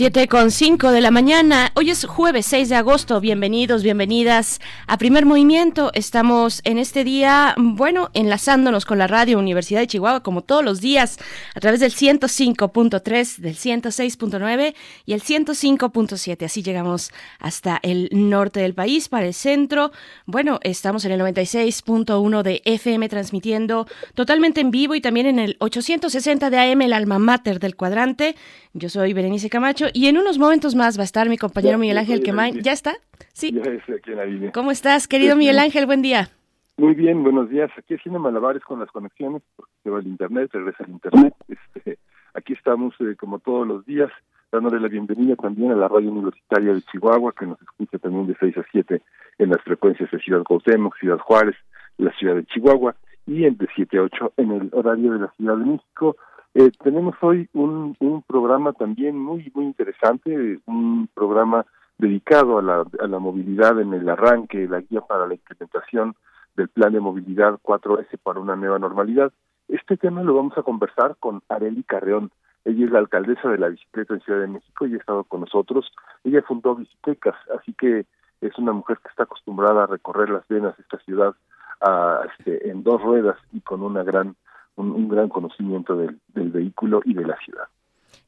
7 con 5 de la mañana. Hoy es jueves 6 de agosto. Bienvenidos, bienvenidas a Primer Movimiento. Estamos en este día, bueno, enlazándonos con la Radio Universidad de Chihuahua, como todos los días, a través del 105.3, del 106.9 y el 105.7. Así llegamos hasta el norte del país, para el centro. Bueno, estamos en el 96.1 de FM transmitiendo totalmente en vivo y también en el 860 de AM, el alma mater del cuadrante. Yo soy Berenice Camacho y en unos momentos más va a estar mi compañero Miguel Ángel Quemain. ¿Ya está? Sí. Ya estoy aquí en la línea. ¿Cómo estás, querido Miguel Ángel? Buen día. Muy bien, buenos días. Aquí haciendo malabares con las conexiones, porque se va el internet, regresa el internet. Este, aquí estamos, eh, como todos los días, dándole la bienvenida también a la radio universitaria de Chihuahua, que nos escucha también de 6 a 7 en las frecuencias de Ciudad Cuauhtémoc, Ciudad Juárez, la ciudad de Chihuahua, y de 7 a 8 en el horario de la Ciudad de México. Eh, tenemos hoy un, un programa también muy muy interesante, un programa dedicado a la, a la movilidad en el arranque, la guía para la implementación del plan de movilidad 4S para una nueva normalidad. Este tema lo vamos a conversar con Areli Carreón. Ella es la alcaldesa de la bicicleta en Ciudad de México y ha estado con nosotros. Ella fundó Bicicletecas, así que es una mujer que está acostumbrada a recorrer las venas de esta ciudad este, en dos ruedas y con una gran un, gran conocimiento del, del vehículo y de la ciudad.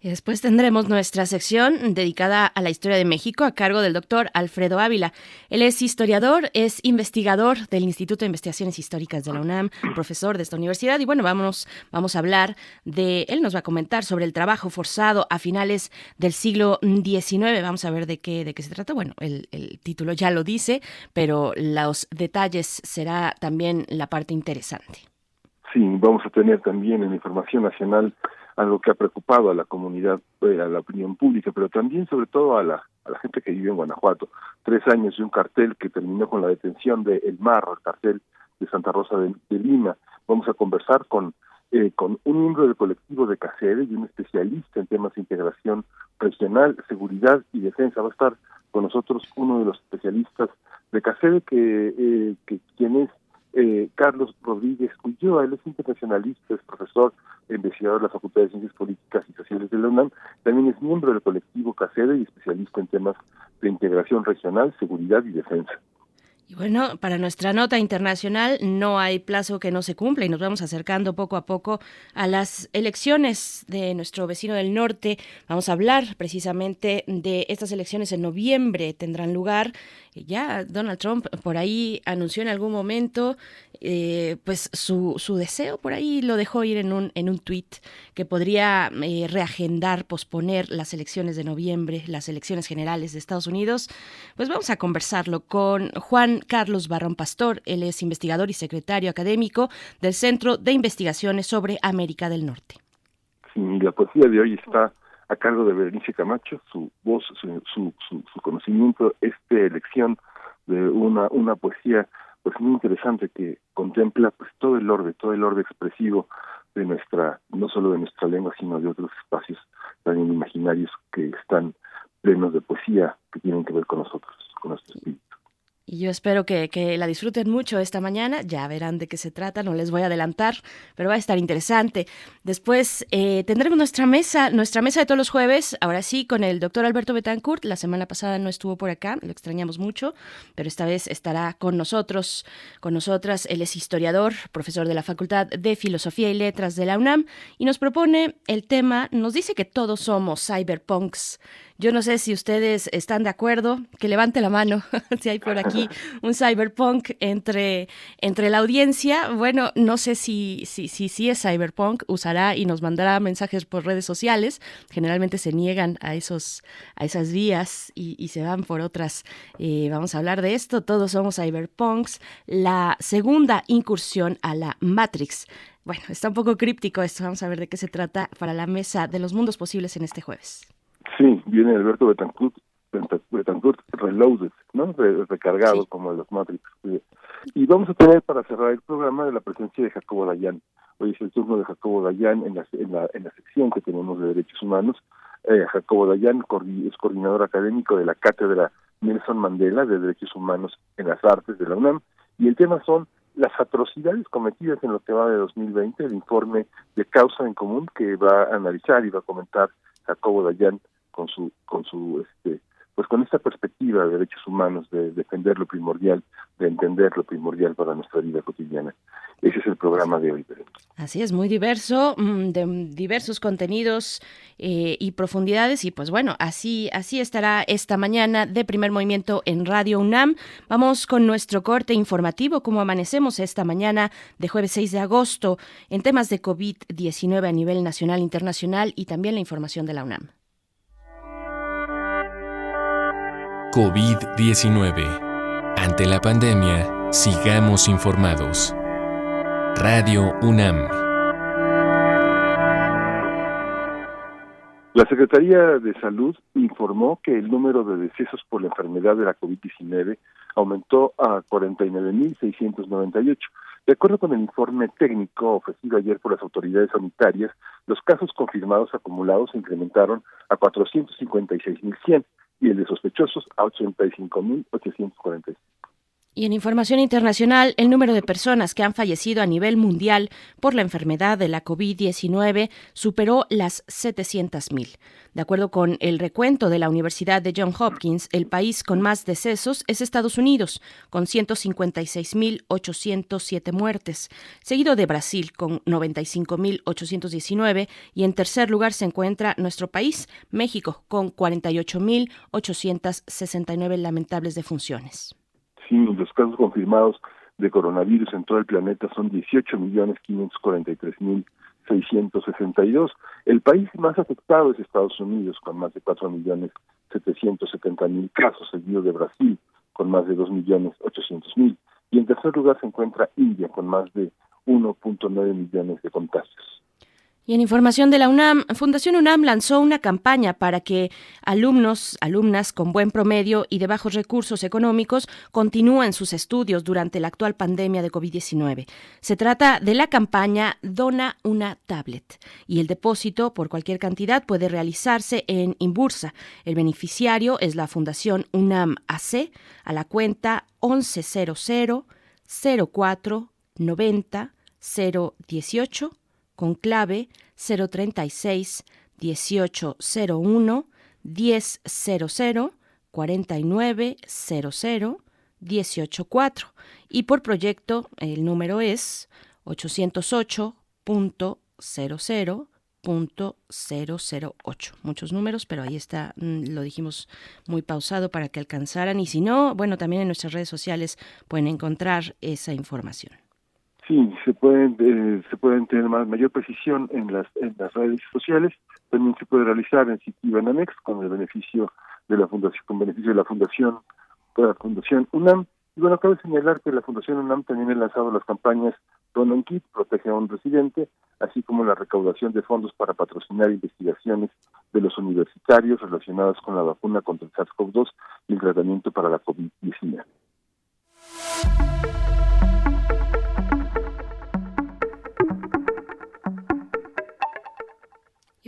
Y después tendremos nuestra sección dedicada a la historia de México a cargo del doctor Alfredo Ávila. Él es historiador, es investigador del Instituto de Investigaciones Históricas de la UNAM, profesor de esta universidad. Y bueno, vamos, vamos a hablar de, él nos va a comentar sobre el trabajo forzado a finales del siglo XIX. Vamos a ver de qué, de qué se trata. Bueno, el, el título ya lo dice, pero los detalles será también la parte interesante. Sí, vamos a tener también en información nacional algo que ha preocupado a la comunidad, eh, a la opinión pública, pero también sobre todo a la, gente que vive en Guanajuato. Tres años de un cartel que terminó con la detención de El Marro, el cartel de Santa Rosa de, Lima. Vamos a conversar con, eh, con un miembro del colectivo de CACEDE y un especialista en temas de integración regional, seguridad y defensa. Va a estar con nosotros uno de los especialistas de CACEDE, que, eh, quien es eh, Carlos Rodríguez Ulloa, él es internacionalista, es profesor e investigador de la Facultad de Ciencias Políticas y Sociales de la UNAM, también es miembro del colectivo CACEDE y especialista en temas de integración regional, seguridad y defensa. Y bueno, para nuestra nota internacional no hay plazo que no se cumpla y nos vamos acercando poco a poco a las elecciones de nuestro vecino del norte. Vamos a hablar precisamente de estas elecciones en noviembre tendrán lugar. Ya Donald Trump por ahí anunció en algún momento eh, pues su, su, deseo, por ahí lo dejó ir en un, en un tuit que podría eh, reagendar, posponer las elecciones de noviembre, las elecciones generales de Estados Unidos. Pues vamos a conversarlo con Juan Carlos Barrón Pastor. Él es investigador y secretario académico del Centro de Investigaciones sobre América del Norte. La poesía de hoy está a cargo de Berenice Camacho, su voz, su, su, su, conocimiento, esta elección de una, una poesía pues muy interesante que contempla pues todo el orden, todo el orden expresivo de nuestra, no solo de nuestra lengua, sino de otros espacios también imaginarios que están plenos de poesía que tienen que ver con nosotros, con nuestro espíritu. Y yo espero que, que, la disfruten mucho esta mañana. Ya verán de qué se trata, no les voy a adelantar, pero va a estar interesante. Después eh, tendremos nuestra mesa, nuestra mesa de todos los jueves, ahora sí, con el doctor Alberto Betancourt. La semana pasada no estuvo por acá, lo extrañamos mucho, pero esta vez estará con nosotros, con nosotras. Él es historiador, profesor de la Facultad de Filosofía y Letras de la UNAM, y nos propone el tema, nos dice que todos somos cyberpunks yo no sé si ustedes están de acuerdo, que levante la mano si hay por aquí un cyberpunk entre, entre la audiencia. Bueno, no sé si, si, si, si es cyberpunk, usará y nos mandará mensajes por redes sociales. Generalmente se niegan a, esos, a esas vías y, y se van por otras. Eh, vamos a hablar de esto. Todos somos cyberpunks. La segunda incursión a la Matrix. Bueno, está un poco críptico esto. Vamos a ver de qué se trata para la mesa de los mundos posibles en este jueves. Sí, viene Alberto Betancourt, Betancourt Reloaded, ¿no? recargado como los Matrix. Y vamos a tener para cerrar el programa de la presencia de Jacobo Dayan. Hoy es el turno de Jacobo Dayan en la, en la, en la sección que tenemos de Derechos Humanos. Eh, Jacobo Dayan es coordinador académico de la Cátedra Nelson Mandela de Derechos Humanos en las Artes de la UNAM. Y el tema son las atrocidades cometidas en lo que va de 2020, el informe de causa en común que va a analizar y va a comentar Jacobo Dayan con su con su este pues con esta perspectiva de derechos humanos, de defender lo primordial, de entender lo primordial para nuestra vida cotidiana. Ese es el programa de hoy. Así es, muy diverso, mm, de diversos contenidos eh, y profundidades y pues bueno, así así estará esta mañana de primer movimiento en Radio UNAM. Vamos con nuestro corte informativo, como amanecemos esta mañana de jueves 6 de agosto en temas de COVID-19 a nivel nacional, internacional y también la información de la UNAM. COVID-19. Ante la pandemia, sigamos informados. Radio UNAM. La Secretaría de Salud informó que el número de decesos por la enfermedad de la COVID-19 aumentó a 49.698. De acuerdo con el informe técnico ofrecido ayer por las autoridades sanitarias, los casos confirmados acumulados se incrementaron a 456.100 y el de sospechosos a 85.845. Y en información internacional, el número de personas que han fallecido a nivel mundial por la enfermedad de la COVID-19 superó las 700.000. De acuerdo con el recuento de la Universidad de Johns Hopkins, el país con más decesos es Estados Unidos, con 156.807 muertes, seguido de Brasil, con 95.819, y en tercer lugar se encuentra nuestro país, México, con 48.869 lamentables defunciones los casos confirmados de coronavirus en todo el planeta son 18 millones 543 mil 662. El país más afectado es Estados Unidos, con más de 4 millones 770 mil casos, seguido de Brasil, con más de 2 millones 800 mil. Y en tercer lugar se encuentra India, con más de 1.9 millones de contagios. Y en información de la UNAM, Fundación UNAM lanzó una campaña para que alumnos, alumnas con buen promedio y de bajos recursos económicos continúen sus estudios durante la actual pandemia de COVID-19. Se trata de la campaña Dona una tablet y el depósito por cualquier cantidad puede realizarse en Inbursa. El beneficiario es la Fundación UNAM AC a la cuenta 1100 04 90 018 con clave 036 1801 1000 4900 184 y por proyecto el número es 808.00.008. Muchos números, pero ahí está, mm, lo dijimos muy pausado para que alcanzaran y si no, bueno, también en nuestras redes sociales pueden encontrar esa información. Sí, se pueden eh, se pueden tener más mayor precisión en las en las redes sociales. También se puede realizar en Citibanamex con el beneficio de la fundación con beneficio de la fundación de la fundación UNAM. Y bueno, cabe señalar que la Fundación UNAM también ha lanzado las campañas Don Kit, Protege a un Residente, así como la recaudación de fondos para patrocinar investigaciones de los universitarios relacionadas con la vacuna contra el SARS-CoV-2 y el tratamiento para la COVID-19.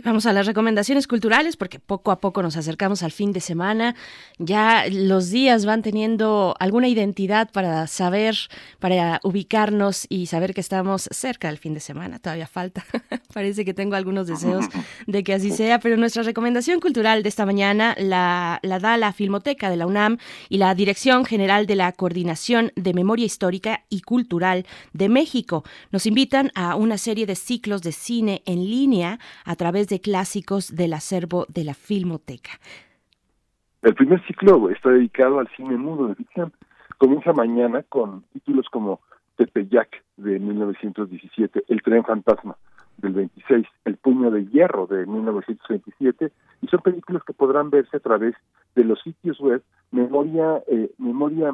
Vamos a las recomendaciones culturales porque poco a poco nos acercamos al fin de semana. Ya los días van teniendo alguna identidad para saber, para ubicarnos y saber que estamos cerca del fin de semana. Todavía falta. Parece que tengo algunos deseos de que así sea, pero nuestra recomendación cultural de esta mañana la, la da la Filmoteca de la UNAM y la Dirección General de la Coordinación de Memoria Histórica y Cultural de México. Nos invitan a una serie de ciclos de cine en línea a través de clásicos del acervo de la Filmoteca. El primer ciclo está dedicado al cine mudo de ficción. Comienza mañana con títulos como Tepeyac de 1917, El tren fantasma del 26, El puño de hierro de 1927 y son películas que podrán verse a través de los sitios web memoria eh, memoria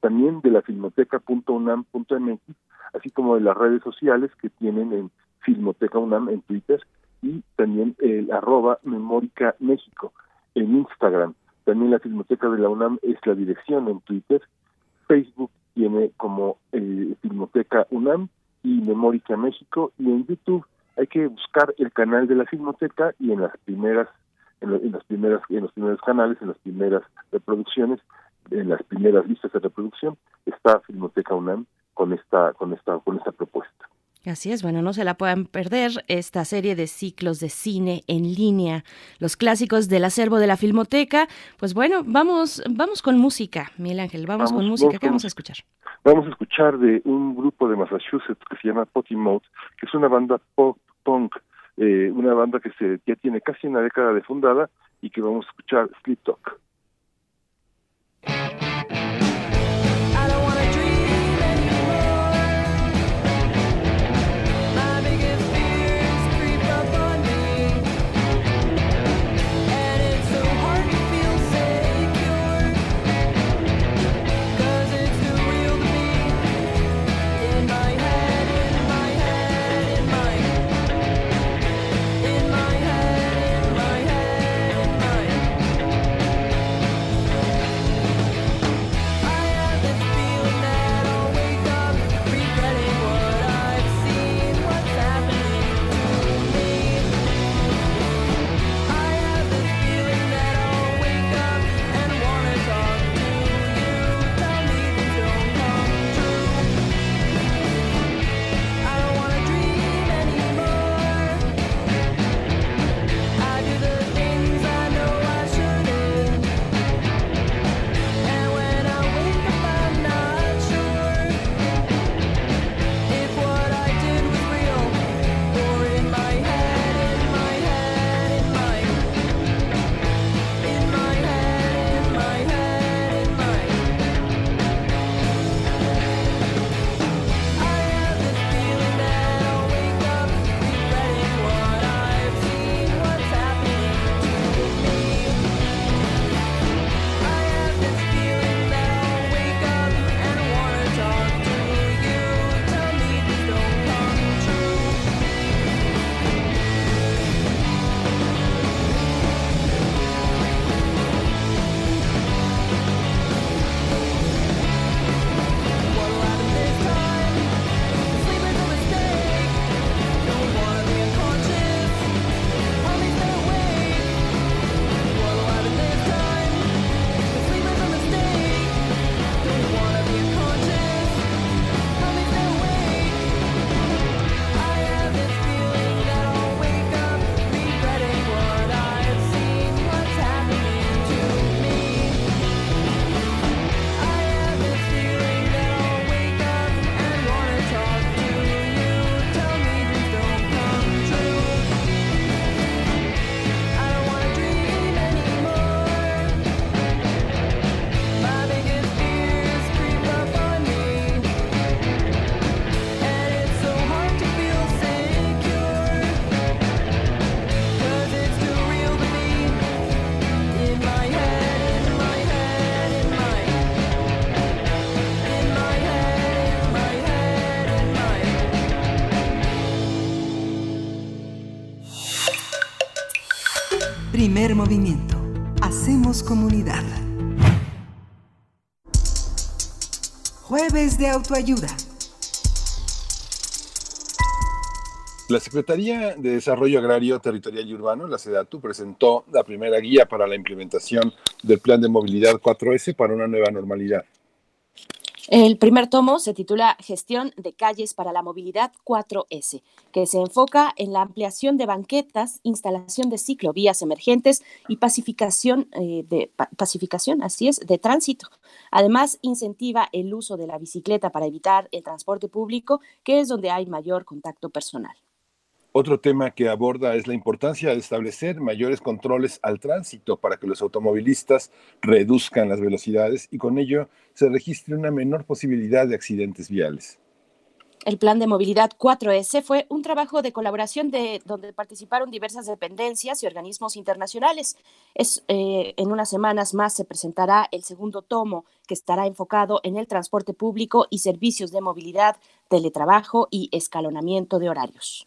también de la filmoteca.unam.mx, así como de las redes sociales que tienen en Filmoteca UNAM en Twitter y también el arroba Memórica México en Instagram. También la Filmoteca de la UNAM es la dirección en Twitter. Facebook tiene como eh, Filmoteca UNAM y Memórica México y en YouTube hay que buscar el canal de la Filmoteca y en las primeras en, las primeras en los primeros canales, en las primeras reproducciones, en las primeras listas de reproducción está Filmoteca UNAM con esta con esta con esta propuesta. Así es, bueno, no se la puedan perder esta serie de ciclos de cine en línea, los clásicos del acervo de la Filmoteca. Pues bueno, vamos vamos con música, Miguel Ángel, vamos, con música, ¿qué vamos a escuchar? Vamos a escuchar de un grupo de Massachusetts que se llama Potty Mouth, que es una banda pop punk, eh, una banda que se ya tiene casi una década de fundada y que vamos a escuchar Sleep Talk. Movimiento. Hacemos comunidad. Jueves de autoayuda. La Secretaría de Desarrollo Agrario, Territorial y Urbano, la SEDATU, presentó la primera guía para la implementación del Plan de Movilidad 4S para una nueva normalidad. El primer tomo se titula Gestión de calles para la movilidad 4S, que se enfoca en la ampliación de banquetas, instalación de ciclovías emergentes y pacificación eh, de pacificación, así es, de tránsito. Además, incentiva el uso de la bicicleta para evitar el transporte público, que es donde hay mayor contacto personal. Otro tema que aborda es la importancia de establecer mayores controles al tránsito para que los automovilistas reduzcan las velocidades y con ello se registre una menor posibilidad de accidentes viales. El plan de movilidad 4S fue un trabajo de colaboración de donde participaron diversas dependencias y organismos internacionales. Es, eh, en unas semanas más se presentará el segundo tomo que estará enfocado en el transporte público y servicios de movilidad, teletrabajo y escalonamiento de horarios.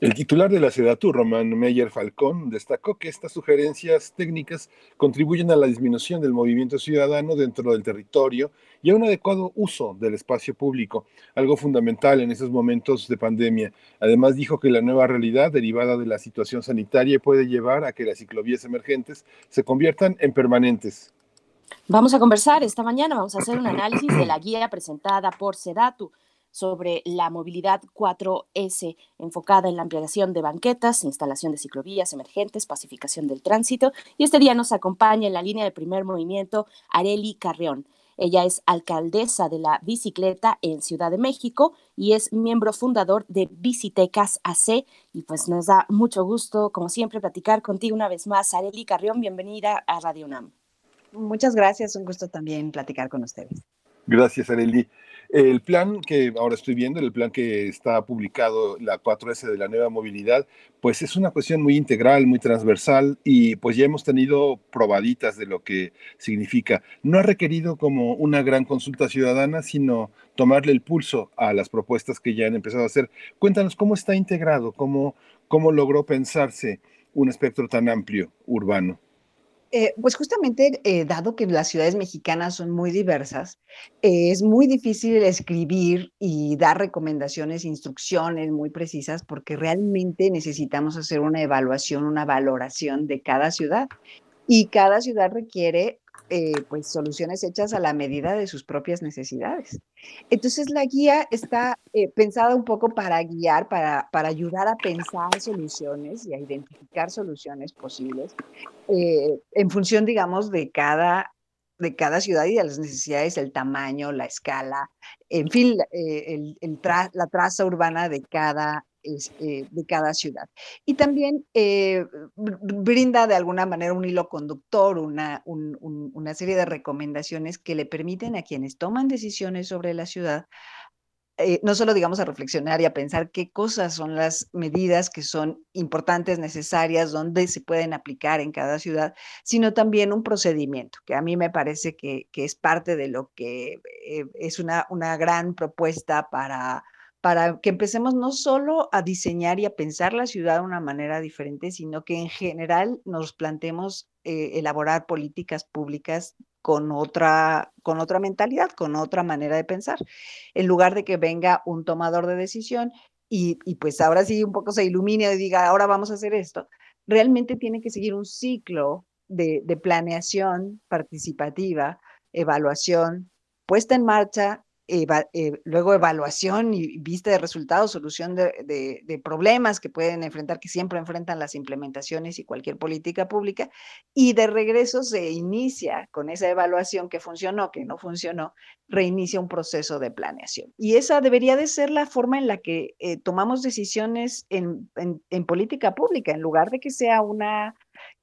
El titular de la SEDATU, Román Meyer Falcón, destacó que estas sugerencias técnicas contribuyen a la disminución del movimiento ciudadano dentro del territorio y a un adecuado uso del espacio público, algo fundamental en estos momentos de pandemia. Además, dijo que la nueva realidad derivada de la situación sanitaria puede llevar a que las ciclovías emergentes se conviertan en permanentes. Vamos a conversar esta mañana, vamos a hacer un análisis de la guía presentada por SEDATU sobre la movilidad 4S, enfocada en la ampliación de banquetas, instalación de ciclovías emergentes, pacificación del tránsito. Y este día nos acompaña en la línea de primer movimiento Areli Carrión. Ella es alcaldesa de la bicicleta en Ciudad de México y es miembro fundador de Bicitecas AC. Y pues nos da mucho gusto, como siempre, platicar contigo una vez más. Areli Carrión, bienvenida a Radio UNAM. Muchas gracias, un gusto también platicar con ustedes. Gracias, Areli. El plan que ahora estoy viendo, el plan que está publicado, la 4S de la nueva movilidad, pues es una cuestión muy integral, muy transversal y pues ya hemos tenido probaditas de lo que significa. No ha requerido como una gran consulta ciudadana, sino tomarle el pulso a las propuestas que ya han empezado a hacer. Cuéntanos cómo está integrado, cómo, cómo logró pensarse un espectro tan amplio urbano. Eh, pues justamente, eh, dado que las ciudades mexicanas son muy diversas, eh, es muy difícil escribir y dar recomendaciones, instrucciones muy precisas, porque realmente necesitamos hacer una evaluación, una valoración de cada ciudad. Y cada ciudad requiere eh, pues soluciones hechas a la medida de sus propias necesidades. Entonces la guía está eh, pensada un poco para guiar, para, para ayudar a pensar soluciones y a identificar soluciones posibles eh, en función, digamos, de cada, de cada ciudad y de las necesidades, el tamaño, la escala, en fin, la traza urbana de cada eh, de cada ciudad. Y también eh, brinda de alguna manera un hilo conductor, una, una serie de recomendaciones que le permiten a quienes toman decisiones sobre la ciudad eh, no solo digamos a reflexionar y a pensar qué cosas son las medidas que son importantes, necesarias, dónde se pueden aplicar en cada ciudad, sino también un procedimiento, que a mí me parece que, es parte de lo que es una, una gran propuesta para para que empecemos no solo a diseñar y a pensar la ciudad de una manera diferente, sino que en general nos planteemos eh, elaborar políticas públicas con otra, con otra mentalidad, con otra manera de pensar, en lugar de que venga un tomador de decisión y, pues ahora sí un poco se ilumine y diga, ahora vamos a hacer esto. Realmente tiene que seguir un ciclo de planeación participativa, evaluación, puesta en marcha eh, luego evaluación y vista de resultados, solución de, problemas que pueden enfrentar, que siempre enfrentan las implementaciones y cualquier política pública, y de regreso se inicia con esa evaluación que funcionó, que no funcionó, reinicia un proceso de planeación. Y esa debería de ser la forma en la que eh, tomamos decisiones en, en política pública, en lugar de que sea una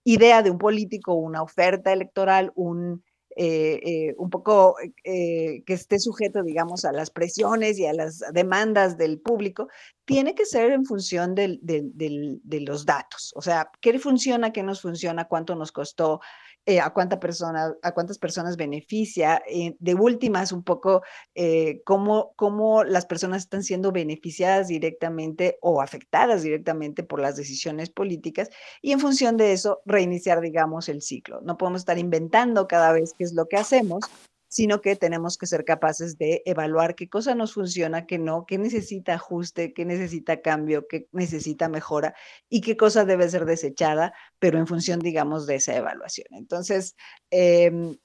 idea de un político, una oferta electoral, un eh, eh, un poco eh, que esté sujeto, digamos, a las presiones y a las demandas del público, tiene que ser en función de los datos. O sea, ¿qué funciona, qué nos funciona, cuánto nos costó, eh, a, cuánta persona, a cuántas personas beneficia. Eh, de últimas, un poco eh, cómo, cómo las personas están siendo beneficiadas directamente o afectadas directamente por las decisiones políticas y en función de eso reiniciar, digamos, el ciclo. No podemos estar inventando cada vez qué es lo que hacemos, sino que tenemos que ser capaces de evaluar qué cosa nos funciona, qué no, qué necesita ajuste, qué necesita cambio, qué necesita mejora y qué cosa debe ser desechada, pero en función, digamos, de esa evaluación. Entonces, em,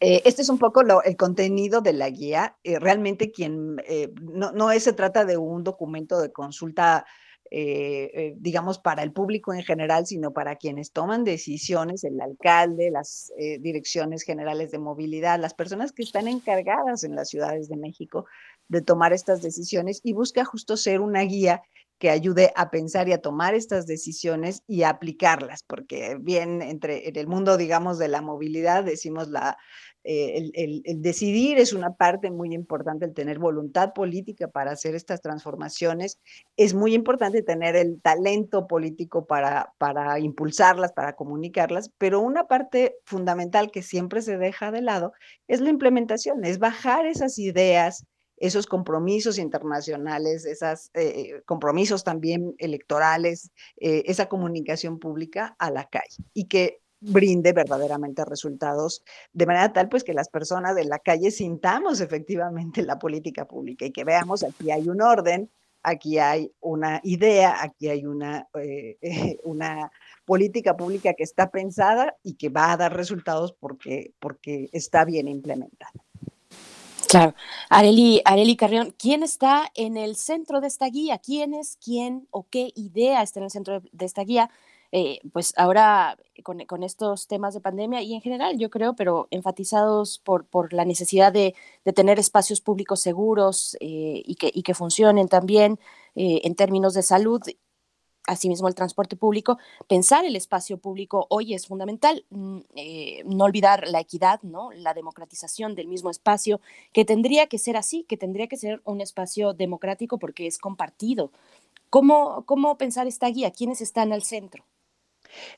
eh, este es un poco el contenido de la guía. Eh, realmente quien, eh, no, no se trata de un documento de consulta eh, eh, digamos, para el público en general, sino para quienes toman decisiones, el alcalde, las eh, direcciones generales de movilidad, las personas que están encargadas en las ciudades de México de tomar estas decisiones y busca justo ser una guía que ayude a pensar y a tomar estas decisiones y a aplicarlas, porque bien entre en el mundo, digamos, de la movilidad, decimos la, eh, el, decidir es una parte muy importante, el tener voluntad política para hacer estas transformaciones. Es muy importante tener el talento político para, para impulsarlas, para comunicarlas, pero una parte fundamental que siempre se deja de lado es la implementación, es bajar esas ideas esos compromisos internacionales, esos eh, compromisos también electorales, eh, esa comunicación pública a la calle y que brinde verdaderamente resultados de manera tal pues que las personas de la calle sintamos efectivamente la política pública y que veamos aquí hay un orden, aquí hay una idea, aquí hay una, eh, una política pública que está pensada y que va a dar resultados porque, porque está bien implementada. Claro. Areli, Areli Carrión, ¿quién está en el centro de esta guía? ¿Quién es quién o qué idea está en el centro de esta guía? Eh, pues ahora con, estos temas de pandemia y en general yo creo, pero enfatizados por, la necesidad de, tener espacios públicos seguros eh, y, que, funcionen también eh, en términos de salud asimismo el transporte público, pensar el espacio público hoy es fundamental, mm, no olvidar la equidad, ¿no? la democratización del mismo espacio, que tendría que ser así, que tendría que ser un espacio democrático porque es compartido. ¿Cómo, cómo pensar esta guía? ¿Quiénes están al centro?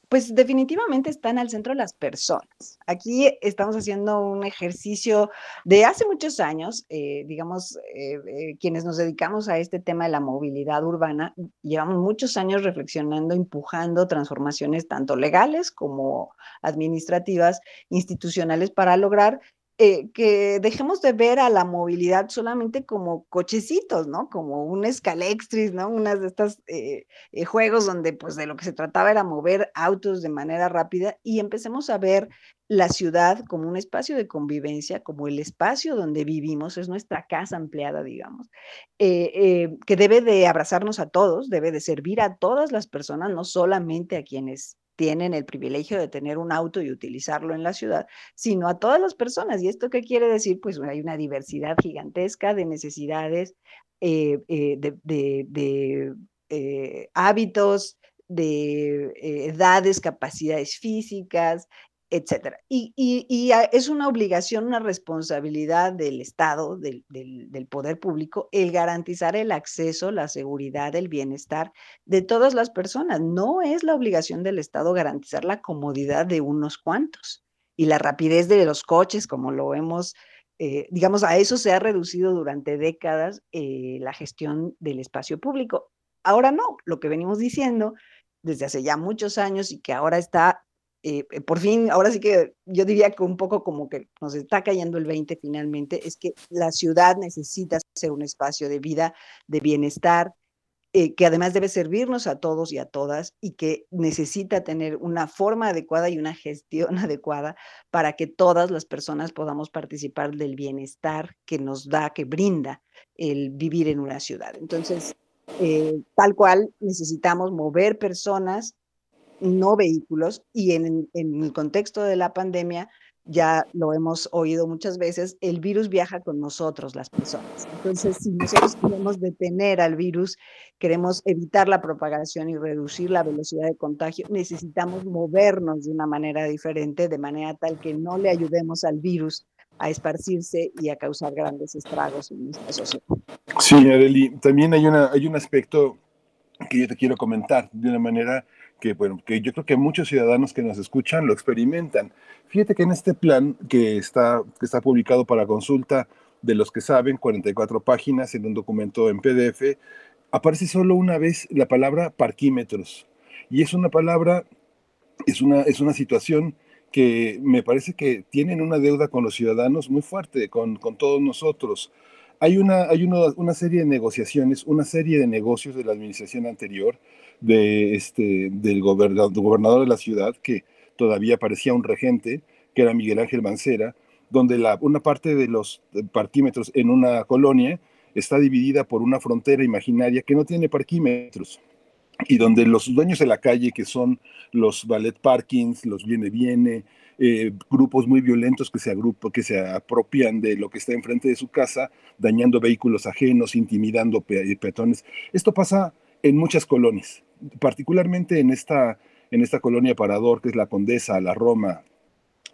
Pues definitivamente están al centro las personas. Aquí estamos haciendo un ejercicio de hace muchos años, eh, digamos, eh, eh, quienes nos dedicamos a este tema de la movilidad urbana, llevamos muchos años reflexionando, empujando transformaciones tanto legales como administrativas, institucionales, para lograr eh, que dejemos de ver a la movilidad solamente como cochecitos, ¿no? Como un escalextris, ¿no? Unas de estas eh, eh, juegos donde pues de lo que se trataba era mover autos de manera rápida y empecemos a ver la ciudad como un espacio de convivencia, como el espacio donde vivimos, es nuestra casa ampliada, digamos, que debe de abrazarnos a todos, debe de servir a todas las personas, no solamente a quienes tienen el privilegio de tener un auto y utilizarlo en la ciudad, sino a todas las personas. ¿Y esto qué quiere decir? Pues hay una diversidad gigantesca de necesidades, eh, eh, de, eh, hábitos, de edades, capacidades físicas, etcétera. Y, es una obligación, una responsabilidad del Estado, del, poder público, el garantizar el acceso, la seguridad, el bienestar de todas las personas. No es la obligación del Estado garantizar la comodidad de unos cuantos y la rapidez de los coches, como lo hemos, eh, digamos, a eso se ha reducido durante décadas eh, la gestión del espacio público. Ahora no, lo que venimos diciendo desde hace ya muchos años y que ahora está eh, eh, por fin, ahora sí que yo diría que un poco como que nos está cayendo el 20 finalmente, es que la ciudad necesita ser un espacio de vida, de bienestar, eh, que además debe servirnos a todos y a todas y que necesita tener una forma adecuada y una gestión adecuada para que todas las personas podamos participar del bienestar que nos da, que brinda el vivir en una ciudad. Entonces, tal cual necesitamos mover personas no vehículos y en, el contexto de la pandemia, ya lo hemos oído muchas veces, el virus viaja con nosotros, las personas. Entonces, si nosotros queremos detener al virus, queremos evitar la propagación y reducir la velocidad de contagio, necesitamos movernos de una manera diferente, de manera tal que no le ayudemos al virus a esparcirse y a causar grandes estragos en nuestra sociedad. Sí, Areli, también hay, una, hay un aspecto que yo te quiero comentar de una manera que, bueno, que yo creo que muchos ciudadanos que nos escuchan lo experimentan. Fíjate que en este plan que está, que está publicado para consulta de los que saben, 44 páginas en un documento en PDF, aparece solo una vez la palabra parquímetros. Y es una palabra, es una, es una situación que me parece que tienen una deuda con los ciudadanos muy fuerte, con, con todos nosotros. Hay, una, hay una, una serie de negociaciones, una serie de negocios de la administración anterior de este, del gobernador, de la ciudad, que todavía parecía un regente, que era Miguel Ángel Mancera, donde la, una parte de los parquímetros en una colonia está dividida por una frontera imaginaria que no tiene parquímetros y donde los dueños de la calle, que son los ballet parkings, los viene-viene, eh, grupos muy violentos que se, agrupan, que se apropian de lo que está enfrente de su casa, dañando vehículos ajenos, intimidando peatones. Esto pasa en muchas colonias particularmente en esta, en esta colonia Parador, que es la Condesa, la Roma,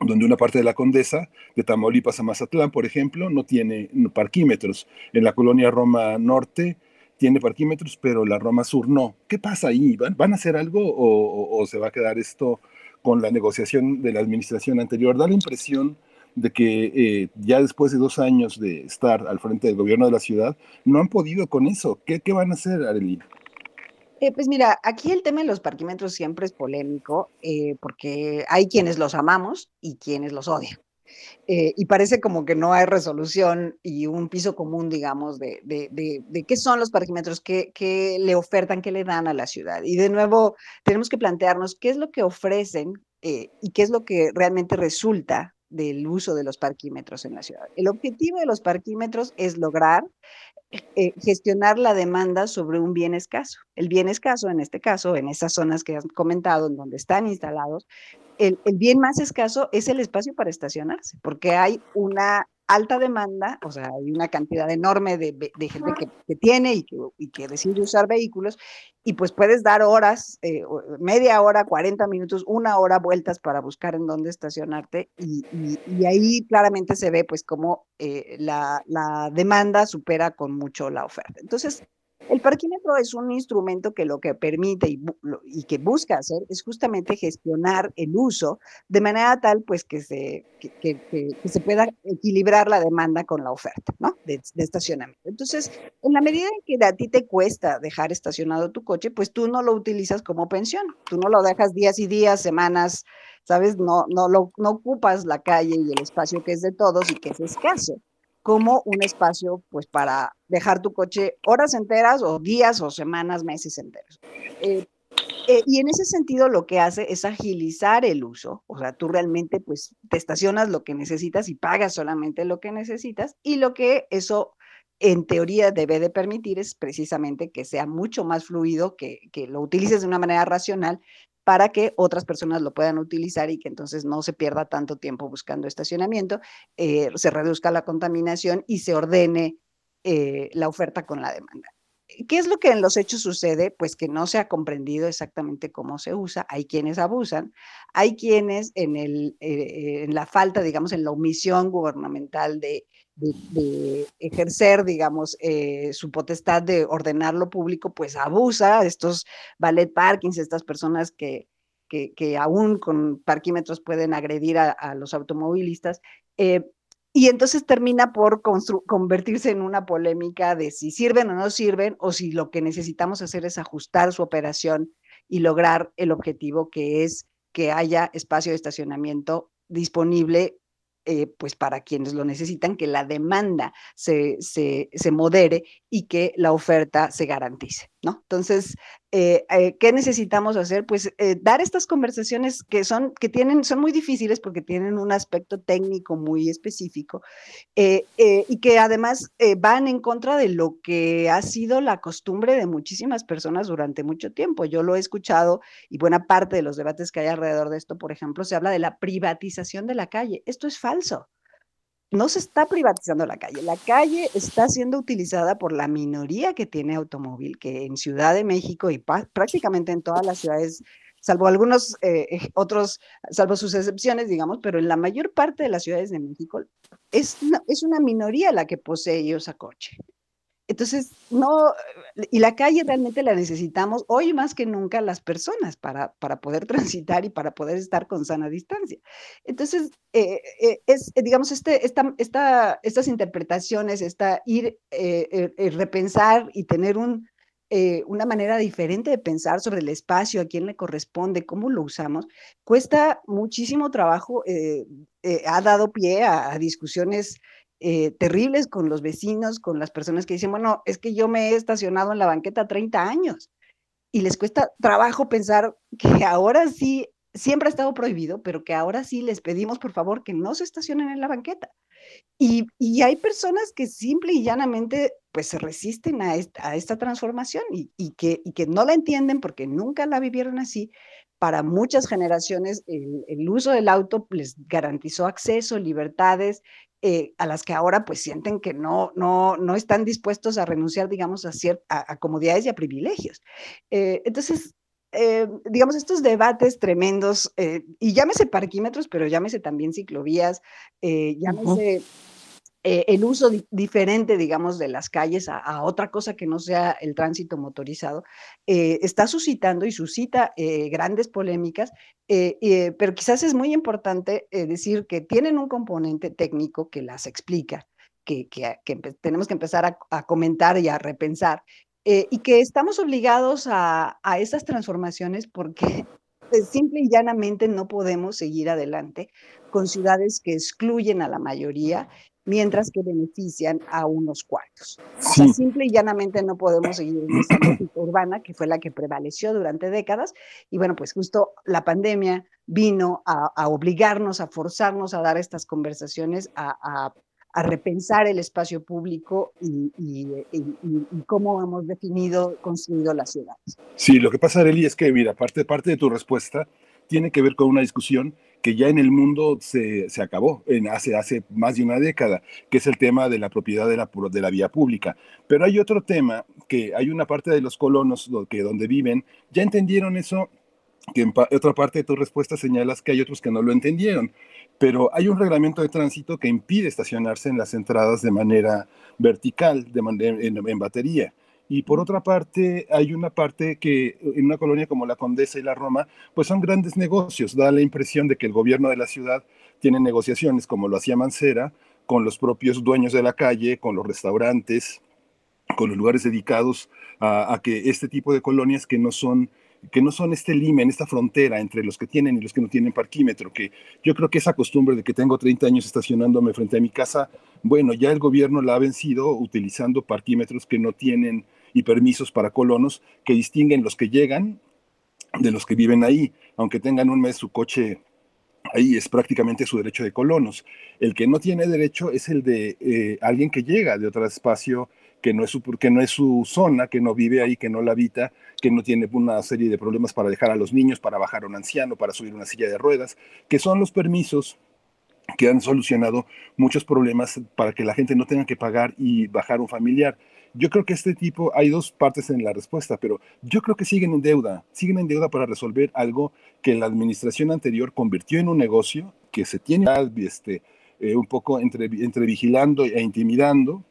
donde una parte de la Condesa, de Tamaulipas a Mazatlán, por ejemplo, no tiene parquímetros. En la colonia Roma Norte tiene parquímetros, pero la Roma Sur no. ¿Qué pasa ahí? ¿Van, a hacer algo o, se va a quedar esto con la negociación de la administración anterior? Da la impresión de que eh, ya después de dos años de estar al frente del gobierno de la ciudad, no han podido con eso. ¿Qué, qué van a hacer, Arelina? Eh, pues mira, aquí el tema de los parquímetros siempre es polémico eh, porque hay quienes los amamos y quienes los odian. Eh, y parece como que no hay resolución y un piso común, digamos, de, de, qué son los parquímetros, qué, qué, le ofertan, qué le dan a la ciudad. Y de nuevo, tenemos que plantearnos qué es lo que ofrecen y qué es lo que realmente resulta del uso de los parquímetros en la ciudad. El objetivo de los parquímetros es lograr eh, gestionar la demanda sobre un bien escaso. El bien escaso, en este caso, en esas zonas que has comentado, en donde están instalados, el, el bien más escaso es el espacio para estacionarse, porque hay una alta demanda, o sea, hay una cantidad enorme de, gente que, tiene y que, y que, decide usar vehículos, y pues puedes dar horas, eh, media hora, 40 minutos, una hora vueltas para buscar en dónde estacionarte, y, ahí claramente se ve pues cómo eh, la, la demanda supera con mucho la oferta. Entonces, parquímetro es un instrumento que lo que permite y, que busca hacer es justamente gestionar el uso de manera tal pues que se, que, se pueda equilibrar la demanda con la oferta ¿no? de, estacionamiento. Entonces, en la medida en que a ti te cuesta dejar estacionado tu coche, pues tú no lo utilizas como pensión, tú no lo dejas días y días, semanas, ¿sabes? No, no, lo, no ocupas la calle y el espacio que es de todos y que es escaso como un espacio pues para dejar tu coche horas enteras o días o semanas, meses enteros. Eh, eh, y en ese sentido lo que hace es agilizar el uso, o sea, tú realmente pues te estacionas lo que necesitas y pagas solamente lo que necesitas y lo que eso en teoría debe de permitir es precisamente que sea mucho más fluido, que, que lo utilices de una manera racional para que otras personas lo puedan utilizar y que entonces no se pierda tanto tiempo buscando estacionamiento, eh, se reduzca la contaminación y se ordene eh, la oferta con la demanda. ¿Qué es lo que en los hechos sucede? Pues que no se ha comprendido exactamente cómo se usa. Hay quienes abusan, hay quienes eh, en la falta, digamos, en la omisión gubernamental de de, ejercer, digamos, eh, su potestad de ordenar lo público, pues abusa estos ballet parkings, estas personas que, que, que aún con parquímetros pueden agredir a, los automovilistas. Eh, y entonces termina por convertirse en una polémica de si sirven o no sirven, o si lo que necesitamos hacer es ajustar su operación y lograr el objetivo que es que haya espacio de estacionamiento disponible eh, pues para quienes lo necesitan, que la demanda se, se, se, modere y que la oferta se garantice, ¿no? Entonces, eh, eh, ¿qué necesitamos hacer? Pues dar estas conversaciones que son, que tienen, son muy difíciles porque tienen un aspecto técnico muy específico y que además van en contra de lo que ha sido la costumbre de muchísimas personas durante mucho tiempo. Yo lo he escuchado y buena parte de los debates que hay alrededor de esto, por ejemplo, se habla de la privatización de la calle. Esto es falso no se está privatizando la calle. La calle está siendo utilizada por la minoría que tiene automóvil, que en Ciudad de México y prácticamente en todas las ciudades, salvo algunos eh, otros, salvo sus excepciones, digamos, pero en la mayor parte de las ciudades de México es es una minoría la que posee ellos a coche. Entonces, no, y la calle realmente la necesitamos hoy más que nunca las personas para, para poder transitar y para poder estar con sana distancia. Entonces, eh, eh, es, digamos, este, esta, esta, estas interpretaciones, esta ir, eh, repensar y tener un, una manera diferente de pensar sobre el espacio, a quién le corresponde, cómo lo usamos, cuesta muchísimo trabajo, ha dado pie a discusiones eh, terribles con los vecinos, con las personas que dicen, bueno, es que yo me he estacionado en la banqueta 30 años y les cuesta trabajo pensar que ahora sí, siempre ha estado prohibido, pero que ahora sí les pedimos por favor que no se estacionen en la banqueta. Y, y hay personas que simple y llanamente pues se resisten a esta, transformación y, y, que, y que no la entienden porque nunca la vivieron así. Para muchas generaciones el uso del auto les garantizó acceso, libertades, eh, a las que ahora pues sienten que no, no, no están dispuestos a renunciar, digamos, a, a, comodidades y a privilegios. Eh, entonces, eh, digamos, estos debates tremendos, y llámese parquímetros, pero llámese también ciclovías, llámese eh, el uso diferente, digamos, de las calles a, otra cosa que no sea el tránsito motorizado, eh, está suscitando y suscita eh, grandes polémicas, pero quizás es muy importante decir que tienen un componente técnico que las explica, que, tenemos que empezar a, comentar y a repensar, y que estamos obligados a, a esas transformaciones porque simple y llanamente no podemos seguir adelante con ciudades que excluyen a la mayoría mientras que benefician a unos cuantos. simple y llanamente no podemos seguir en esa lógica urbana que fue la que prevaleció durante décadas. Y bueno, pues justo la pandemia vino a, obligarnos, a forzarnos a dar estas conversaciones, a, repensar el espacio público y, cómo hemos definido, construido las ciudades. Sí, lo que pasa, Areli, es que, mira, parte, parte de tu respuesta tiene que ver con una discusión que ya en el mundo se, se acabó en hace, hace más de una década, que es el tema de la propiedad de la, de la vía pública. Pero hay otro tema, que hay una parte de los colonos que donde viven, ya entendieron eso, que en otra parte de tu respuesta señalas que hay otros que no lo entendieron. Pero hay un reglamento de tránsito que impide estacionarse en las entradas de manera vertical, de en, en batería. Y por otra parte, hay una parte que en una colonia como la Condesa y la Roma, pues son grandes negocios. Da la impresión de que el gobierno de la ciudad tiene negociaciones, como lo hacía Mancera, con los propios dueños de la calle, con los restaurantes, con los lugares dedicados a, que este tipo de colonias que no son que no son este limen, esta frontera entre los que tienen y los que no tienen parquímetro, que yo creo que esa costumbre de que tengo 30 años estacionándome frente a mi casa, bueno, ya el gobierno la ha vencido utilizando parquímetros que no tienen y permisos para colonos que distinguen los que llegan de los que viven ahí, aunque tengan un mes su coche ahí es prácticamente su derecho de colonos. El que no tiene derecho es el de eh, alguien que llega de otro espacio que no, es su, que no es su zona, que no vive ahí, que no la habita, que no tiene una serie de problemas para dejar a los niños, para bajar a un anciano, para subir una silla de ruedas, que son los permisos que han solucionado muchos problemas para que la gente no tenga que pagar y bajar un familiar. Yo creo que este tipo, hay dos partes en la respuesta, pero yo creo que siguen en deuda, siguen en deuda para resolver algo que la administración anterior convirtió en un negocio que se tiene este, eh, un poco entre, entre vigilando e intimidando,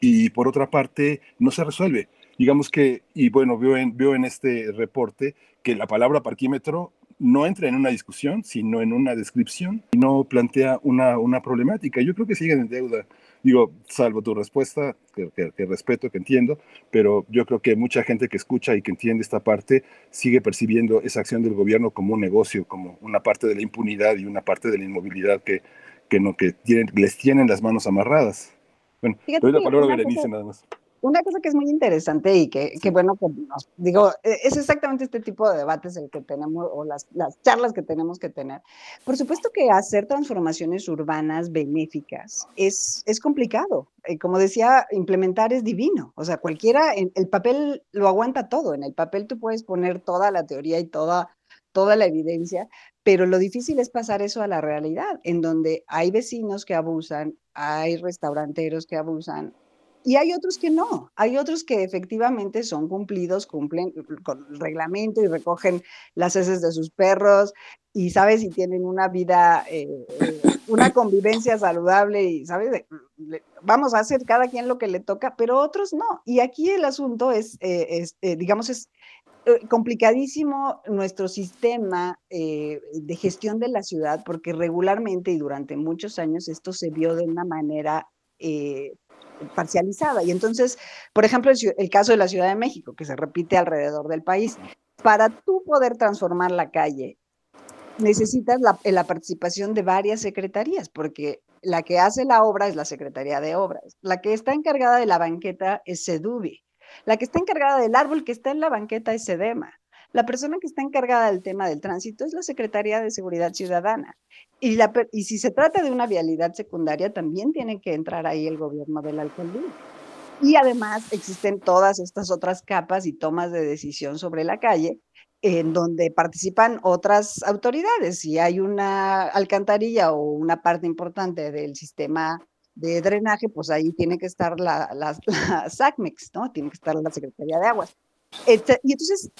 y por otra parte no se resuelve. Digamos que, y bueno, veo en, veo en este reporte que la palabra parquímetro no entra en una discusión, sino en una descripción y no plantea una, una problemática. Yo creo que siguen en deuda Digo, salvo tu respuesta, que, respeto, que entiendo, pero yo creo que mucha gente que escucha y que entiende esta parte sigue percibiendo esa acción del gobierno como un negocio, como una parte de la impunidad y una parte de la inmovilidad que, que, no, que tienen, les tienen las manos amarradas. Bueno, doy la palabra a Berenice nada más una cosa que es muy interesante y que, bueno, que nos, digo, e, es exactamente este tipo de debates el que tenemos o las, las, charlas que tenemos que tener. Por supuesto que hacer transformaciones urbanas benéficas es, es complicado. Como decía, implementar es divino. O sea, cualquiera, el papel lo aguanta todo. En el papel tú puedes poner toda la teoría y toda, toda la evidencia, pero lo difícil es pasar eso a la realidad, en donde hay vecinos que abusan, hay restauranteros que abusan, y hay otros que no, hay otros que efectivamente son cumplidos, cumplen con el reglamento y recogen las heces de sus perros y sabes si tienen una vida, eh, eh, una convivencia saludable y sabes, vamos a hacer cada quien lo que le toca, pero otros no. Y aquí el asunto es, eh, digamos, es complicadísimo nuestro sistema de gestión de la ciudad porque regularmente y durante muchos años esto se vio de una manera parcializada. Y entonces, por ejemplo, el, caso de la Ciudad de México, que se repite alrededor del país, para tú poder transformar la calle, necesitas la, la, participación de varias secretarías, porque la que hace la obra es la Secretaría de Obras, la que está encargada de la banqueta es SEDUBI, la que está encargada del árbol que está en la banqueta es SEDEMA, la persona que está encargada del tema del tránsito es la Secretaría de Seguridad Ciudadana. Y, la, si se trata de una vialidad secundaria, también tiene que entrar ahí el gobierno de la alcaldía. Y además existen todas estas otras capas y tomas de decisión sobre la calle en donde participan otras autoridades. Si hay una alcantarilla o una parte importante del sistema de drenaje, pues ahí tiene que estar la, la, SACMEX, ¿no? Tiene que estar la Secretaría de Aguas. Este, y entonces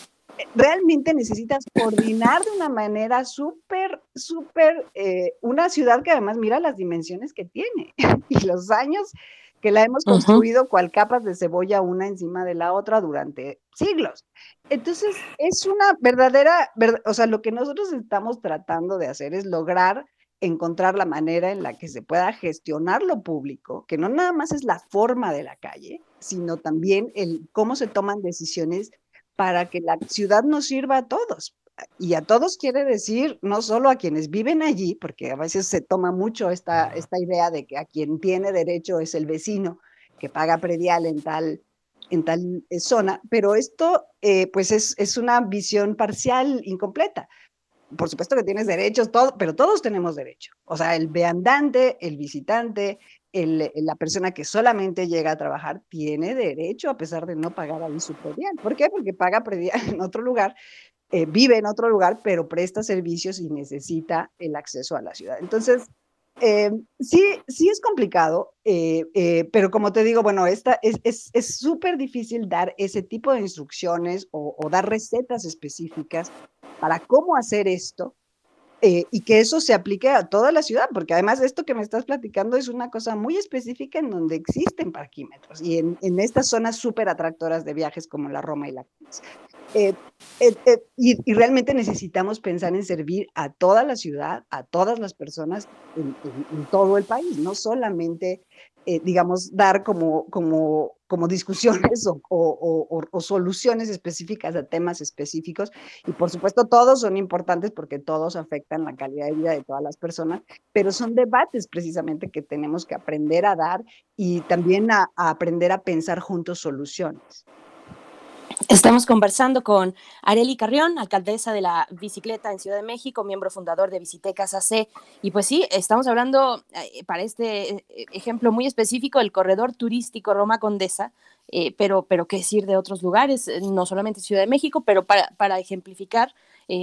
realmente necesitas coordinar de una manera súper, súper, eh, una ciudad que además mira las dimensiones que tiene y los años que la hemos construido cual capas de cebolla una encima de la otra durante siglos. Entonces, es una verdadera, o sea, lo que nosotros estamos tratando de hacer es lograr encontrar la manera en la que se pueda gestionar lo público, que no nada más es la forma de la calle, sino también el cómo se toman decisiones para que la ciudad nos sirva a todos. Y a todos quiere decir no solo a quienes viven allí, porque a veces se toma mucho esta, esta idea de que a quien tiene derecho es el vecino que paga predial en tal, en tal eh, zona, pero esto eh, pues es, es una visión parcial, incompleta por supuesto que tienes derechos, todo, pero todos tenemos derecho. O sea, el viandante, el visitante, el, la persona que solamente llega a trabajar tiene derecho a pesar de no pagar ahí su predial. ¿Por qué? Porque paga predial en otro lugar, eh, vive en otro lugar, pero presta servicios y necesita el acceso a la ciudad. Entonces, eh, sí, sí es complicado, eh, pero como te digo, bueno, esta es súper difícil dar ese tipo de instrucciones o dar recetas específicas para cómo hacer esto eh, y que eso se aplique a toda la ciudad, porque además esto que me estás platicando es una cosa muy específica en donde existen parquímetros y en, en estas zonas súper atractoras de viajes como la Roma y la eh, eh, y, y, realmente necesitamos pensar en servir a toda la ciudad, a todas las personas en, en todo el país, no solamente eh, digamos, dar como, como, como discusiones o, soluciones específicas a temas específicos. Y por supuesto, todos son importantes porque todos afectan la calidad de vida de todas las personas, pero son debates precisamente que tenemos que aprender a dar y también a aprender a pensar juntos soluciones. Estamos conversando con Areli Carrión, alcaldesa de la bicicleta en Ciudad de México, miembro fundador de Visitecas AC. Y pues sí, estamos hablando eh, para este eh, ejemplo muy específico del corredor turístico Roma Condesa, eh, pero, pero qué decir de otros lugares, no solamente Ciudad de México, pero para, para ejemplificar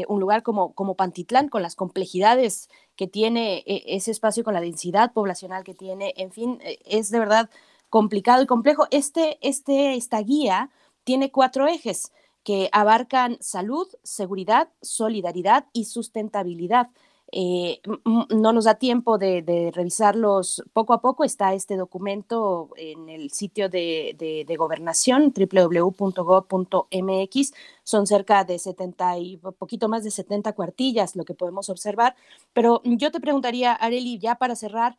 un lugar como, como Pantitlán, con las complejidades que tiene ese espacio, con la densidad poblacional que tiene, en fin, es de verdad complicado y complejo. Este, este, esta guía tiene cuatro ejes que abarcan salud, seguridad, solidaridad y sustentabilidad. Eh, no nos da tiempo de, revisarlos poco a poco. Está este documento en el sitio de, gobernación, www.gov.mx. Son cerca de 70 y poquito más de 70 cuartillas lo que podemos observar. Pero yo te preguntaría, Areli, ya para cerrar,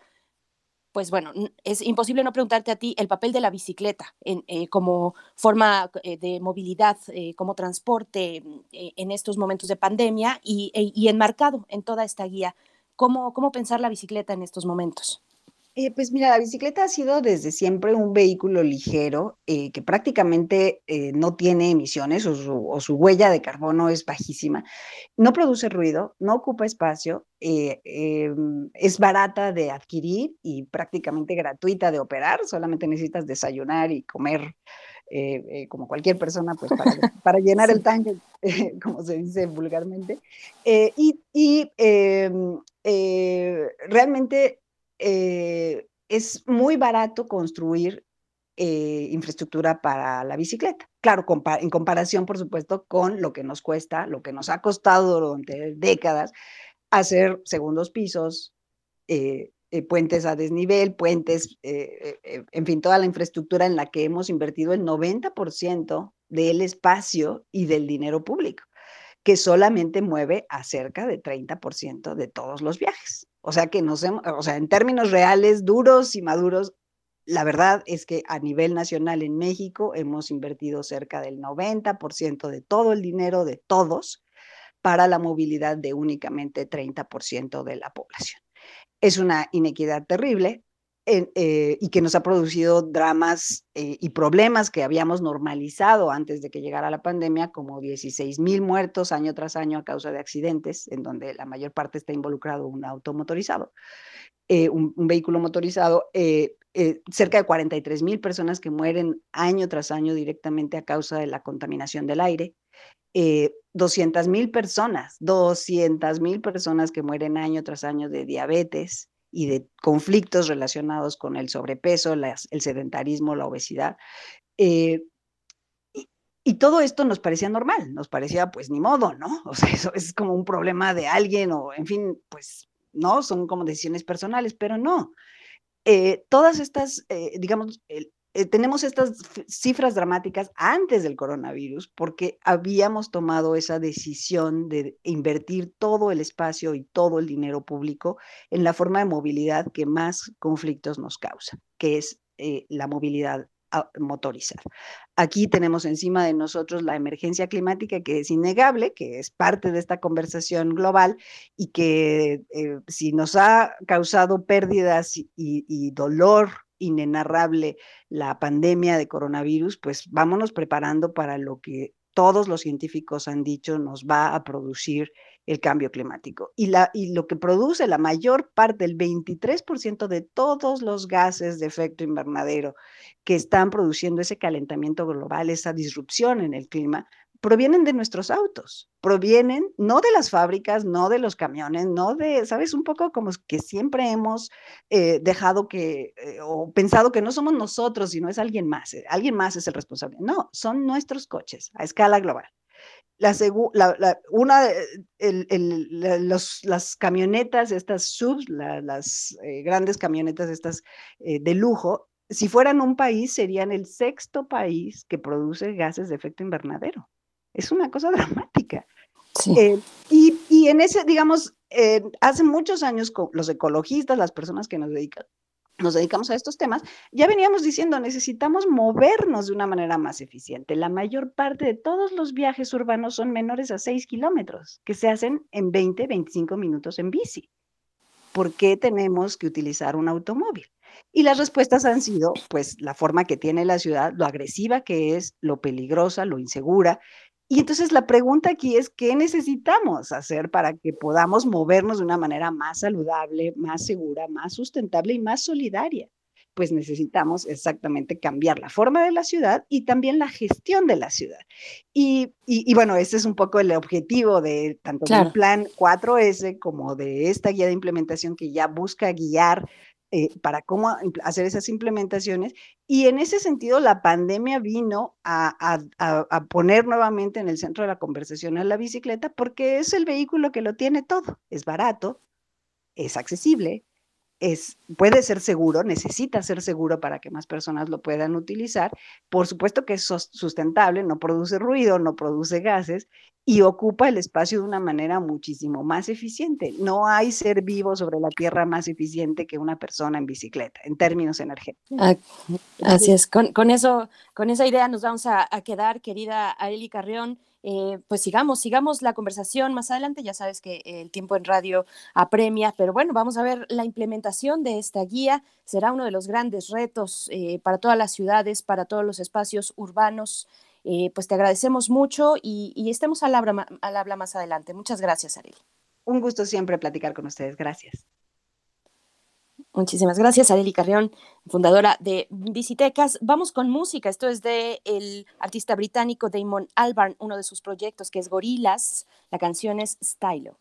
pues bueno, es imposible no preguntarte a ti el papel de la bicicleta eh, como forma eh, de movilidad, eh, como transporte en estos momentos de pandemia y, e, y, enmarcado en toda esta guía. ¿Cómo, ¿Cómo pensar la bicicleta en estos momentos? Eh, pues mira, la bicicleta ha sido desde siempre un vehículo ligero eh, que prácticamente eh, no tiene emisiones o su, huella de carbono es bajísima. No produce ruido, no ocupa espacio, em, es barata de adquirir y prácticamente gratuita de operar. Solamente necesitas desayunar y comer como cualquier persona, pues para, llenar el tanque, como se dice vulgarmente. y, y em, realmente eh, es muy barato construir eh, infraestructura para la bicicleta. Claro, en comparación, por supuesto, con lo que nos cuesta, lo que nos ha costado durante décadas hacer segundos pisos, eh, puentes a desnivel, puentes, en fin, toda la infraestructura en la que hemos invertido el 90% del espacio y del dinero público, que solamente mueve a cerca de 30% de todos los viajes. O sea que nos hemos, o sea, en términos reales, duros y maduros, la verdad es que a nivel nacional en México hemos invertido cerca del 90% de todo el dinero de todos para la movilidad de únicamente 30% de la población. Es una inequidad terrible, eh, y que nos ha producido dramas eh, y problemas que habíamos normalizado antes de que llegara la pandemia, como 16 mil muertos año tras año a causa de accidentes, en donde la mayor parte está involucrado un auto motorizado, eh, un, vehículo motorizado, cerca de 43 mil personas que mueren año tras año directamente a causa de la contaminación del aire. 200 mil personas, 200 mil personas que mueren año tras año de diabetes, y de conflictos relacionados con el sobrepeso, el sedentarismo, la obesidad. Eh, Y todo esto nos parecía normal, nos parecía pues ni modo, ¿no? O sea, eso es como un problema de alguien o, en fin, pues no, son como decisiones personales, pero no. Eh, todas estas, eh, digamos, eh, tenemos estas cifras dramáticas antes del coronavirus porque habíamos tomado esa decisión de invertir todo el espacio y todo el dinero público en la forma de movilidad que más conflictos nos causa, que es la movilidad motorizar. Aquí tenemos encima de nosotros la emergencia climática que es innegable, que es parte de esta conversación global y que eh, si nos ha causado pérdidas y dolor inenarrable la pandemia de coronavirus, pues vámonos preparando para lo que todos los científicos han dicho nos va a producir el cambio climático. Y, la, y lo que produce la mayor parte, el 23% de todos los gases de efecto invernadero que están produciendo ese calentamiento global, esa disrupción en el clima, provienen de nuestros autos, provienen no de las fábricas, no de los camiones, no de, ¿sabes? Un poco como que siempre hemos eh, dejado que, eh, o pensado que no somos nosotros, sino es alguien más, eh, alguien más es el responsable. No, son nuestros coches a escala global. La, la, una, el, los, las camionetas, estas subs, las grandes camionetas estas de lujo, si fueran un país, serían el sexto país que produce gases de efecto invernadero. Es una cosa dramática. Eh, y, y, en ese, digamos, eh, hace muchos años los ecologistas, las personas que nos dedican, nos dedicamos a estos temas, ya veníamos diciendo, necesitamos movernos de una manera más eficiente. La mayor parte de todos los viajes urbanos son menores a 6 kilómetros, que se hacen en 20, 25 minutos en bici. ¿Por qué tenemos que utilizar un automóvil? Y las respuestas han sido, pues, la forma que tiene la ciudad, lo agresiva que es, lo peligrosa, lo insegura, y entonces la pregunta aquí es, ¿qué necesitamos hacer para que podamos movernos de una manera más saludable, más segura, más sustentable y más solidaria? Pues necesitamos exactamente cambiar la forma de la ciudad y también la gestión de la ciudad. Y, bueno, ese es un poco el objetivo de tanto del plan 4S como de esta guía de implementación que ya busca guiar eh, para cómo hacer esas implementaciones. Y en ese sentido, la pandemia vino a, poner nuevamente en el centro de la conversación a la bicicleta porque es el vehículo que lo tiene todo. Es barato, es accesible, es, puede ser seguro, necesita ser seguro para que más personas lo puedan utilizar. Por supuesto que es sustentable, no produce ruido, no produce gases y ocupa el espacio de una manera muchísimo más eficiente. No hay ser vivo sobre la Tierra más eficiente que una persona en bicicleta, en términos energéticos. Ah, así es, con, eso, con esa idea nos vamos a, a quedar, querida Aeli Carrión. Eh, pues sigamos, sigamos la conversación más adelante. Ya sabes que el tiempo en radio apremia, pero bueno, vamos a ver la implementación de esta guía. Será uno de los grandes retos eh, para todas las ciudades, para todos los espacios urbanos. Eh, pues te agradecemos mucho y, estemos al habla, al habla más adelante. Muchas gracias, Ariel. Un gusto siempre platicar con ustedes. Gracias. Muchísimas gracias, Areli Carrión, fundadora de Visitecas. Vamos con música. Esto es de el artista británico Damon Albarn, uno de sus proyectos que es Gorilas. La canción es Stylo.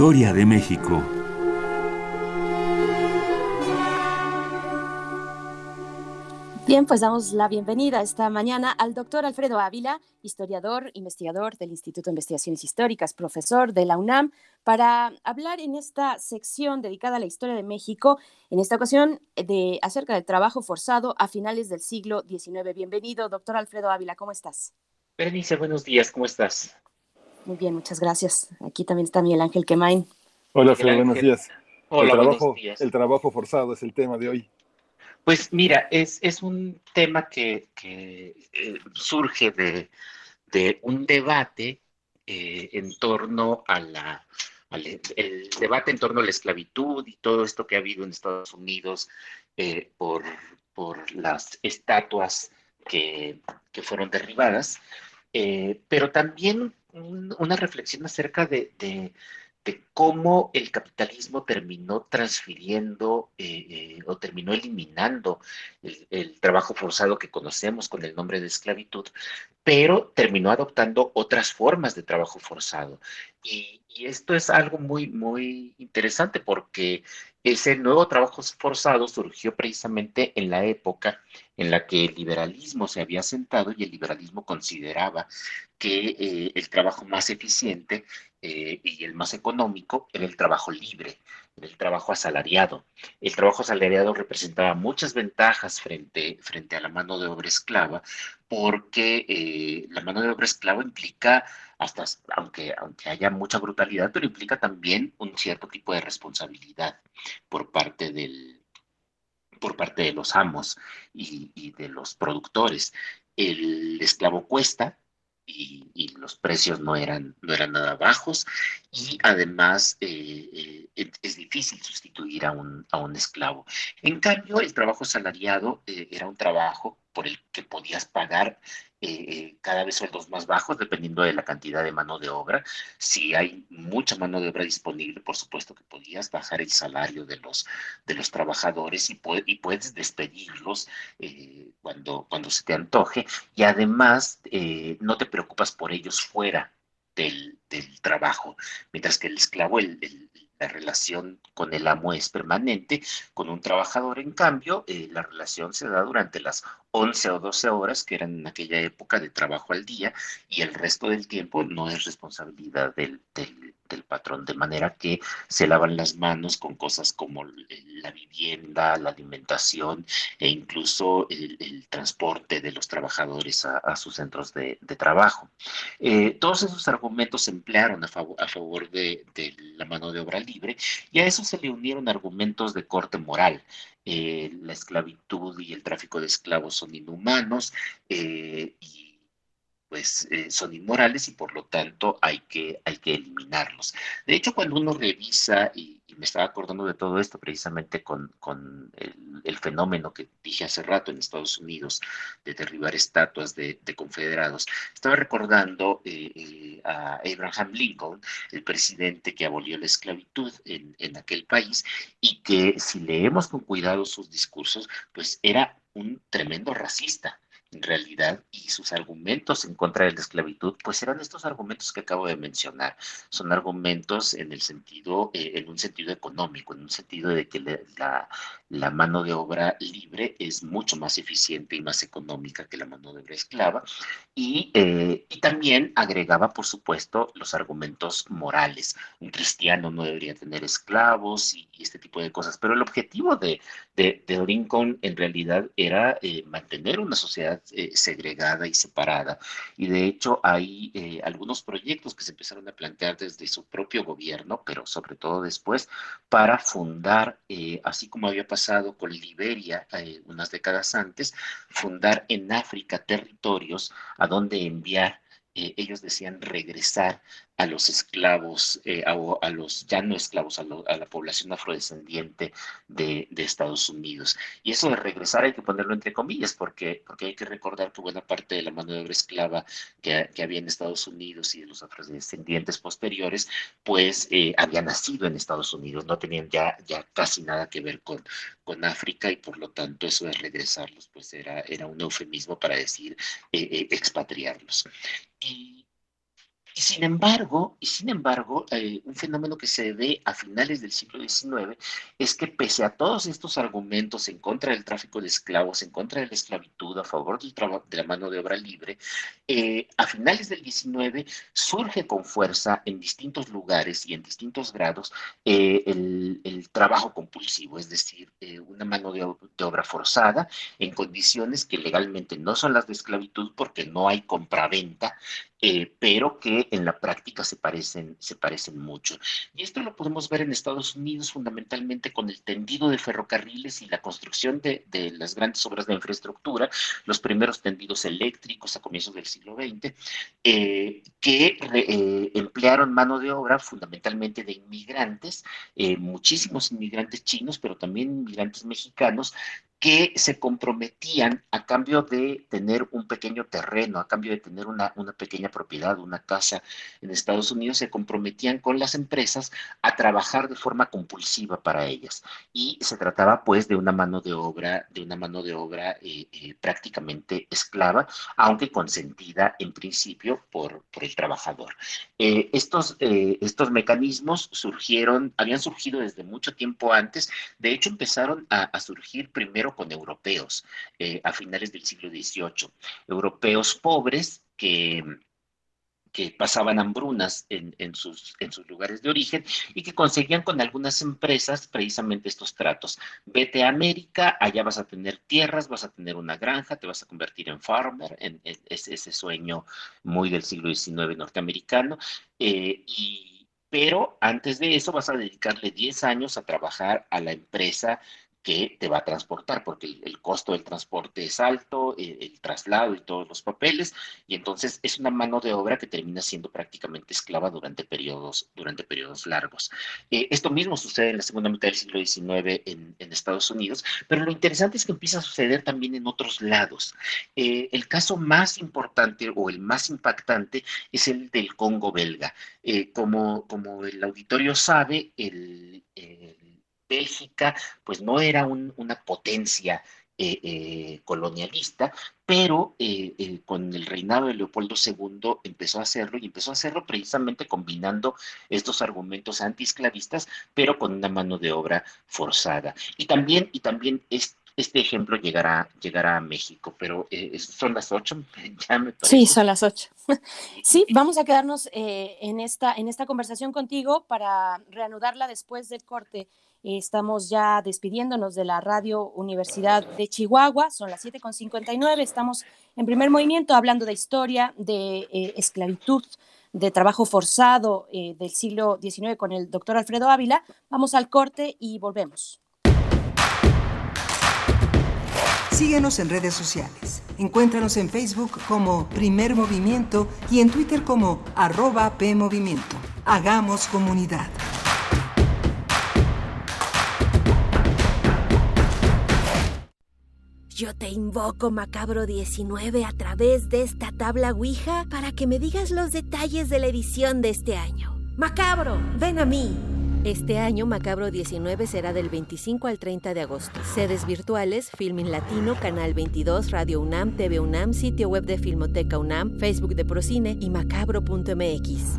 Historia de México. Bien, pues damos la bienvenida esta mañana al doctor Alfredo Ávila, historiador, investigador del Instituto de Investigaciones Históricas, profesor de la UNAM, para hablar en esta sección dedicada a la historia de México, en esta ocasión de acerca del trabajo forzado a finales del siglo XIX. Bienvenido, doctor Alfredo Ávila, ¿cómo estás? Berenice, buenos días, ¿cómo estás? Muy bien, muchas gracias. Aquí también está Miguel Ángel Quemain. Hola, Alfredo, buenos días. Hola, el trabajo, buenos días. El trabajo forzado es el tema de hoy. Pues mira, es, es un tema que, que eh, surge de, de, un debate eh, en torno a la, al el debate en torno a la esclavitud y todo esto que ha habido en Estados Unidos eh, por, por las estatuas que, que fueron derribadas, pero también una reflexión acerca de, cómo el capitalismo terminó transfiriendo eh, eh, o terminó eliminando el, trabajo forzado que conocemos con el nombre de esclavitud, pero terminó adoptando otras formas de trabajo forzado. Y, esto es algo muy, muy interesante porque ese nuevo trabajo forzado surgió precisamente en la época en la que el liberalismo se había sentado y el liberalismo consideraba que eh, el trabajo más eficiente eh, y el más económico era el trabajo libre, el trabajo asalariado. El trabajo asalariado representaba muchas ventajas frente, frente a la mano de obra esclava, porque eh, la mano de obra esclava implica, hasta, aunque, aunque haya mucha brutalidad, pero implica también un cierto tipo de responsabilidad por parte del, por parte de los amos y, de los productores. El esclavo cuesta, y, los precios no eran, no eran nada bajos y además eh, eh, es difícil sustituir a un, a un esclavo. En cambio, el trabajo salariado eh, era un trabajo por el que podías pagar eh, eh, cada vez sueldos más bajos dependiendo de la cantidad de mano de obra. Si hay mucha mano de obra disponible, por supuesto que podías bajar el salario de los, de los trabajadores y, puedes despedirlos eh, cuando, cuando se te antoje. Y además no te preocupas por ellos fuera del, del trabajo, mientras que el esclavo, el, la relación con el amo es permanente, con un trabajador, en cambio, eh, la relación se da durante las 11 o 12 horas que eran en aquella época de trabajo al día y el resto del tiempo no es responsabilidad del, del, patrón, de manera que se lavan las manos con cosas como la vivienda, la alimentación e incluso el, transporte de los trabajadores a, sus centros de, trabajo. Eh, todos esos argumentos se emplearon a favor, a favor de, la mano de obra libre y a eso se le unieron argumentos de corte moral. Eh, la esclavitud y el tráfico de esclavos son inhumanos eh, y pues eh, son inmorales y por lo tanto hay que, hay que eliminarlos. De hecho, cuando uno revisa y, me estaba acordando de todo esto precisamente con, el, fenómeno que dije hace rato en Estados Unidos de derribar estatuas de, confederados. Estaba recordando eh, eh, a Abraham Lincoln, el presidente que abolió la esclavitud en aquel país y que si leemos con cuidado sus discursos, pues era un tremendo racista en realidad, y sus argumentos en contra de la esclavitud, pues eran estos argumentos que acabo de mencionar. Son argumentos en el sentido, eh, en un sentido económico, en un sentido de que la, mano de obra libre es mucho más eficiente y más económica que la mano de obra esclava. Y, eh, y también agregaba, por supuesto, los argumentos morales. Un cristiano no debería tener esclavos y, este tipo de cosas. Pero el objetivo de, de, de Lincoln en realidad era eh, mantener una sociedad eh, segregada y separada. Y de hecho hay eh, algunos proyectos que se empezaron a plantear desde su propio gobierno, pero sobre todo después, para fundar, eh, así como había pasado con Liberia unas décadas antes, fundar en África territorios a donde enviar ellos decían regresar a los esclavos, eh, a, los ya no esclavos, a, la población afrodescendiente de, Estados Unidos. Y eso de regresar hay que ponerlo entre comillas, porque, porque hay que recordar que buena parte de la mano de obra esclava que, había en Estados Unidos y de los afrodescendientes posteriores, pues eh, había nacido en Estados Unidos, no tenían ya, ya casi nada que ver con, con África y por lo tanto eso de regresarlos, pues era, era un eufemismo para decir eh, expatriarlos. Y y sin embargo, y sin embargo, eh, un fenómeno que se ve a finales del siglo XIX es que pese a todos estos argumentos en contra del tráfico de esclavos, en contra de la esclavitud, a favor del de la mano de obra libre, eh, a finales del XIX surge con fuerza en distintos lugares y en distintos grados eh, el, trabajo compulsivo, es decir, una mano de obra forzada en condiciones que legalmente no son las de esclavitud porque no hay compraventa eh, pero que en la práctica se parecen, se parecen mucho. Y esto lo podemos ver en Estados Unidos fundamentalmente con el tendido de ferrocarriles y la construcción de, de las grandes obras de infraestructura, los primeros tendidos eléctricos a comienzos del siglo XX, eh, que eh, emplearon mano de obra fundamentalmente de inmigrantes, muchísimos inmigrantes chinos, pero también inmigrantes mexicanos, que se comprometían a cambio de tener un pequeño terreno, a cambio de tener una, una, pequeña propiedad, una casa en Estados Unidos, se comprometían con las empresas a trabajar de forma compulsiva para ellas. Y se trataba pues de una mano de obra, de una mano de obra eh, eh, prácticamente esclava, aunque consentida en principio por, por el trabajador. Eh, estos, estos mecanismos surgieron, habían surgido desde mucho tiempo antes, de hecho empezaron a, a surgir primero con europeos eh, a finales del siglo XVIII. Europeos pobres que que pasaban hambrunas en, en, sus, en sus lugares de origen y que conseguían con algunas empresas precisamente estos tratos. Vete a América, allá vas a tener tierras, vas a tener una granja, te vas a convertir en farmer, en, ese, sueño muy del siglo XIX norteamericano, eh, pero antes de eso vas a dedicarle 10 años a trabajar a la empresa que te va a transportar, porque el, costo del transporte es alto, eh, el, traslado y todos los papeles, y entonces es una mano de obra que termina siendo prácticamente esclava durante periodos, durante periodos largos. Eh, esto mismo sucede en la segunda mitad del siglo XIX en, Estados Unidos, pero lo interesante es que empieza a suceder también en otros lados. Eh, el caso más importante o el más impactante es el del Congo belga. como, como el auditorio sabe, el Bélgica pues no era una potencia eh, eh, colonialista, pero eh, con el reinado de Leopoldo II empezó a hacerlo y empezó a hacerlo precisamente combinando estos argumentos antiesclavistas, pero con una mano de obra forzada. Y también, y también este ejemplo llegará, llegará a México, pero son las ocho. sí, son las ocho. sí, vamos a quedarnos en, esta, en esta conversación contigo para reanudarla después del corte. Estamos ya despidiéndonos de la Radio Universidad de Chihuahua, son las 7.59, estamos en primer movimiento hablando de historia, de eh, esclavitud, de trabajo forzado eh, del siglo XIX con el doctor Alfredo Ávila. Vamos al corte y volvemos. Síguenos en redes sociales. Encuéntranos en Facebook como Primer Movimiento y en Twitter como arroba PMovimiento. Hagamos comunidad. Yo te invoco, Macabro 19, a través de esta tabla Ouija para que me digas los detalles de la edición de este año. Macabro, ven a mí. Este año Macabro 19 será del 25 al 30 de agosto. Sedes virtuales, Filmin Latino, Canal 22, Radio UNAM, TV UNAM, sitio web de Filmoteca UNAM, Facebook de Procine y macabro.mx.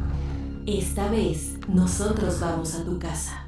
Esta vez, nosotros vamos a tu casa.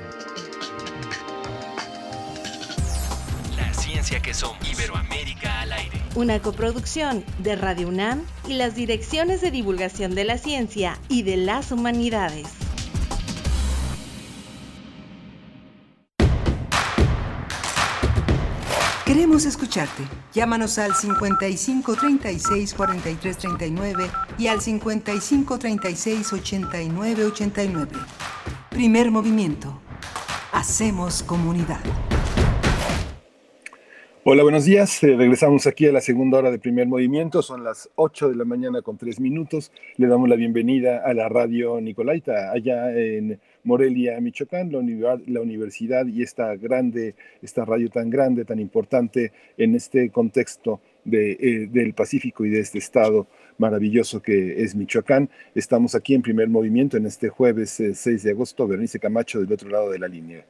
La ciencia que somos. Iberoamérica al aire una coproducción de Radio UNAM y las direcciones de divulgación de la ciencia y de las humanidades. Queremos escucharte. Llámanos al 55 36 43 39 y al 55 36 89 89. Primer movimiento. Hacemos comunidad. Hola, buenos días. Eh, regresamos aquí a la segunda hora de primer movimiento. Son las 8 de la mañana con 3 minutos. Le damos la bienvenida a la radio Nicolaita, allá en Morelia, Michoacán, la, la universidad y esta grande, esta radio tan grande, tan importante en este contexto de, eh, del Pacífico y de este estado maravilloso que es Michoacán. Estamos aquí en primer movimiento en este jueves 6 eh, de agosto. Bernice Camacho del otro lado de la línea.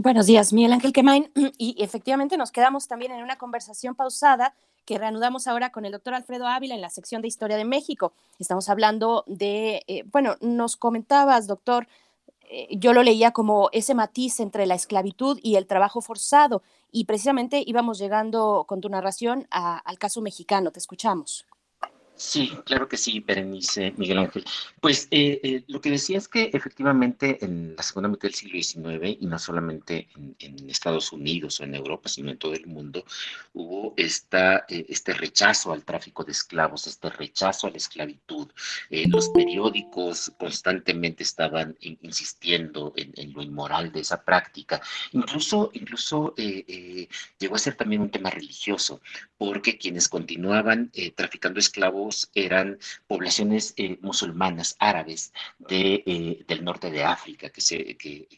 Buenos días, Miguel Ángel Quemain. Y efectivamente nos quedamos también en una conversación pausada que reanudamos ahora con el doctor Alfredo Ávila en la sección de Historia de México. Estamos hablando de, eh, bueno, nos comentabas, doctor, eh, yo lo leía como ese matiz entre la esclavitud y el trabajo forzado. Y precisamente íbamos llegando con tu narración al caso mexicano. Te escuchamos. Sí, claro que sí, Berenice, Miguel Ángel. Pues eh, eh, lo que decía es que efectivamente en la segunda mitad del siglo XIX, y no solamente en, Estados Unidos o en Europa, sino en todo el mundo, hubo esta, eh, este rechazo al tráfico de esclavos, este rechazo a la esclavitud. los periódicos constantemente estaban insistiendo en, lo inmoral de esa práctica. Incluso, incluso llegó a ser también un tema religioso, porque quienes continuaban traficando esclavos, eran poblaciones eh, musulmanas, árabes, de, eh, del norte de África, que, se, que,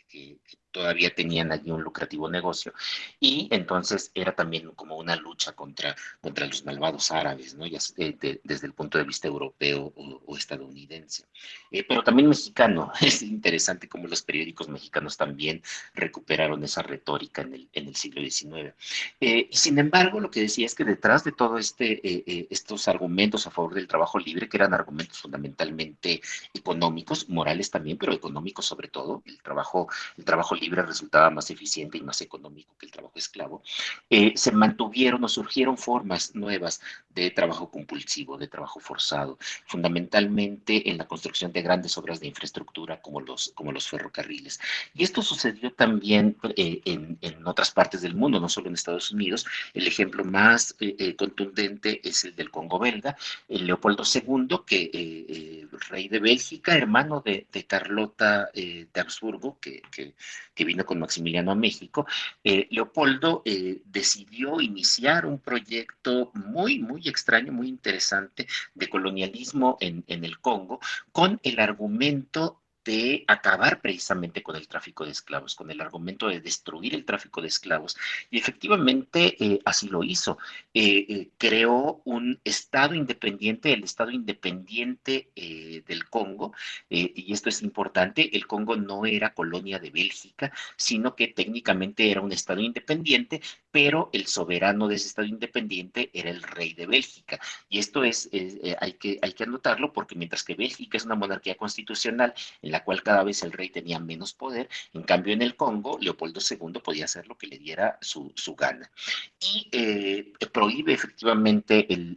todavía tenían allí un lucrativo negocio. Y entonces era también como una lucha contra, contra los malvados árabes, ¿no? Ya, desde el punto de vista europeo o, estadounidense. Eh, pero también mexicano. Es interesante cómo los periódicos mexicanos también recuperaron esa retórica en el, en el siglo XIX. Eh, y sin embargo, lo que decía es que detrás de todo este, eh, estos argumentos a favor del trabajo libre, que eran argumentos fundamentalmente económicos, morales también, pero económicos sobre todo, el trabajo, el trabajo libre resultaba más eficiente y más económico que el trabajo esclavo, eh, se mantuvieron o surgieron formas nuevas de trabajo compulsivo, de trabajo forzado, fundamentalmente en la construcción de grandes obras de infraestructura como los, como los ferrocarriles. Y esto sucedió también eh, en, en, otras partes del mundo, no solo en Estados Unidos. El ejemplo más eh, contundente es el del Congo belga, el Leopoldo II, que rey de Bélgica, hermano de, de Carlota de Habsburgo, que, que, que vino con Maximiliano a México, eh, Leopoldo eh, decidió iniciar un proyecto muy, muy extraño, muy interesante de colonialismo en, en el Congo, con el argumento de acabar precisamente con el tráfico de esclavos, con el argumento de destruir el tráfico de esclavos. Y efectivamente eh, así lo hizo. Eh, eh, creó un Estado independiente, el Estado independiente del Congo, y esto es importante, el Congo no era colonia de Bélgica, sino que técnicamente era un Estado independiente, pero el soberano de ese Estado independiente era el rey de Bélgica. Y esto es, hay, que, hay que anotarlo porque mientras que Bélgica es una monarquía constitucional, en la cual cada vez el rey tenía menos poder. En cambio, en el Congo, Leopoldo II podía hacer lo que le diera su, gana. Y eh, prohíbe efectivamente el,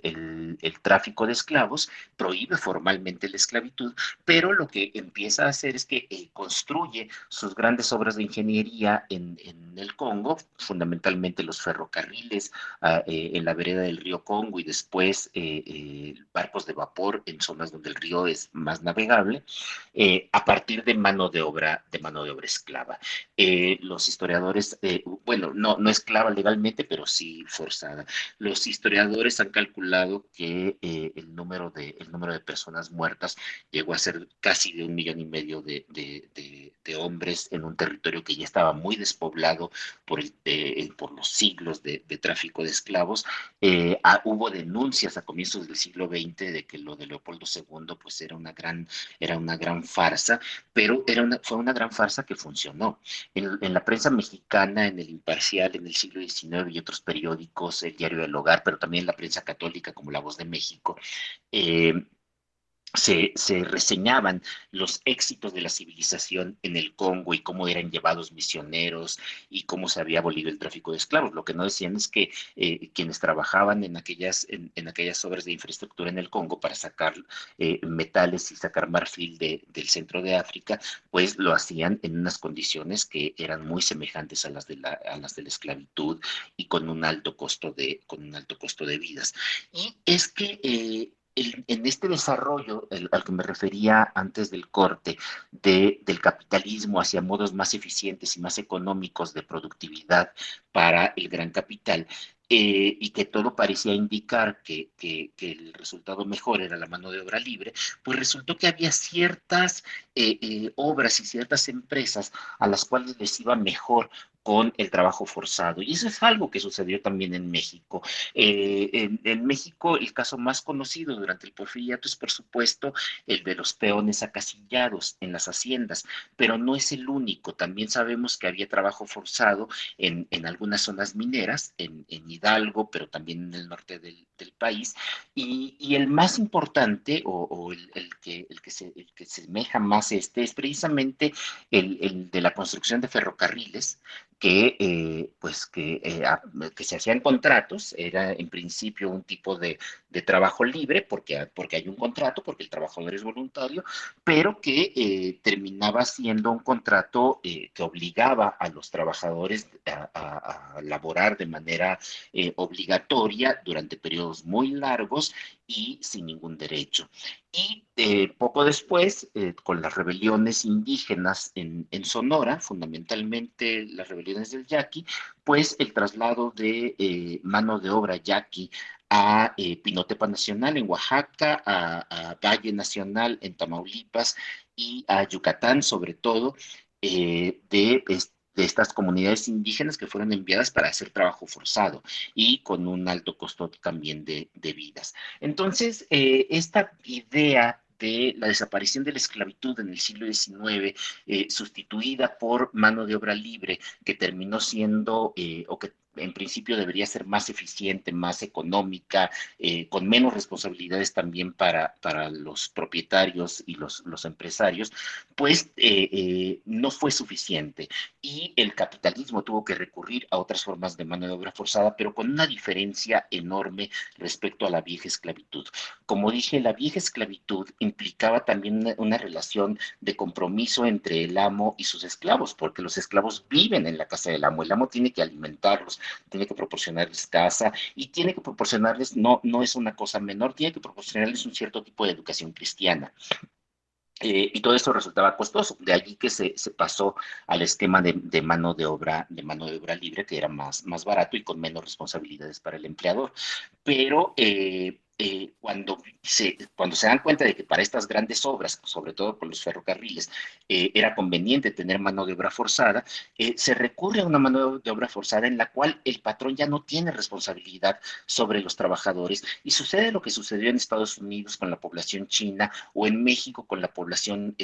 tráfico de esclavos, prohíbe formalmente la esclavitud, pero lo que empieza a hacer es que eh, construye sus grandes obras de ingeniería en, el Congo, fundamentalmente los ferrocarriles ah, eh, en la vereda del río Congo y después barcos de vapor en zonas donde el río es más navegable a partir de mano de obra, de mano de obra esclava. Eh, los historiadores, eh, bueno, no, no esclava legalmente, pero sí forzada. Los historiadores han calculado que eh, el, número de, el número de personas muertas llegó a ser casi de un millón y medio de, hombres en un territorio que ya estaba muy despoblado por, el, por los siglos de, tráfico de esclavos. hubo denuncias a comienzos del siglo XX de que lo de Leopoldo II pues era una gran, era una gran farsa pero era una, fue una gran farsa que funcionó. En, la prensa mexicana, en el Imparcial, en el siglo XIX y otros periódicos, el Diario del Hogar, pero también la prensa católica como La Voz de México, eh, se, reseñaban los éxitos de la civilización en el Congo y cómo eran llevados misioneros y cómo se había abolido el tráfico de esclavos. Lo que no decían es que eh, quienes trabajaban en aquellas, en, aquellas obras de infraestructura en el Congo para sacar eh, metales y sacar marfil del centro de África, pues lo hacían en unas condiciones que eran muy semejantes a las de la, a las de la esclavitud y con un alto costo de, con un alto costo de vidas. Y es que eh, en este desarrollo al que me refería antes del corte del capitalismo hacia modos más eficientes y más económicos de productividad para el gran capital, eh, y que todo parecía indicar que, el resultado mejor era la mano de obra libre, pues resultó que había ciertas eh, eh, obras y ciertas empresas a las cuales les iba mejor con el trabajo forzado. Y eso es algo que sucedió también en México. Eh, en, México, el caso más conocido durante el porfiriato es, por supuesto, el de los peones acasillados en las haciendas, pero no es el único. También sabemos que había trabajo forzado en, algunas zonas mineras, en, Hidalgo, pero también en el norte del, país. Y, el más importante, o, el, que, el, que se, el que semeja más este, es precisamente el de la construcción de ferrocarriles que, eh, pues que, eh, que, se hacían contratos, era en principio un tipo de, de, trabajo libre, porque, porque hay un contrato, porque el trabajador es voluntario, pero que eh, terminaba siendo un contrato que obligaba a los trabajadores a, laborar de manera obligatoria durante periodos muy largos y sin ningún derecho. Y eh, poco después, eh, con las rebeliones indígenas en, Sonora, fundamentalmente las rebeliones del Yaqui, pues el traslado de eh, mano de obra yaqui a Pinotepa Nacional en Oaxaca, a, Valle Nacional en Tamaulipas y a Yucatán, sobre todo, de de estas comunidades indígenas que fueron enviadas para hacer trabajo forzado y con un alto costo también de, vidas. Entonces, eh, esta idea de la desaparición de la esclavitud en el siglo XIX, eh, sustituida por mano de obra libre, que terminó siendo, eh, o que en principio debería ser más eficiente, más económica, eh, con menos responsabilidades también para, para los propietarios y los, empresarios, pues eh, eh, no fue suficiente. Y el capitalismo tuvo que recurrir a otras formas de mano de obra forzada, pero con una diferencia enorme respecto a la vieja esclavitud. Como dije, la vieja esclavitud implicaba también una relación de compromiso entre el amo y sus esclavos, porque los esclavos viven en la casa del amo, el amo tiene que alimentarlos, tiene que proporcionarles casa y tiene que proporcionarles, no, no es una cosa menor, tiene que proporcionarles un cierto tipo de educación cristiana. Eh, y todo esto resultaba costoso, de allí que se, se pasó al esquema de, mano de obra, de mano de obra libre, que era más, más barato y con menos responsabilidades para el empleador. Pero eh, eh, cuando, se, cuando se dan cuenta de que para estas grandes obras, sobre todo por los ferrocarriles, eh, era conveniente tener mano de obra forzada, eh, se recurre a una mano de obra forzada en la cual el patrón ya no tiene responsabilidad sobre los trabajadores. Y sucede lo que sucedió en Estados Unidos con la población china o en México con la población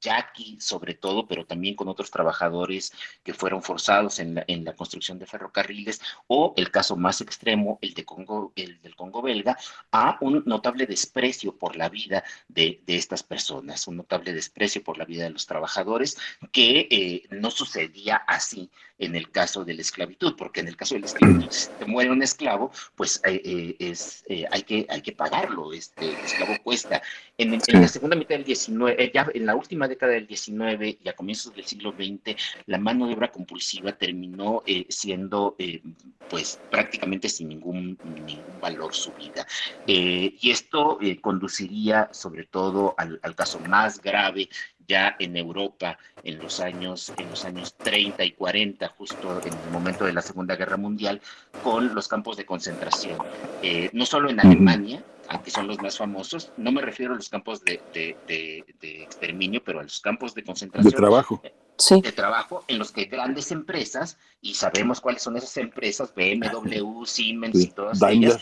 yaqui sobre todo, pero también con otros trabajadores que fueron forzados en la, en la construcción de ferrocarriles o el caso más extremo, el, de Congo, el del Congo belga, a un notable desprecio por la vida de, estas personas, un notable desprecio por la vida de los trabajadores, que eh, no sucedía así en el caso de la esclavitud, porque en el caso de la esclavitud, si te muere un esclavo, pues eh, eh, es, hay, que, hay que pagarlo, este, el esclavo cuesta. En, la segunda mitad del 19, ya en la última década del 19 y a comienzos del siglo XX, la mano de obra compulsiva terminó siendo pues prácticamente sin ningún, ningún valor su vida. Eh, y esto eh, conduciría sobre todo al, caso más grave ya en Europa en los años en los años 30 y 40 justo en el momento de la Segunda Guerra Mundial con los campos de concentración. Eh, no solo en Alemania aunque son los más famosos no me refiero a los campos de, exterminio pero a los campos de concentración de trabajo. De trabajo en los que grandes empresas y sabemos cuáles son esas empresas BMW Siemens y todas ellas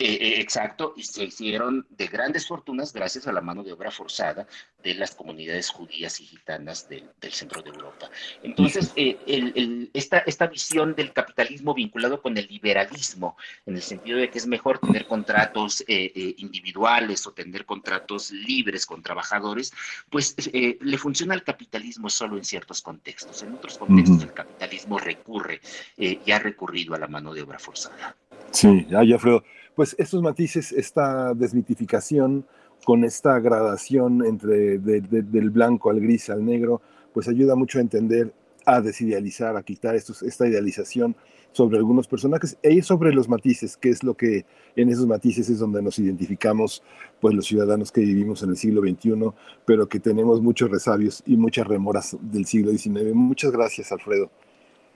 eh, eh, exacto, y se hicieron de grandes fortunas gracias a la mano de obra forzada de las comunidades judías y gitanas del, centro de Europa. Entonces, eh, esta, esta visión del capitalismo vinculado con el liberalismo, en el sentido de que es mejor tener contratos individuales o tener contratos libres con trabajadores, pues le funciona al capitalismo solo en ciertos contextos. En otros contextos el capitalismo recurre y ha recurrido a la mano de obra forzada. Sí, ay, Alfredo pues estos matices, esta desmitificación con esta gradación entre del blanco al gris al negro, pues ayuda mucho a entender, a desidealizar, a quitar estos, esta idealización sobre algunos personajes y sobre los matices, que es lo que en esos matices es donde nos identificamos, pues los ciudadanos que vivimos en el siglo XXI, pero que tenemos muchos resabios y muchas remoras del siglo XIX. Muchas gracias, Alfredo.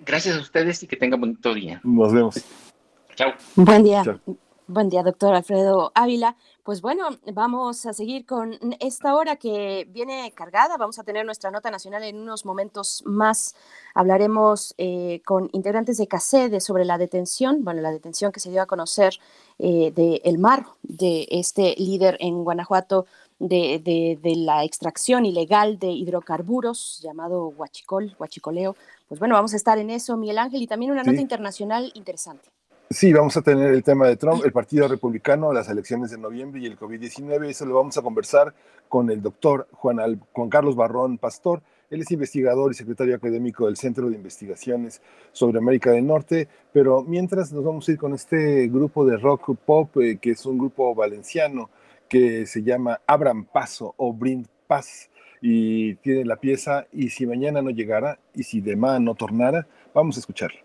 Gracias a ustedes y que tengan bonito día. Nos vemos. Chao. Buen día. Buen día, doctor Alfredo Ávila. Pues bueno, vamos a seguir con esta hora que viene cargada. Vamos a tener nuestra nota nacional en unos momentos más. Hablaremos eh, con integrantes de CACEDE sobre la detención, bueno, la detención que se dio a conocer eh, de El Mar, de este líder en Guanajuato de, de, la extracción ilegal de hidrocarburos llamado huachicol, huachicoleo. Pues bueno, vamos a estar en eso, Miguel Ángel, y también una nota internacional interesante. Sí, vamos a tener el tema de Trump, el Partido Republicano, las elecciones de noviembre y el COVID-19. Eso lo vamos a conversar con el doctor Juan, Juan Carlos Barrón Pastor. Él es investigador y secretario académico del Centro de Investigaciones sobre América del Norte, pero mientras nos vamos a ir con este grupo de rock pop, eh, que es un grupo valenciano que se llama Abran Paso o Brind Paz, y tiene la pieza Y si mañana no llegara, y si demá no tornara, vamos a escucharlo.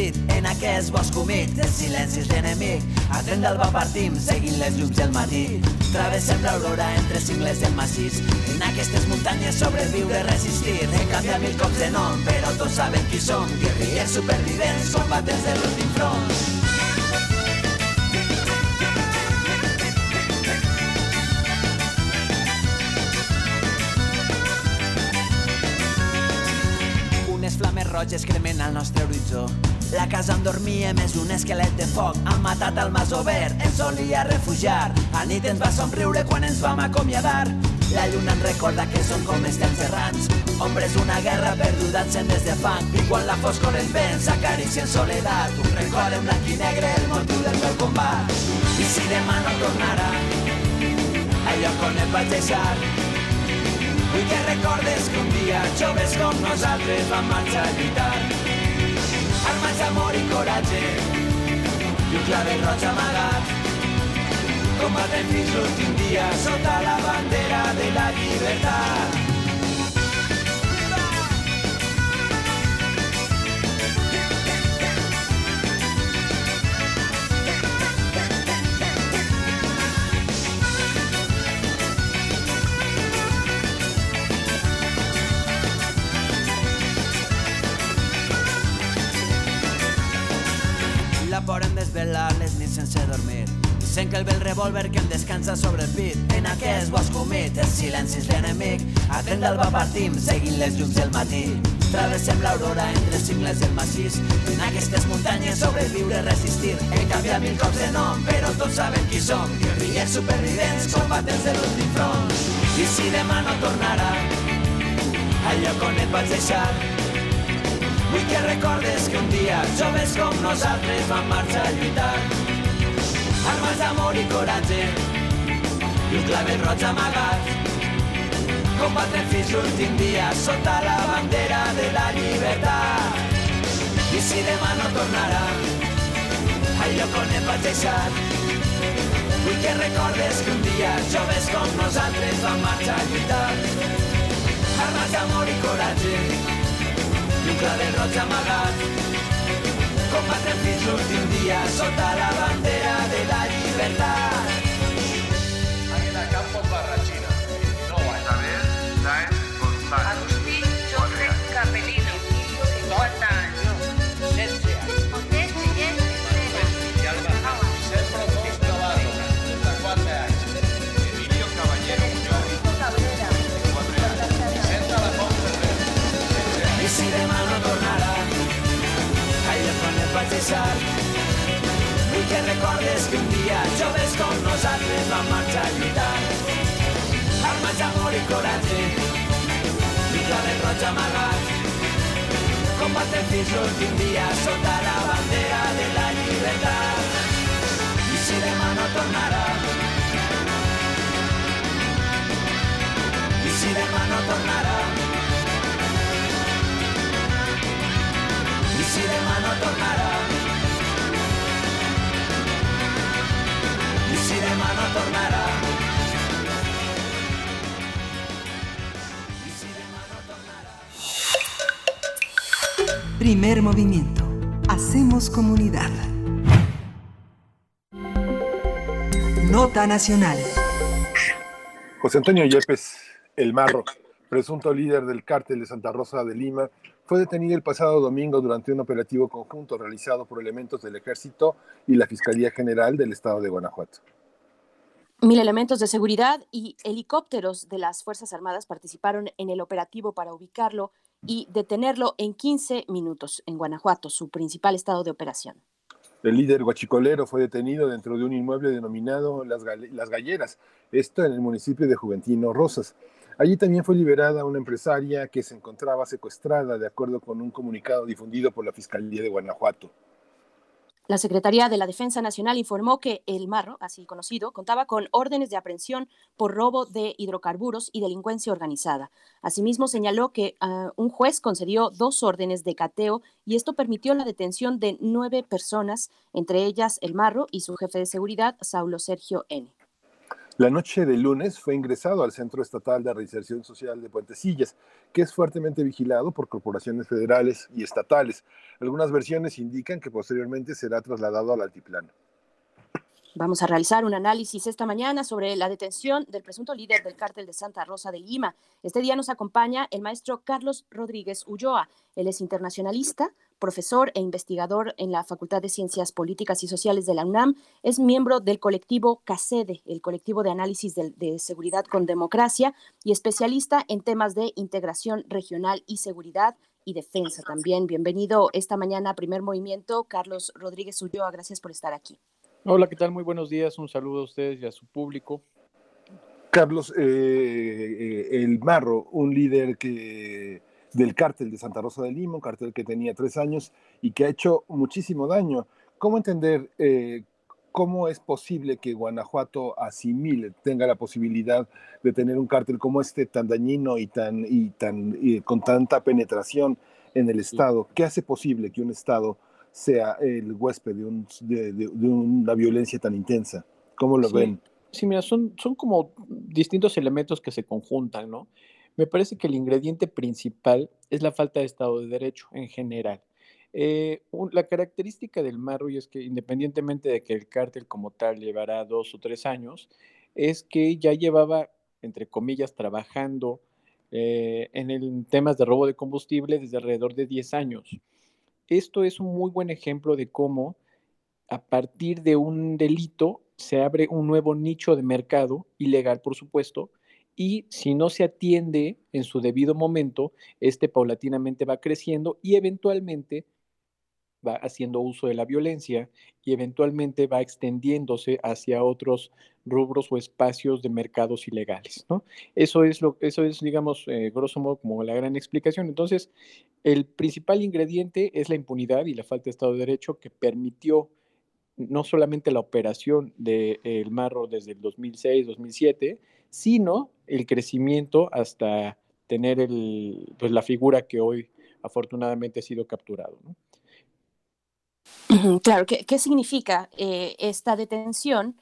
Descansa sobre el pit. En aquest bosc humit, el silenci és l'enemic. A tren d'alba partim, seguint les llums del matí. Travessem l'aurora entre cingles del massís. En aquestes muntanyes sobreviure, resistir. He canviat mil cops de nom, però tots saben qui som. Guerrillers supervivents, combatents de l'últim front. Flames roges cremen al nostre horitzó. La casa on dormíem és un esquelet de foc. Han matat el mas obert, ens solia refugiar. A nit ens va somriure quan ens vam acomiadar. La lluna ens recorda que som com els temps errants. Hombres una guerra perduda encendes de fang. I quan la foscor ens ven, s'acaricia en soledat. Un record en blanc i negre, el motiu del meu combat. I si demà no tornarà, al lloc on et vaig deixar, Vull que recordes que un dia joves com nosaltres vam marxar a lluitar. Armats d'amor i coratge i un clavel roig amagat. Combatem fins l'últim dia sota la bandera de la llibertat. Que el vell revòlver que em descansa sobre el pit. En aquest bosc humit, el silenci és l'enemic. A tren d'alba partim, seguint les llums del matí. Travessem l'aurora entre cingles del massís. En aquestes muntanyes sobreviure, resistir. He canviat mil cops de nom, però tots saben qui som. Guerrillers supervivents, combatents de l'últim front. I si demà no tornarà, al lloc on et vaig deixar, Vull que recordes que un dia joves com nosaltres vam marxar a lluitar. Armes d'amor i coratge i un clavel roig amagat. Combatre fins l'últim dia sota la bandera de la llibertat. I si demà no tornarà al lloc on et vaig vull que recordes que un dia joves com nosaltres vam marxar a lluitar. Armes d'amor i coratge i un clavel roig amagat. Combatrem fins l'últim dia sota la bandera de la llibertat. Águila Isabel González. Agustín José Capelino, 50 años. Lesbia. José Cheyenne Estela. Y Alba Centro Dos Navarro, 34 años. Emilio Caballero. Cabrera. 4 años. Vicenta Lafont Ferrer. I si demà no tornarà al lloc on et vaig deixar, vull que un dia joves com nosaltres vam marxar a lluitar. Armats d'amor i coratge i un clavel roig amagat. Combatrem fins l'últim dia sota la bandera de la llibertat. I si demà no tornarà i si demà no tornarà i si demà no tornarà i si demà no tornarà Primer movimiento. Hacemos comunidad. Nota nacional. José Antonio Yepes, el Marro, presunto líder del cártel de Santa Rosa de Lima, fue detenido el pasado domingo durante un operativo conjunto realizado por elementos del Ejército y la Fiscalía General del Estado de Guanajuato. Mil elementos de seguridad y helicópteros de las Fuerzas Armadas participaron en el operativo para ubicarlo y detenerlo en 15 minutos en Guanajuato, su principal estado de operación. El líder guachicolero fue detenido dentro de un inmueble denominado Las, Las Galleras, esto en el municipio de Juventino Rosas. Allí también fue liberada una empresaria que se encontraba secuestrada, de acuerdo con un comunicado difundido por la Fiscalía de Guanajuato. La Secretaría de la Defensa Nacional informó que el Marro, así conocido, contaba con órdenes de aprehensión por robo de hidrocarburos y delincuencia organizada. Asimismo, señaló que ah, un juez concedió dos órdenes de cateo y esto permitió la detención de nueve personas, entre ellas el Marro y su jefe de seguridad, Saulo Sergio N. La noche de lunes fue ingresado al Centro Estatal de Reinserción Social de Puentecillas, que es fuertemente vigilado por corporaciones federales y estatales. Algunas versiones indican que posteriormente será trasladado al altiplano. Vamos a realizar un análisis esta mañana sobre la detención del presunto líder del cártel de Santa Rosa de Lima. Este día nos acompaña el maestro Carlos Rodríguez Ulloa. Él es internacionalista, profesor e investigador en la Facultad de Ciencias Políticas y Sociales de la UNAM. Es miembro del colectivo CACEDE, el colectivo de análisis de, de seguridad con democracia, y especialista en temas de integración regional y seguridad y defensa también. Bienvenido esta mañana a Primer Movimiento, Carlos Rodríguez Ulloa. Gracias por estar aquí. Hola, ¿qué tal? Muy buenos días. Un saludo a ustedes y a su público. Carlos, eh, eh, el Marro, un líder que del cártel de Santa Rosa de Lima, un cártel que tenía tres años y que ha hecho muchísimo daño. ¿Cómo entender eh, cómo es posible que Guanajuato asimile, tenga la posibilidad de tener un cártel como este tan dañino y tan y tan y con tanta penetración en el Estado? ¿Qué hace posible que un Estado sea el huésped de, un, de, de, de una violencia tan intensa? ¿Cómo lo Sí, ven? sí, mira, son, son como distintos elementos que se conjuntan, ¿no? Me parece que el ingrediente principal es la falta de Estado de Derecho en general. Eh, un- la característica del Marro, y es que independientemente de que el cártel como tal llevará dos o tres años, es que ya llevaba, entre comillas, trabajando eh, en el, temas de robo de combustible desde alrededor de 10 años. Esto es un muy buen ejemplo de cómo a partir de un delito se abre un nuevo nicho de mercado, ilegal por supuesto, y si no se atiende en su debido momento, este paulatinamente va creciendo y eventualmente va haciendo uso de la violencia y eventualmente va extendiéndose hacia otros rubros o espacios de mercados ilegales, ¿no? Eso es lo, eso es, digamos, eh, grosso modo como la gran explicación. Entonces, el principal ingrediente es la impunidad y la falta de Estado de Derecho que permitió no solamente la operación del Marro desde el 2006, 2007, sino el crecimiento hasta tener el, pues, la figura que hoy afortunadamente ha sido capturado. ¿no? Claro, ¿qué, qué significa eh, esta detención?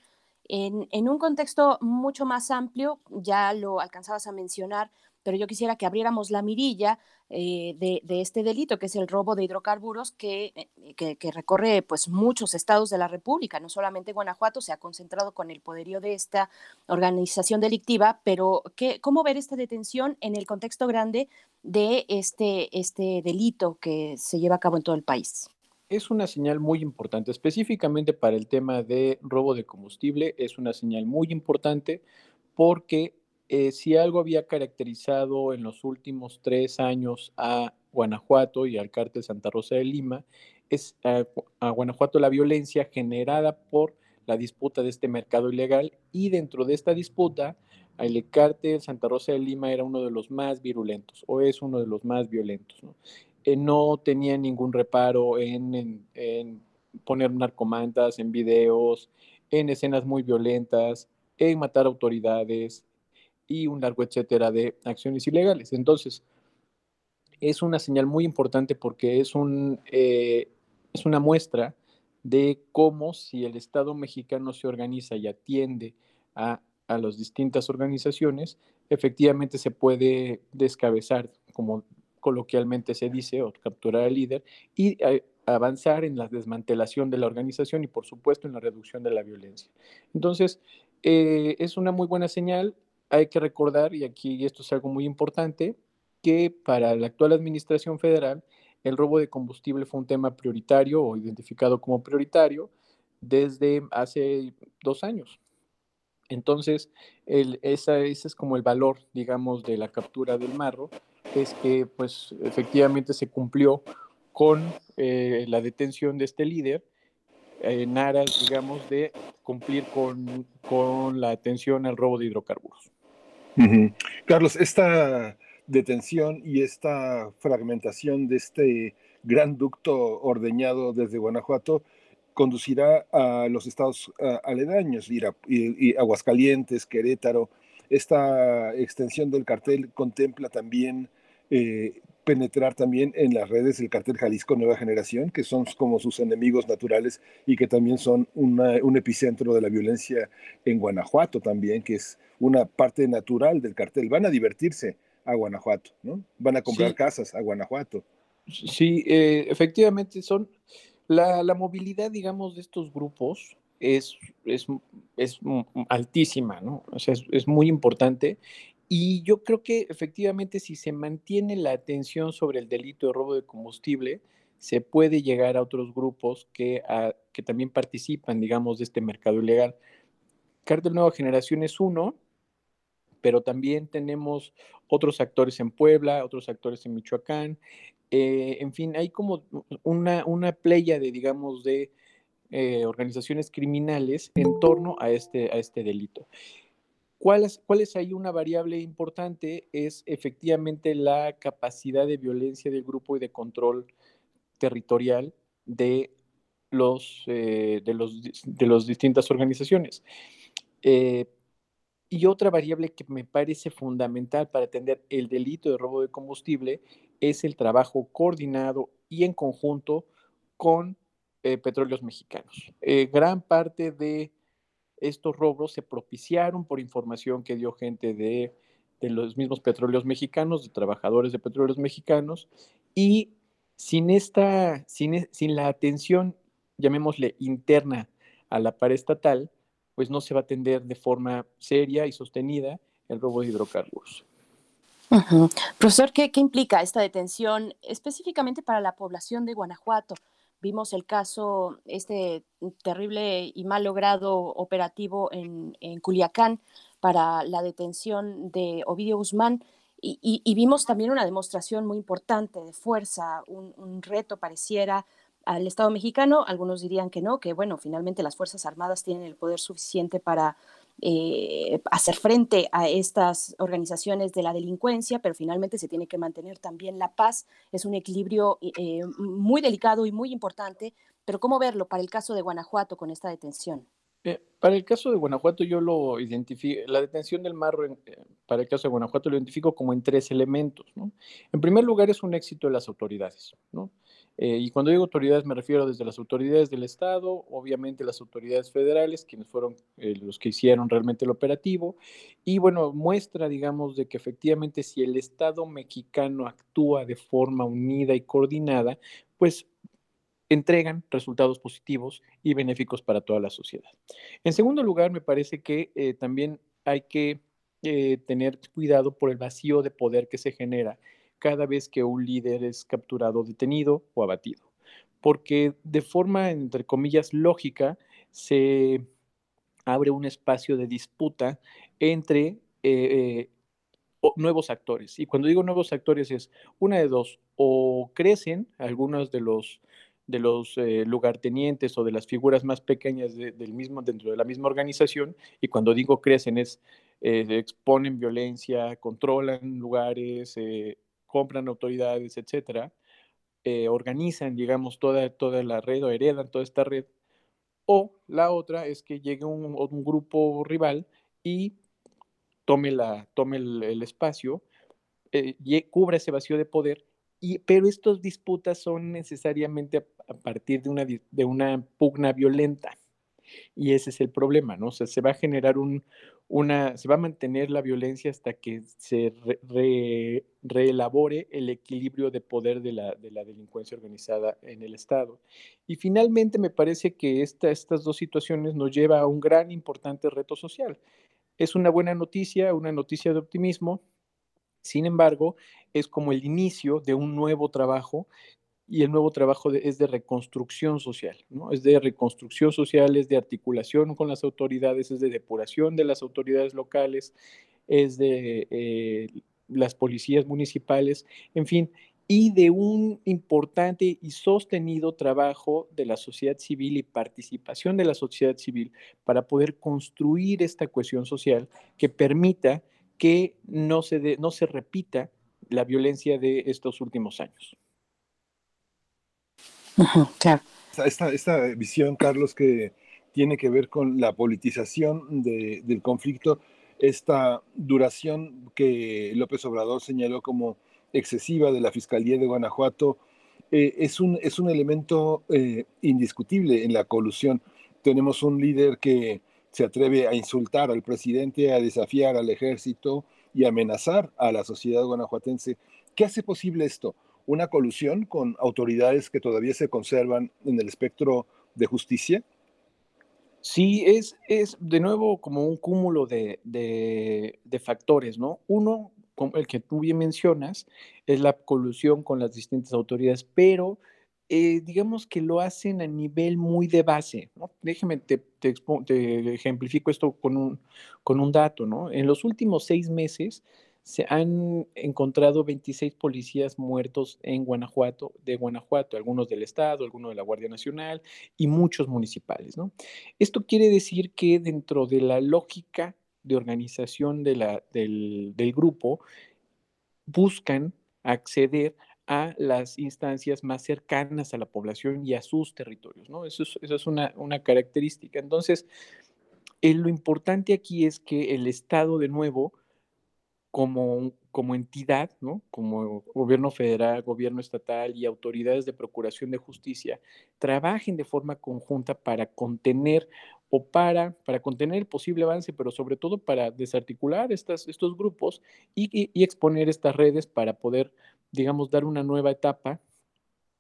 En, un contexto mucho más amplio, ya lo alcanzabas a mencionar, pero yo quisiera que abriéramos la mirilla eh, de, este delito, que es el robo de hidrocarburos, que, eh, que, recorre pues, muchos estados de la República, no solamente Guanajuato, se ha concentrado con el poderío de esta organización delictiva, pero ¿qué, ¿cómo ver esta detención en el contexto grande de este, este delito que se lleva a cabo en todo el país? Es una señal muy importante, específicamente para el tema de robo de combustible, es una señal muy importante porque eh, si algo había caracterizado en los últimos tres años a Guanajuato y al cártel Santa Rosa de Lima, es a, a Guanajuato la violencia generada por la disputa de este mercado ilegal y dentro de esta disputa el cártel Santa Rosa de Lima era uno de los más virulentos o es uno de los más violentos. ¿no? Eh, no tenía ningún reparo en, poner narcomantas en videos, en escenas muy violentas, en matar autoridades y un largo etcétera de acciones ilegales. Entonces, es una señal muy importante porque es, un, eh, es una muestra de cómo si el Estado mexicano se organiza y atiende a, a las distintas organizaciones, efectivamente se puede descabezar, como coloquialmente se dice, o capturar al líder y a, avanzar en la desmantelación de la organización y, por supuesto, en la reducción de la violencia. Entonces, eh, es una muy buena señal. Hay que recordar, y aquí esto es algo muy importante, que para la actual administración federal el robo de combustible fue un tema prioritario o identificado como prioritario desde hace dos años. Entonces, el, esa, ese es como el valor, digamos, de la captura del marro, es que pues efectivamente se cumplió con eh, la detención de este líder en aras, digamos, de cumplir con, con la atención al robo de hidrocarburos. Carlos, esta detención y esta fragmentación de este gran ducto ordeñado desde Guanajuato conducirá a los estados aledaños, y, y Aguascalientes, Querétaro. Esta extensión del cartel contempla también eh, penetrar también en las redes del cartel Jalisco Nueva Generación, que son como sus enemigos naturales y que también son una- un epicentro de la violencia en Guanajuato también, que es una parte natural del cartel. Van a divertirse a Guanajuato, ¿no? Van a comprar Sí. casas a Guanajuato. Sí, eh, efectivamente son la, la movilidad, digamos, de estos grupos es, es, es altísima, ¿no? O sea, es, es muy importante. Y yo creo que efectivamente si se mantiene la atención sobre el delito de robo de combustible, se puede llegar a otros grupos que, ah, que también participan, digamos, de este mercado ilegal. Cártel Nueva Generación es uno, pero también tenemos otros actores en Puebla, otros actores en Michoacán. eh, en fin, hay como una, una playa de, digamos, de eh, organizaciones criminales en torno a este, a este delito. ¿Cuál es, ¿Cuál es ahí una variable importante? Es efectivamente la capacidad de violencia del grupo y de control territorial de los, eh, de los, de las distintas organizaciones. Eh, y otra variable que me parece fundamental para atender el delito de robo de combustible es el trabajo coordinado y en conjunto con eh, petróleos mexicanos. Gran parte de estos robos se propiciaron por información que dio gente de, los mismos petróleos mexicanos, de trabajadores de petróleos mexicanos, y sin, esta, sin, e- sin la atención, llamémosle interna a la paraestatal, pues no se va a atender de forma seria y sostenida el robo de hidrocarburos. Profesor, ¿qué, qué implica esta detención específicamente para la población de Guanajuato? Vimos el caso, este terrible y mal logrado operativo en, en Culiacán para la detención de Ovidio Guzmán y, y- vimos también una demostración muy importante de fuerza, un reto pareciera al Estado mexicano. Algunos dirían que no, que bueno, finalmente las Fuerzas Armadas tienen el poder suficiente para eh, hacer frente a estas organizaciones de la delincuencia, pero finalmente se tiene que mantener también la paz. Es un equilibrio eh, muy delicado y muy importante, pero ¿cómo verlo para el caso de Guanajuato con esta detención? Eh, para el caso de Guanajuato, yo lo identifico, la detención del Marro, eh, para el caso de Guanajuato, lo identifico como en tres elementos. En primer lugar, es un éxito de las autoridades, ¿no? Eh, y cuando digo autoridades, me refiero desde las autoridades del Estado, obviamente las autoridades federales, quienes fueron eh, los que hicieron realmente el operativo, y bueno, muestra, digamos, de que efectivamente si el Estado mexicano actúa de forma unida y coordinada, pues entregan resultados positivos y benéficos para toda la sociedad. En segundo lugar, me parece que eh, también hay que tener cuidado por el vacío de poder que se genera cada vez que un líder es capturado, detenido o abatido. Porque de forma, entre comillas, lógica, se abre un espacio de disputa entre eh, o- nuevos actores. Y cuando digo nuevos actores es una de dos, o crecen algunos de los de los eh, lugartenientes o de las figuras más pequeñas de- del mismo, dentro de la misma organización, y cuando digo crecen es eh, exponen violencia, controlan lugares, eh, compran autoridades, etcétera, eh, organizan, digamos, toda, toda la red o heredan toda esta red, o la otra es que llegue un, grupo rival y tome, la, tome el, espacio, eh, y cubra ese vacío de poder, y, pero estas disputas son necesariamente a, partir de una, de una pugna violenta. Y ese es el problema, ¿no? O sea, se va a generar un, una, se va a mantener la violencia hasta que se re- re- reelabore el equilibrio de poder de la, de la delincuencia organizada en el Estado. Y finalmente me parece que esta, estas dos situaciones nos lleva a un gran importante reto social. Es una buena noticia, una noticia de optimismo, sin embargo, es como el inicio de un nuevo trabajo y el nuevo trabajo es de reconstrucción social, ¿no? Es de reconstrucción social, es de articulación con las autoridades, es de depuración de las autoridades locales, es de eh, las policías municipales, en fin, y de un importante y sostenido trabajo de la sociedad civil y participación de la sociedad civil para poder construir esta cohesión social que permita que no se, no se repita la violencia de estos últimos años. Esta, visión, Carlos, que tiene que ver con la politización de- del conflicto, esta duración que López Obrador señaló como excesiva de la Fiscalía de Guanajuato eh, es, un, es un elemento eh, indiscutible en la colusión. Tenemos un líder que se atreve a insultar al presidente, a desafiar al ejército y amenazar a la sociedad guanajuatense. ¿Qué hace posible esto? Una colusión con autoridades que todavía se conservan en el espectro de justicia. Sí, es, es de nuevo como un cúmulo de, de, factores, ¿no? Uno, como el que tú bien mencionas, es la colusión con las distintas autoridades, pero eh, digamos que lo hacen a nivel muy de base, ¿no? Déjeme, te, te, te ejemplifico esto con un, con un dato, ¿no? En los últimos seis meses se han encontrado 26 policías muertos en Guanajuato, de Guanajuato, algunos del Estado, algunos de la Guardia Nacional y muchos municipales, ¿no? Esto quiere decir que dentro de la lógica de organización de la, del, del grupo, buscan acceder a las instancias más cercanas a la población y a sus territorios, ¿no? Eso es, eso es una, una, característica. Entonces, eh, lo importante aquí es que el Estado, de nuevo, como, como entidad, ¿no? como gobierno federal, gobierno estatal y autoridades de procuración de justicia, trabajen de forma conjunta para contener o para, para contener el posible avance, pero sobre todo para desarticular estas, estos grupos y, exponer estas redes para poder digamos, dar una nueva etapa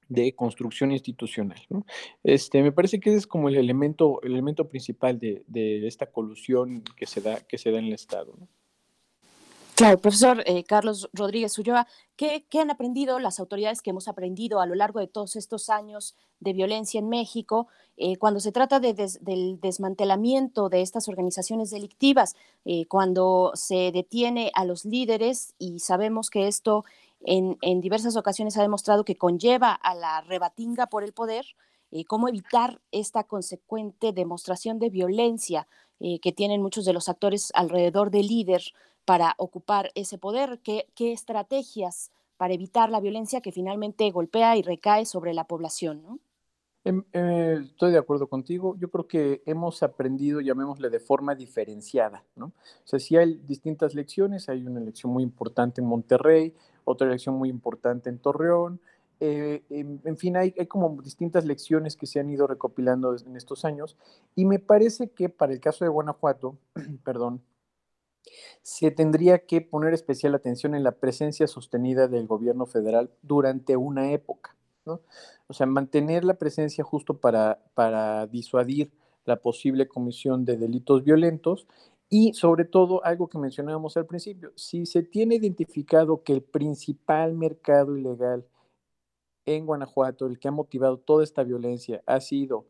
de construcción institucional. Este, me parece que es como el elemento, el elemento principal de, de, esta colusión que se da, que se da en el Estado. Claro, profesor eh, Carlos Rodríguez Ulloa, ¿qué, ¿qué, han aprendido las autoridades que hemos aprendido a lo largo de todos estos años de violencia en México eh, cuando se trata del desmantelamiento de estas organizaciones delictivas, eh, cuando se detiene a los líderes y sabemos que esto en, en, diversas ocasiones ha demostrado que conlleva a la rebatinga por el poder, cómo evitar esta consecuente demostración de violencia que tienen muchos de los actores alrededor del líder para ocupar ese poder, qué, estrategias para evitar la violencia que finalmente golpea y recae sobre la población, ¿no? Eh, estoy de acuerdo contigo. Yo creo que hemos aprendido, llamémosle, de forma diferenciada, ¿no? O sea, si hay distintas lecciones, hay una lección muy importante en Monterrey, otra elección muy importante en Torreón. Eh, en, en, fin, hay, hay, como distintas lecciones que se han ido recopilando en estos años y me parece que para el caso de Guanajuato, perdón, se tendría que poner especial atención en la presencia sostenida del gobierno federal durante una época. O sea, mantener la presencia justo para, para disuadir la posible comisión de delitos violentos y sobre todo, algo que mencionábamos al principio, si se tiene identificado que el principal mercado ilegal en Guanajuato, el que ha motivado toda esta violencia, ha sido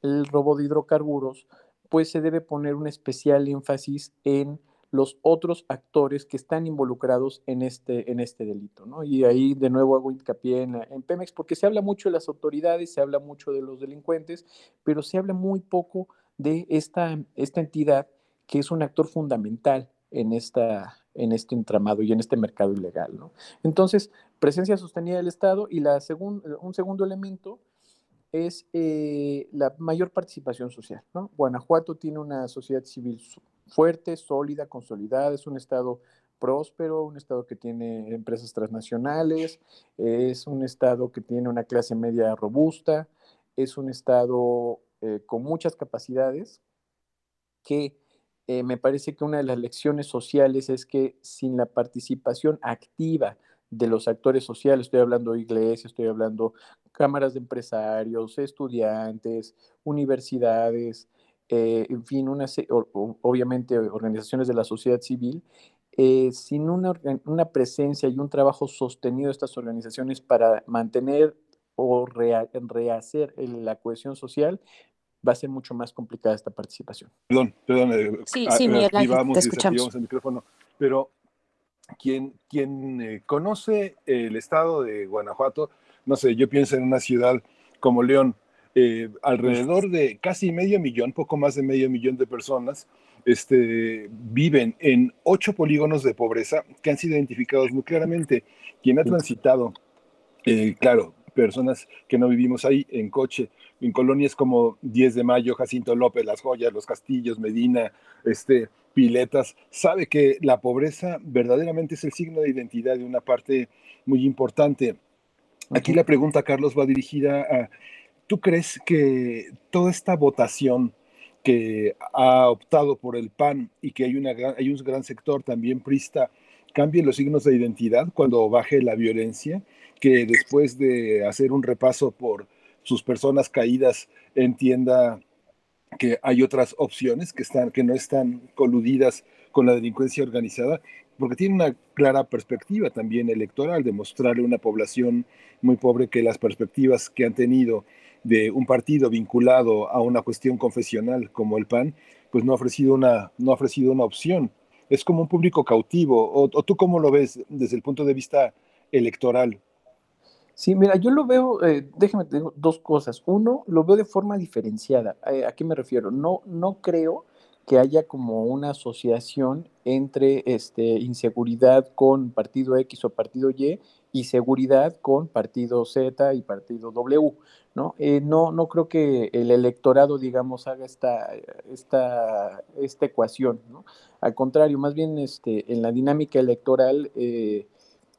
el robo de hidrocarburos, pues se debe poner un especial énfasis en los otros actores que están involucrados en este, en este delito, ¿no? Y ahí de nuevo hago hincapié en, en Pemex, porque se habla mucho de las autoridades, se habla mucho de los delincuentes, pero se habla muy poco de esta, esta entidad que es un actor fundamental en, esta, en este entramado y en este mercado ilegal. ¿no? Entonces, presencia sostenida del Estado y la segun, un segundo elemento es eh, la mayor participación social. ¿no? Guanajuato tiene una sociedad civil fuerte, sólida, consolidada, es un Estado próspero, un Estado que tiene empresas transnacionales, es un Estado que tiene una clase media robusta, es un Estado eh, con muchas capacidades que eh, me parece que una de las lecciones sociales es que sin la participación activa de los actores sociales, estoy hablando de iglesias, estoy hablando cámaras de empresarios, estudiantes, universidades, eh, en fin, una, obviamente organizaciones de la sociedad civil, eh, sin una, una, presencia y un trabajo sostenido de estas organizaciones para mantener o rea, rehacer la cohesión social, va a ser mucho más complicada esta participación. Perdón, perdón, eh, sí, sí, Miguel, activamos te escuchamos. el micrófono, pero quien, quien eh, conoce el estado de Guanajuato, no sé, yo pienso en una ciudad como León, eh, alrededor de casi medio millón, poco más de medio millón de personas, este, viven en ocho polígonos de pobreza que han sido identificados muy claramente. Quien ha transitado, eh, claro, personas que no vivimos ahí en coche, en colonias como 10 de Mayo, Jacinto López, Las Joyas, Los Castillos, Medina, este, piletas, sabe que la pobreza verdaderamente es el signo de identidad de una parte muy importante. Aquí la pregunta, Carlos, va dirigida a, ¿tú crees que toda esta votación que ha optado por el PAN y que hay, una hay un gran sector también prista, cambie los signos de identidad cuando baje la violencia? Que después de hacer un repaso por sus personas caídas entienda que hay otras opciones que, están, que no están coludidas con la delincuencia organizada, porque tiene una clara perspectiva también electoral de mostrarle a una población muy pobre que las perspectivas que han tenido de un partido vinculado a una cuestión confesional como el PAN, pues no ha ofrecido una, no ha ofrecido una opción. Es como un público cautivo. ¿O, tú cómo lo ves desde el punto de vista electoral? Sí, mira, yo lo veo, eh, déjame dos cosas. Uno, lo veo de forma diferenciada. ¿A qué me refiero? No, no creo que haya como una asociación entre este, inseguridad con partido X o partido Y y seguridad con partido Z y partido W, ¿no? Eh, no, no creo que el electorado, digamos, haga esta, esta, esta ecuación. Al contrario, más bien este, en la dinámica electoral eh,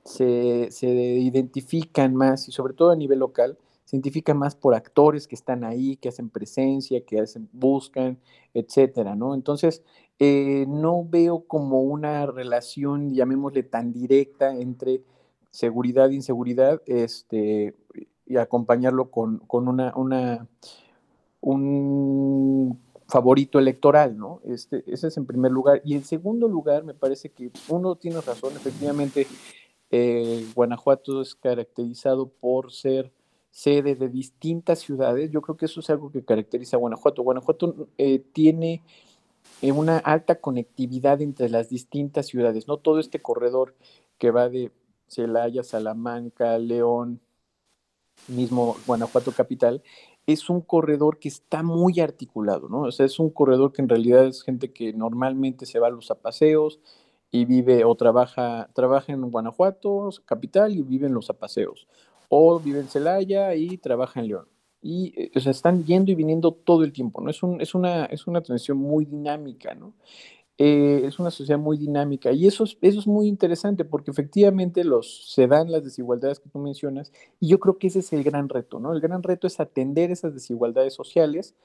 se, se, identifican más, y sobre todo a nivel local, se identifican más por actores que están ahí, que hacen presencia, que hacen, buscan, etcétera, ¿no? Entonces, eh, no veo como una relación, llamémosle tan directa, entre seguridad inseguridad, este, y acompañarlo con, con una, un favorito electoral, ¿no? Este, ese es en primer lugar. Y en segundo lugar, me parece que uno tiene razón, efectivamente, eh, Guanajuato es caracterizado por ser sede de distintas ciudades. Yo creo que eso es algo que caracteriza a Guanajuato. Guanajuato eh, tiene eh, una alta conectividad entre las distintas ciudades, ¿no? Todo este corredor que va de Celaya, Salamanca, León, mismo Guanajuato capital, es un corredor que está muy articulado, ¿no? O sea, es un corredor que en realidad es gente que normalmente se va a los apaseos, y vive o trabaja, trabaja en Guanajuato, capital, y vive en los apaseos. O vive en Celaya y trabaja en León. Y eh, o sea, están yendo y viniendo todo el tiempo, ¿no? Es, un, es, una, es una transición muy dinámica, ¿no? Eh, es una sociedad muy dinámica y eso es, eso es muy interesante porque efectivamente los, se dan las desigualdades que tú mencionas y yo creo que ese es el gran reto, ¿no? El gran reto es atender esas desigualdades sociales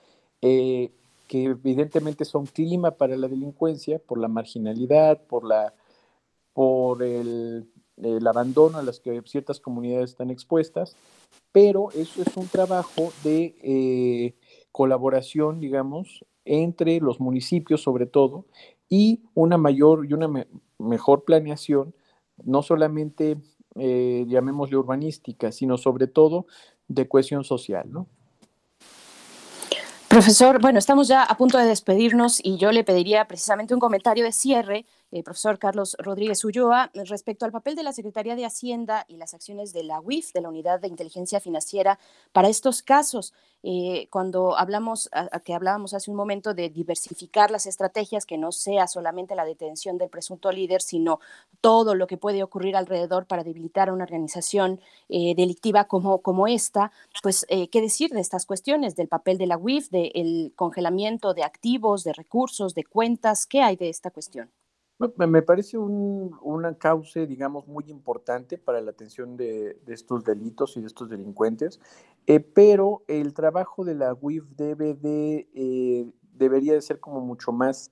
eh, que evidentemente son clima para la delincuencia, por la marginalidad, por, la, por el, abandono a las que ciertas comunidades están expuestas, pero eso es un trabajo de eh, colaboración, digamos, entre los municipios sobre todo, y una mayor y una me mejor planeación, no solamente, eh, llamémosle urbanística, sino sobre todo de cohesión social, ¿no? Profesor, bueno, estamos ya a punto de despedirnos y yo le pediría precisamente un comentario de cierre eh, profesor Carlos Rodríguez Ulloa, respecto al papel de la Secretaría de Hacienda y las acciones de la UIF, de la Unidad de Inteligencia Financiera, para estos casos. Eh, cuando hablamos, a, que hablábamos hace un momento de diversificar las estrategias, que no sea solamente la detención del presunto líder, sino todo lo que puede ocurrir alrededor para debilitar a una organización eh, delictiva como, esta, pues, ¿qué decir de estas cuestiones, del papel de la UIF, del congelamiento de activos, de recursos, de cuentas? ¿Qué hay de esta cuestión? Me parece un, una causa, digamos, muy importante para la atención de, de estos delitos y de estos delincuentes, eh, pero el trabajo de la UIF debe de, eh, debería de ser como mucho más,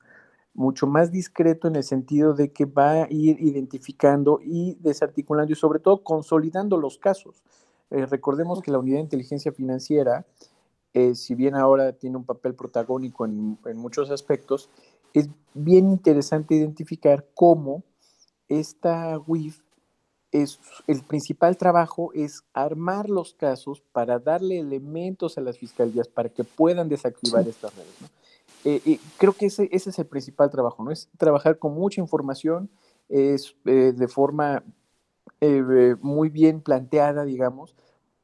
mucho más discreto en el sentido de que va a ir identificando y desarticulando y sobre todo consolidando los casos. Eh, recordemos que la unidad de inteligencia financiera, si bien ahora tiene un papel protagónico en, en muchos aspectos, es bien interesante identificar cómo esta WIF es el principal trabajo es armar los casos para darle elementos a las fiscalías para que puedan desactivar estas redes. Eh, eh, creo que ese, ese, es el principal trabajo, ¿no? Es trabajar con mucha información, es eh, de forma muy bien planteada, digamos,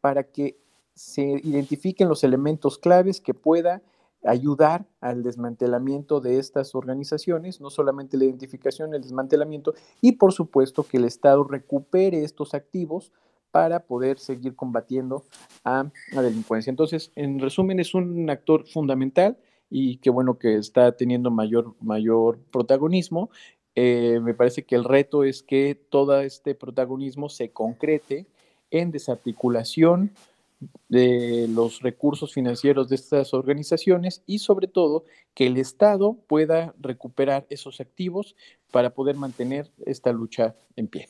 para que se identifiquen los elementos claves que pueda ayudar al desmantelamiento de estas organizaciones, no solamente la identificación, el desmantelamiento, y por supuesto que el Estado recupere estos activos para poder seguir combatiendo a la delincuencia. Entonces, en resumen, es un actor fundamental y qué bueno que está teniendo mayor, mayor protagonismo. Eh, me parece que el reto es que todo este protagonismo se concrete en desarticulación de los recursos financieros de estas organizaciones y sobre todo que el Estado pueda recuperar esos activos para poder mantener esta lucha en pie.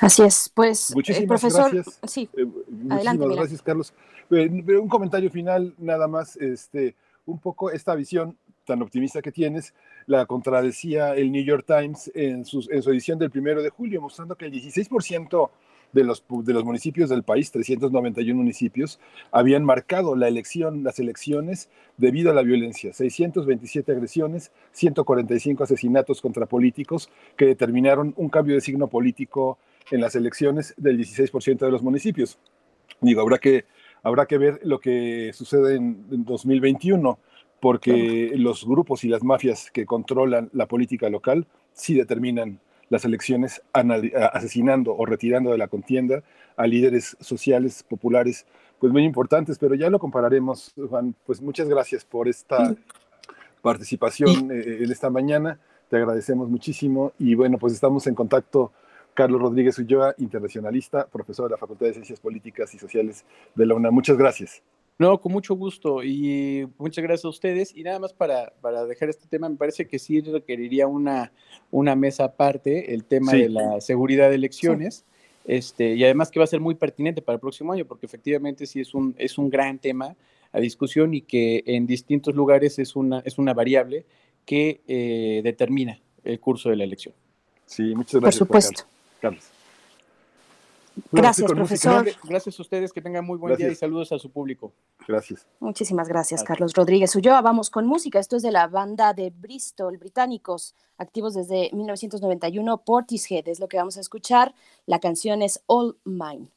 Así es, pues Muchísimas el profesor, gracias. sí, Eh, muchísimas gracias, Carlos. Eh, un comentario final, nada más, este, un poco esta visión tan optimista que tienes, la contradecía el New York Times en, sus- en su edición del primero de julio, mostrando que el 16% de los, de los municipios del país, 391 municipios, habían marcado la elección, las elecciones debido a la violencia. 627 agresiones, 145 asesinatos contra políticos que determinaron un cambio de signo político en las elecciones del 16% de los municipios. Digo, habrá que, habrá que ver lo que sucede en, en 2021, porque los grupos y las mafias que controlan la política local sí determinan las elecciones asesinando o retirando de la contienda a líderes sociales, populares, pues muy importantes, pero ya lo compararemos, Juan. Pues muchas gracias por esta participación eh, en esta mañana, te agradecemos muchísimo y bueno, pues estamos en contacto. Carlos Rodríguez Ulloa, internacionalista, profesor de la Facultad de Ciencias Políticas y Sociales de la UNAM. Muchas gracias. No, con mucho gusto y muchas gracias a ustedes. Y nada más para, para dejar este tema, me parece que sí requeriría una, una mesa aparte, el tema Sí. de la seguridad de elecciones. Este, y además que va a ser muy pertinente para el próximo año, porque efectivamente sí es un, es un gran tema a discusión y que en distintos lugares es una, es una variable que eh, determina el curso de la elección. Sí, muchas gracias, Por supuesto. Carlos. Gracias, profesor. Gracias a ustedes, que tengan muy buen día y saludos a su público. Gracias. Muchísimas gracias, Carlos Rodríguez Ulloa. Vamos con música. Esto es de la banda de Bristol, británicos, activos desde 1991, Portishead. Es lo que vamos a escuchar. La canción es All Mine.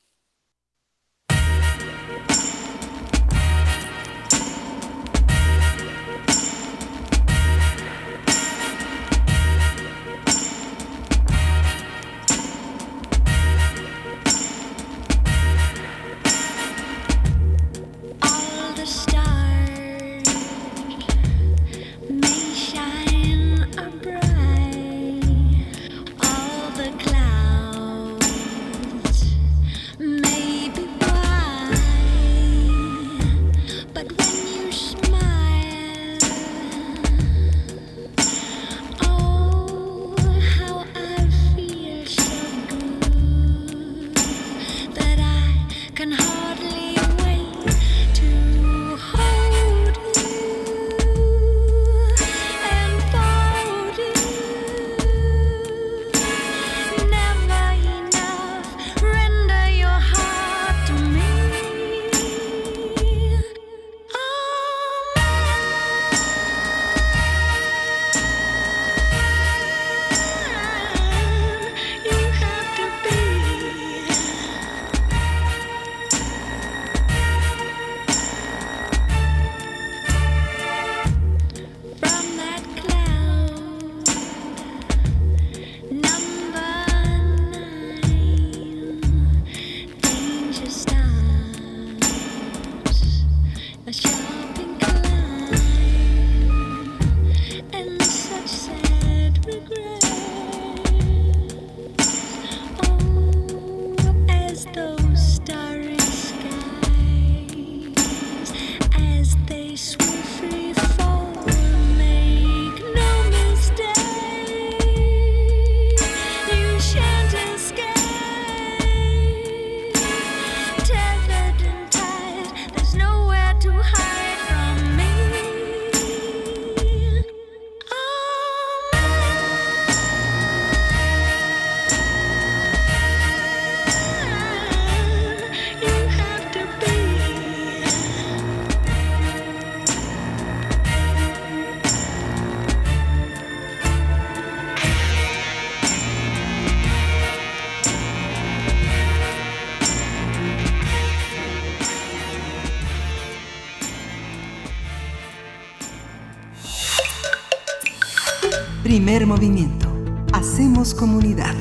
Primer movimiento. Hacemos comunidad.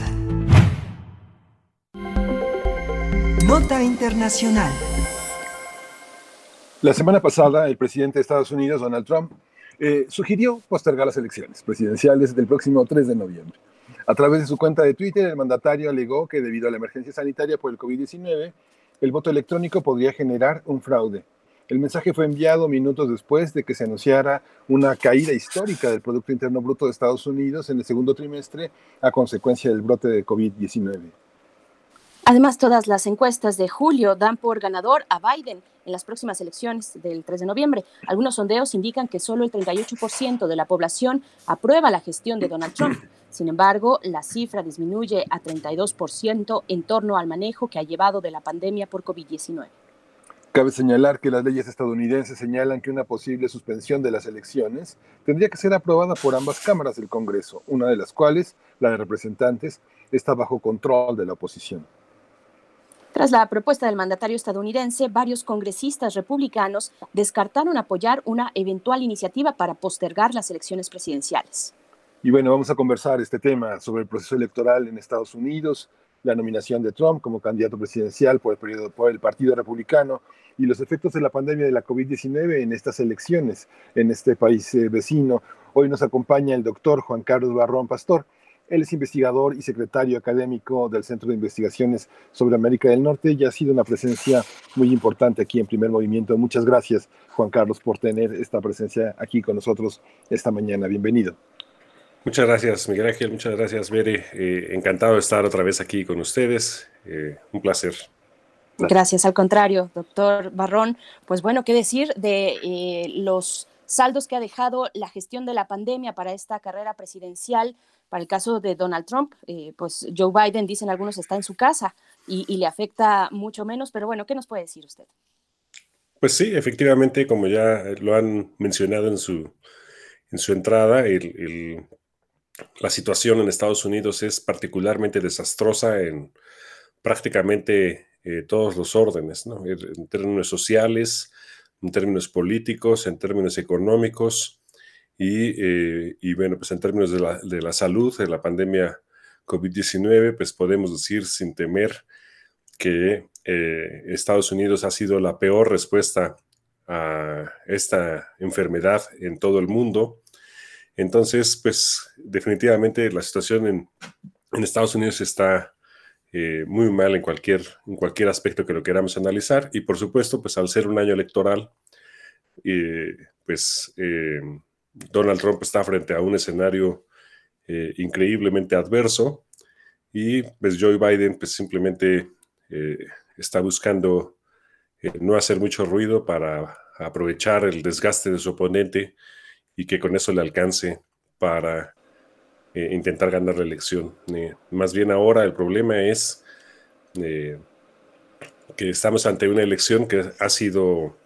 Nota Internacional. La semana pasada, el presidente de Estados Unidos, Donald Trump, eh, sugirió postergar las elecciones presidenciales del próximo 3 de noviembre. A través de su cuenta de Twitter, el mandatario alegó que debido a la emergencia sanitaria por el COVID-19, el voto electrónico podría generar un fraude. El mensaje fue enviado minutos después de que se anunciara una caída histórica del Producto Interno Bruto de Estados Unidos en el segundo trimestre a consecuencia del brote de COVID-19. Además, todas las encuestas de julio dan por ganador a Biden en las próximas elecciones del 3 de noviembre. Algunos sondeos indican que solo el 38% de la población aprueba la gestión de Donald Trump. Sin embargo, la cifra disminuye a 32% en torno al manejo que ha llevado de la pandemia por COVID-19. Cabe señalar que las leyes estadounidenses señalan que una posible suspensión de las elecciones tendría que ser aprobada por ambas cámaras del Congreso, una de las cuales, la de representantes, está bajo control de la oposición. Tras la propuesta del mandatario estadounidense, varios congresistas republicanos descartaron apoyar una eventual iniciativa para postergar las elecciones presidenciales. Y bueno, vamos a conversar este tema sobre el proceso electoral en Estados Unidos, la nominación de Trump como candidato presidencial por el, Partido Republicano y los efectos de la pandemia de la COVID-19 en estas elecciones en este país eh, vecino. Hoy nos acompaña el doctor Juan Carlos Barrón Pastor. Él es investigador y secretario académico del Centro de Investigaciones sobre América del Norte y ha sido una presencia muy importante aquí en Primer Movimiento. Muchas gracias, Juan Carlos, por tener esta presencia aquí con nosotros esta mañana. Bienvenido. Muchas gracias, Miguel Ángel. Muchas gracias, Bere. Eh, encantado de estar otra vez aquí con ustedes. Eh, un placer. Gracias, al contrario, doctor Barrón. Pues bueno, ¿qué decir de eh, los saldos que ha dejado la gestión de la pandemia para esta carrera presidencial? Para el caso de Donald Trump, eh, pues Joe Biden, dicen algunos, está en su casa y, y, le afecta mucho menos, pero bueno, ¿qué nos puede decir usted? Pues sí, efectivamente, como ya lo han mencionado en su, en su entrada, el, el, la situación en Estados Unidos es particularmente desastrosa en prácticamente eh, todos los órdenes, ¿no? en términos sociales, en términos políticos, en términos económicos y, eh, y bueno, pues en términos de la, de la salud, de la pandemia COVID-19, pues podemos decir sin temer que eh, Estados Unidos ha sido la peor respuesta a esta enfermedad en todo el mundo. Entonces, pues definitivamente la situación en, en Estados Unidos está eh, muy mal en cualquier, en cualquier aspecto que lo queramos analizar. Y por supuesto, pues al ser un año electoral, eh, pues eh, Donald Trump está frente a un escenario eh, increíblemente adverso y pues Joe Biden pues simplemente eh, está buscando eh, no hacer mucho ruido para aprovechar el desgaste de su oponente y que con eso le alcance para eh, intentar ganar la elección. más bien ahora el problema es que estamos ante una elección que ha sido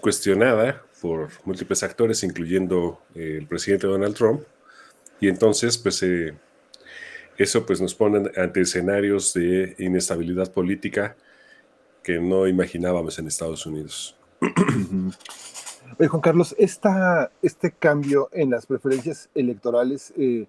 cuestionada por múltiples actores, incluyendo eh, el presidente Donald Trump, y entonces, pues, eh, eso pues nos pone ante escenarios de inestabilidad política que no imaginábamos en Estados Unidos. Oye, Juan Carlos, esta, este cambio en las preferencias electorales eh,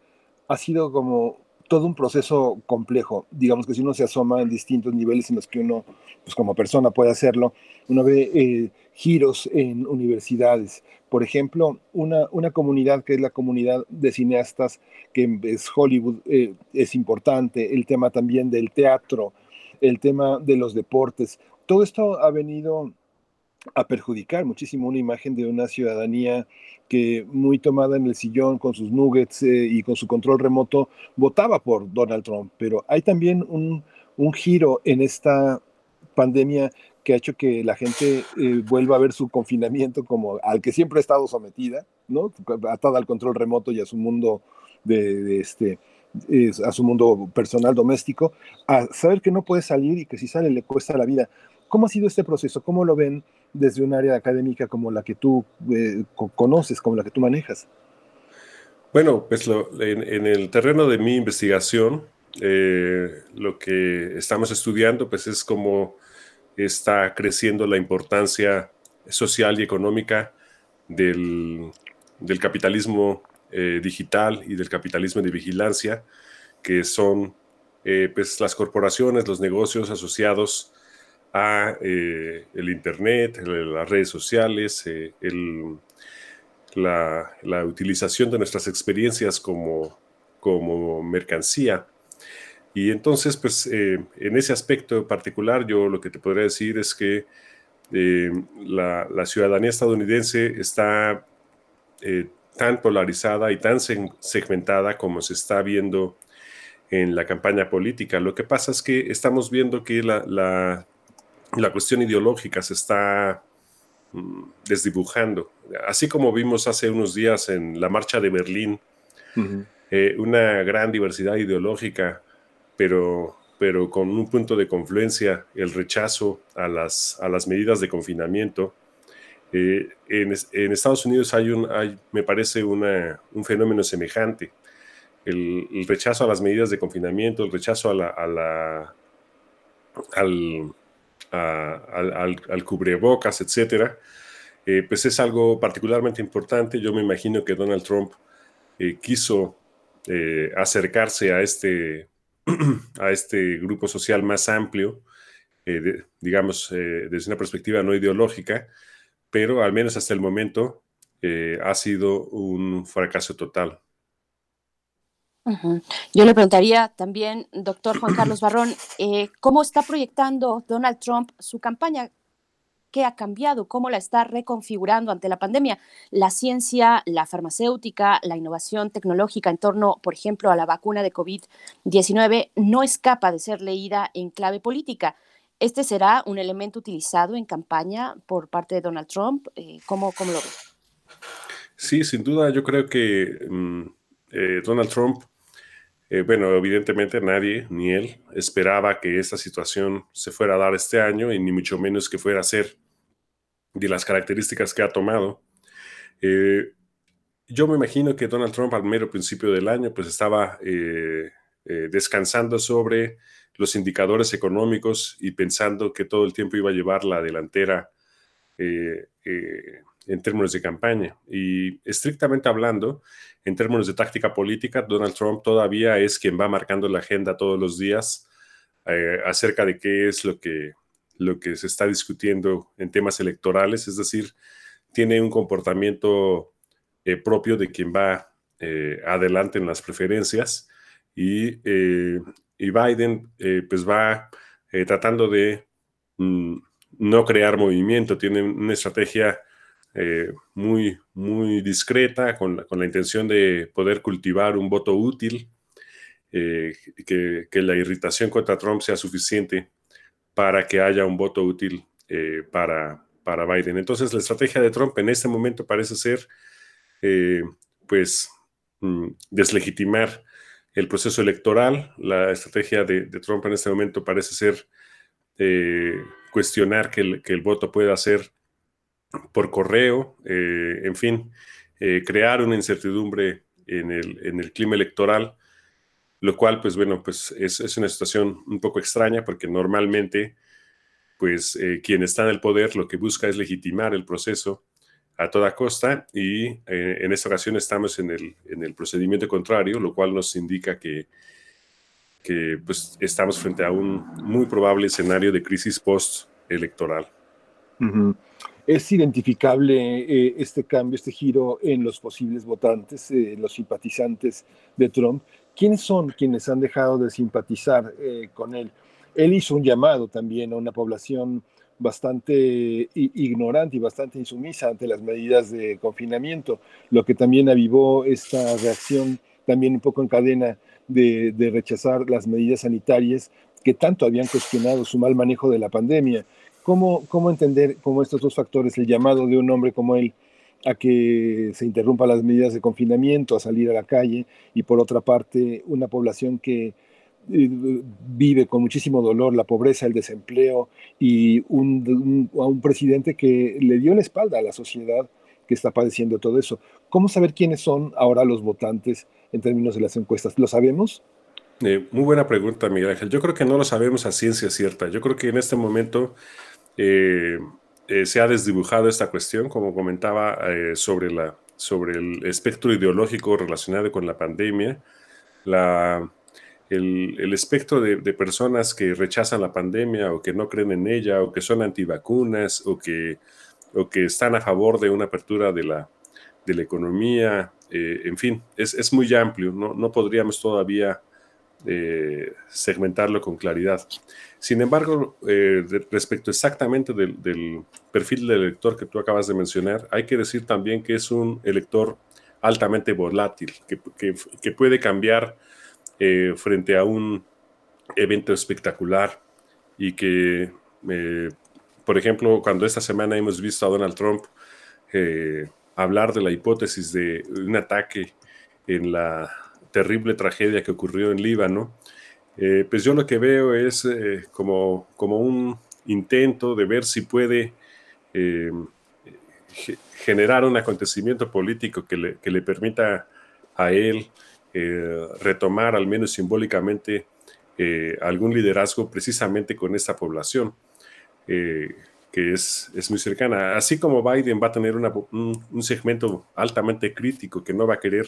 ha sido como todo un proceso complejo. Digamos que si uno se asoma en distintos niveles en los que uno, pues como persona puede hacerlo, uno ve eh, giros en universidades. Por ejemplo, una, una comunidad que es la comunidad de cineastas, que es Hollywood, eh, es importante, el tema también del teatro, el tema de los deportes. Todo esto ha venido a perjudicar muchísimo una imagen de una ciudadanía que muy tomada en el sillón con sus nuggets eh, y con su control remoto votaba por Donald Trump. Pero hay también un, un giro en esta pandemia que ha hecho que la gente eh, vuelva a ver su confinamiento como al que siempre ha estado sometida, ¿no? Atada al control remoto y a su mundo de, este a su mundo personal doméstico, a saber que no puede salir y que si sale le cuesta la vida. ¿Cómo ha sido este proceso? ¿Cómo lo ven desde un área académica como la que tú eh, conoces, como la que tú manejas? Bueno, pues en, el terreno de mi investigación, eh, lo que estamos estudiando pues es cómo está creciendo la importancia social y económica del, del capitalismo eh, digital y del capitalismo de vigilancia, que son pues las corporaciones, los negocios asociados a eh, el Internet, las redes sociales, eh, la, utilización de nuestras experiencias como, como mercancía. Y entonces, pues, eh, en ese aspecto particular, yo lo que te podría decir es que la, ciudadanía estadounidense está tan polarizada y tan seg- segmentada como se está viendo en la campaña política. Lo que pasa es que estamos viendo que la- la cuestión ideológica se está mm, desdibujando. Así como vimos hace unos días en la marcha de Berlín, eh, una gran diversidad ideológica, pero, pero con un punto de confluencia, el rechazo a las, a las medidas de confinamiento. Eh, en, es- en Estados Unidos hay, un, hay me parece, una- un fenómeno semejante. El, el rechazo a las medidas de confinamiento, el rechazo a la, a la- al, al, cubrebocas, etcétera, eh, pues es algo particularmente importante. Yo me imagino que Donald Trump eh, quiso eh, acercarse a este, a este grupo social más amplio, digamos, desde una perspectiva no ideológica, pero al menos hasta el momento ha sido un fracaso total. Yo le preguntaría también, doctor Juan Carlos Barrón, eh, ¿cómo está proyectando Donald Trump su campaña? ¿Qué ha cambiado? ¿Cómo la está reconfigurando ante la pandemia? La ciencia, la farmacéutica, la innovación tecnológica en torno, por ejemplo, a la vacuna de COVID-19 no escapa de ser leída en clave política. ¿Este será un elemento utilizado en campaña por parte de Donald Trump? Eh, ¿cómo, ¿Cómo lo ve? Sí, sin duda, yo creo que mm, eh, Donald Trump, eh, bueno, evidentemente nadie, ni él, esperaba que esta situación se fuera a dar este año y ni mucho menos que fuera a ser de las características que ha tomado. Eh, yo me imagino que Donald Trump al mero principio del año pues estaba descansando sobre los indicadores económicos y pensando que todo el tiempo iba a llevar la delantera en términos de campaña. Y estrictamente hablando, en términos de táctica política, Donald Trump todavía es quien va marcando la agenda todos los días eh, acerca de qué es lo que, lo que se está discutiendo en temas electorales, es decir, tiene un comportamiento eh, propio de quien va eh, adelante en las preferencias. Y, y Biden pues va tratando de mm, no crear movimiento, tiene una estrategia eh, muy, muy discreta con la, con la intención de poder cultivar un voto útil, eh, que, la irritación contra Trump sea suficiente para que haya un voto útil eh, para, para Biden. Entonces, la estrategia de Trump en este momento parece ser, eh, pues, mm, deslegitimar el proceso electoral. La estrategia de, Trump en este momento parece ser cuestionar que el, que el voto pueda ser por correo, eh, en fin, eh, crear una incertidumbre en el, en el clima electoral, lo cual, pues bueno, pues es, es una situación un poco extraña porque normalmente, pues eh, quien está en el poder lo que busca es legitimar el proceso a toda costa y en esta ocasión estamos en el, en el procedimiento contrario, lo cual nos indica que, que pues, estamos frente a un muy probable escenario de crisis post-electoral. Ujú. ¿Es identificable eh, este cambio, este giro en los posibles votantes, eh, los simpatizantes de Trump? ¿Quiénes son quienes han dejado de simpatizar eh, con él? Él hizo un llamado también a una población bastante ignorante y bastante insumisa ante las medidas de confinamiento, lo que también avivó esta reacción también un poco en cadena de, de rechazar las medidas sanitarias que tanto habían cuestionado su mal manejo de la pandemia. ¿Cómo, cómo entender cómo estos dos factores, el llamado de un hombre como él a que se interrumpan las medidas de confinamiento, a salir a la calle, y por otra parte una población que eh, vive con muchísimo dolor la pobreza, el desempleo y un, a un presidente que le dio la espalda a la sociedad que está padeciendo todo eso. ¿Cómo saber quiénes son ahora los votantes en términos de las encuestas? ¿Lo sabemos? Eh, muy buena pregunta, Miguel Ángel. Yo creo que no lo sabemos a ciencia cierta. Yo creo que en este momento eh, eh, se ha desdibujado esta cuestión, como comentaba, eh, sobre, la, sobre el espectro ideológico relacionado con la pandemia. La, el, el espectro de, de, personas que rechazan la pandemia o que no creen en ella o que son antivacunas o que, o que están a favor de una apertura de la, de la economía, en fin, es, es, muy amplio, no, no podríamos todavía eh, segmentarlo con claridad. Sin embargo, eh, respecto exactamente del, perfil del elector que tú acabas de mencionar, hay que decir también que es un elector altamente volátil, que, puede cambiar eh, frente a un evento espectacular y que, por ejemplo, cuando esta semana hemos visto a Donald Trump hablar de la hipótesis de un ataque en la terrible tragedia que ocurrió en Líbano, eh, pues yo lo que veo es eh, como, como un intento de ver si puede eh, generar un acontecimiento político que le, que le permita a él retomar, al menos simbólicamente, algún liderazgo precisamente con esta población que es, es, muy cercana. Así como Biden va a tener un, un, segmento altamente crítico que no va a querer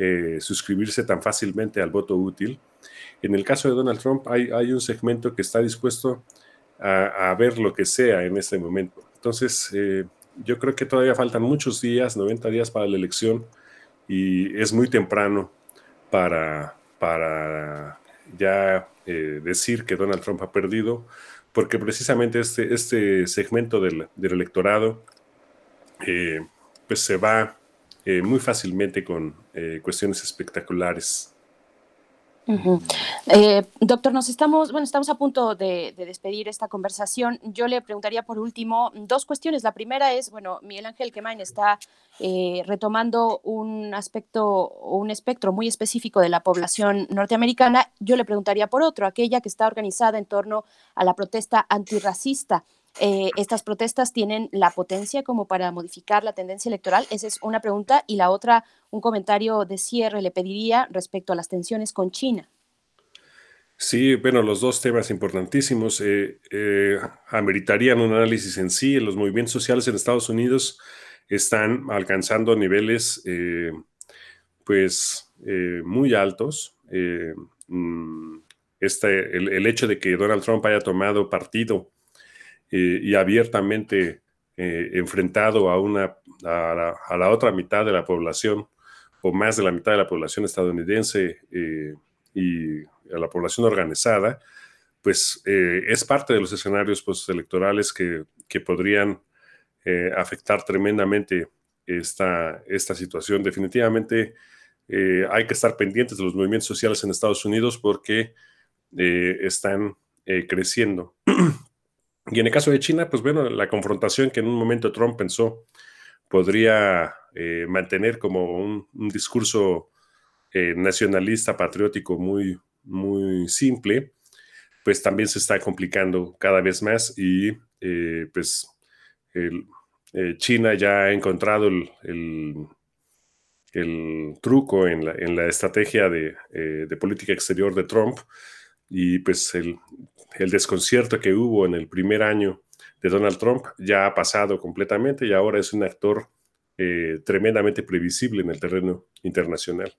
eh, suscribirse tan fácilmente al voto útil, en el caso de Donald Trump hay, un segmento que está dispuesto a, ver lo que sea en este momento. Entonces, eh, yo creo que todavía faltan muchos días, 90 días para la elección, y es muy temprano para, para ya eh, decir que Donald Trump ha perdido porque precisamente este, este segmento del, del electorado pues se va eh, muy fácilmente con eh, cuestiones espectaculares. Eh, doctor, nos estamos, bueno, estamos a punto de, de, despedir esta conversación. Yo le preguntaría por último dos cuestiones. La primera es, bueno, Miguel Ángel Quemain está retomando un aspecto un espectro muy específico de la población norteamericana. Yo le preguntaría por otro, aquella que está organizada en torno a la protesta antirracista. Eh, estas protestas tienen la potencia como para modificar la tendencia electoral? Esa es una pregunta. Y la otra, un comentario de cierre le pediría respecto a las tensiones con China. Sí, bueno, los dos temas importantísimos eh, eh, ameritarían un análisis en sí. Los movimientos sociales en Estados Unidos están alcanzando niveles pues muy altos. Mm, este, el, hecho de que Donald Trump haya tomado partido eh, y abiertamente eh, enfrentado a, una, a la, a, la, otra mitad de la población o más de la mitad de la población estadounidense eh, y a la población organizada, pues es parte de los escenarios postelectorales que, que podrían afectar tremendamente esta, esta situación. Definitivamente hay que estar pendientes de los movimientos sociales en Estados Unidos porque están creciendo. Y en el caso de China, pues bueno, la confrontación que en un momento Trump pensó podría eh, mantener como un, discurso eh, nacionalista, patriótico muy, muy simple, pues también se está complicando cada vez más y eh, pues China ya ha encontrado el, el, el truco en la, en la estrategia de, de, política exterior de Trump y pues el, el desconcierto que hubo en el primer año de Donald Trump ya ha pasado completamente y ahora es un actor eh, tremendamente previsible en el terreno internacional.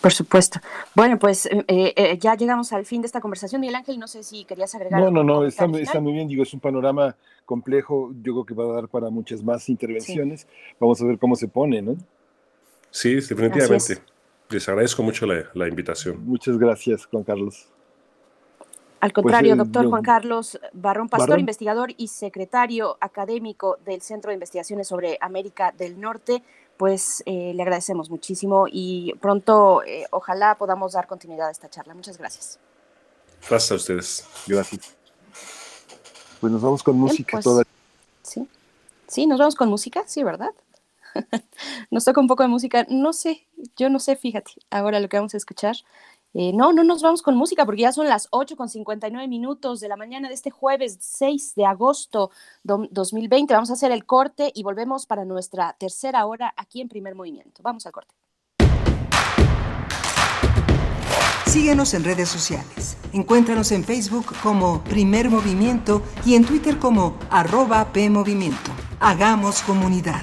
Por supuesto. Bueno, pues eh, eh, ya llegamos al fin de esta conversación. Miguel Ángel, no sé si querías agregar. No, no, no, está, está, muy bien. Digo, es un panorama complejo. Yo creo que va a dar para muchas más intervenciones. Sí. Vamos a ver cómo se pone, ¿no? Sí, definitivamente. Les agradezco mucho la, la, invitación. Muchas gracias, Juan Carlos. Al contrario, pues, eh, doctor yo, Juan Carlos Barrón Pastor, Barrón. investigador y secretario académico del Centro de Investigaciones sobre América del Norte, pues eh, le agradecemos muchísimo y pronto eh, ojalá podamos dar continuidad a esta charla. Muchas gracias. Gracias a ustedes. Gracias. Pues nos vamos con Bien, música pues, toda. Sí. Sí, nos vamos con música, sí, ¿verdad? nos toca un poco de música. No sé, yo no sé, fíjate, ahora lo que vamos a escuchar. Eh, no, no nos vamos con música porque ya son las 8 con 59 minutos de la mañana de este jueves 6 de agosto do, 2020. Vamos a hacer el corte y volvemos para nuestra tercera hora aquí en primer movimiento. Vamos al corte. Síguenos en redes sociales. Encuéntranos en Facebook como Primer Movimiento y en Twitter como arroba PMovimiento. Hagamos comunidad.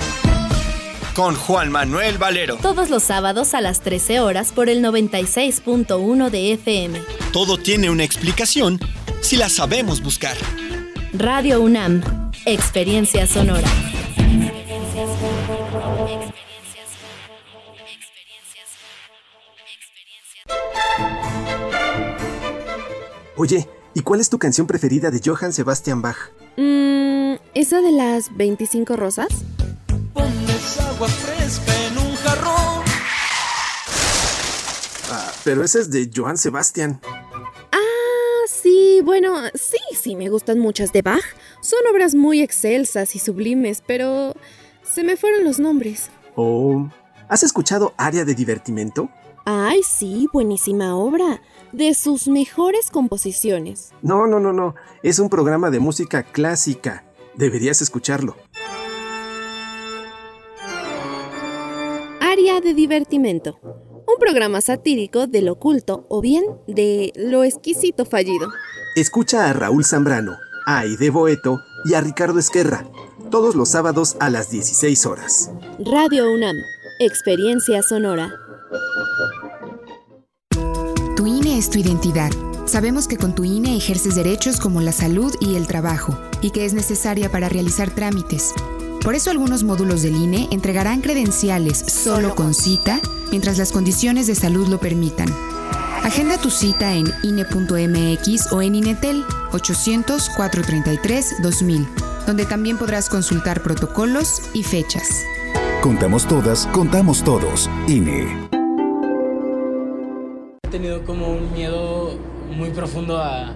Con Juan Manuel Valero. todos los sábados a las 13 horas por el 96.1 de FM. Todo tiene una explicación si la sabemos buscar. Radio UNAM, Experiencia Sonora. Oye, ¿y cuál es tu canción preferida de Johann Sebastian Bach? Mm, ¿Esa de las 25 rosas? Pones agua fresca en un jarrón. Ah, pero esa es de Johann Sebastian. Ah, sí, bueno, sí, sí, me gustan muchas de Bach. Son obras muy excelsas y sublimes, pero se me fueron los nombres. Oh, ¿has escuchado Área de Divertimento? Ay, sí, buenísima obra. De sus mejores composiciones. No, no, no, no. Es un programa de música clásica. Deberías escucharlo. De divertimento. Un programa satírico del oculto o bien de lo exquisito fallido. Escucha a Raúl Zambrano, a Aide Boeto y a Ricardo Esquerra. Todos los sábados a las 16 horas. Radio UNAM. Experiencia sonora. Tu INE es tu identidad. Sabemos que con tu INE ejerces derechos como la salud y el trabajo, y que es necesaria para realizar trámites. Por eso algunos módulos del INE entregarán credenciales solo con cita, mientras las condiciones de salud lo permitan. Agenda tu cita en INE.mx o en INETEL 800-433-2000, donde también podrás consultar protocolos y fechas. Contamos todas, contamos todos. INE. He tenido como un miedo muy profundo a,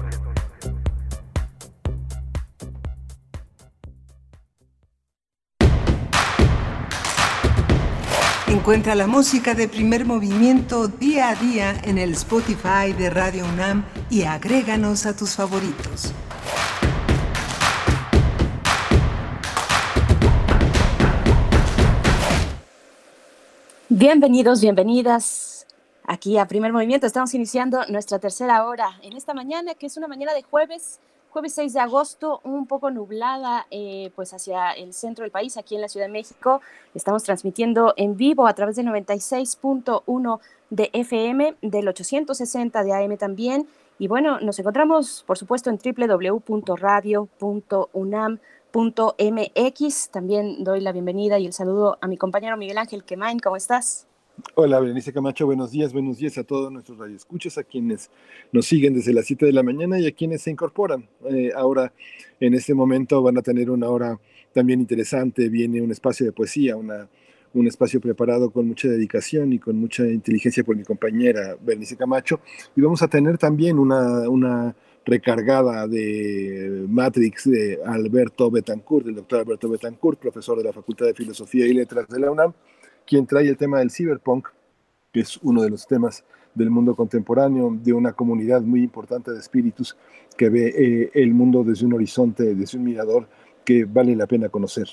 Encuentra la música de primer movimiento día a día en el Spotify de Radio UNAM y agréganos a tus favoritos. Bienvenidos, bienvenidas aquí a Primer Movimiento. Estamos iniciando nuestra tercera hora en esta mañana, que es una mañana de jueves, jueves 6 de agosto, un poco nublada, eh, pues hacia el centro del país, aquí en la Ciudad de México. Estamos transmitiendo en vivo a través del 96.1 de FM, del 860 de AM también. Y bueno, nos encontramos, por supuesto, en www.radio.unam.mx. También doy la bienvenida y el saludo a mi compañero Miguel Ángel Quemain. ¿Cómo estás? Hola, Berenice Camacho, buenos días, buenos días a todos nuestros radioescuchas, a quienes nos siguen desde las 7 de la mañana y a quienes se incorporan. Eh, ahora, en este momento, van a tener una hora también interesante, viene un espacio de poesía, una, un espacio preparado con mucha dedicación y con mucha inteligencia por mi compañera Berenice Camacho, y vamos a tener también una, una recargada de Matrix de Alberto Betancourt, del doctor Alberto Betancourt, profesor de la Facultad de Filosofía y Letras de la UNAM, quien trae el tema del cyberpunk, que es uno de los temas del mundo contemporáneo, de una comunidad muy importante de espíritus que ve eh, el mundo desde un horizonte, desde un mirador que vale la pena conocer.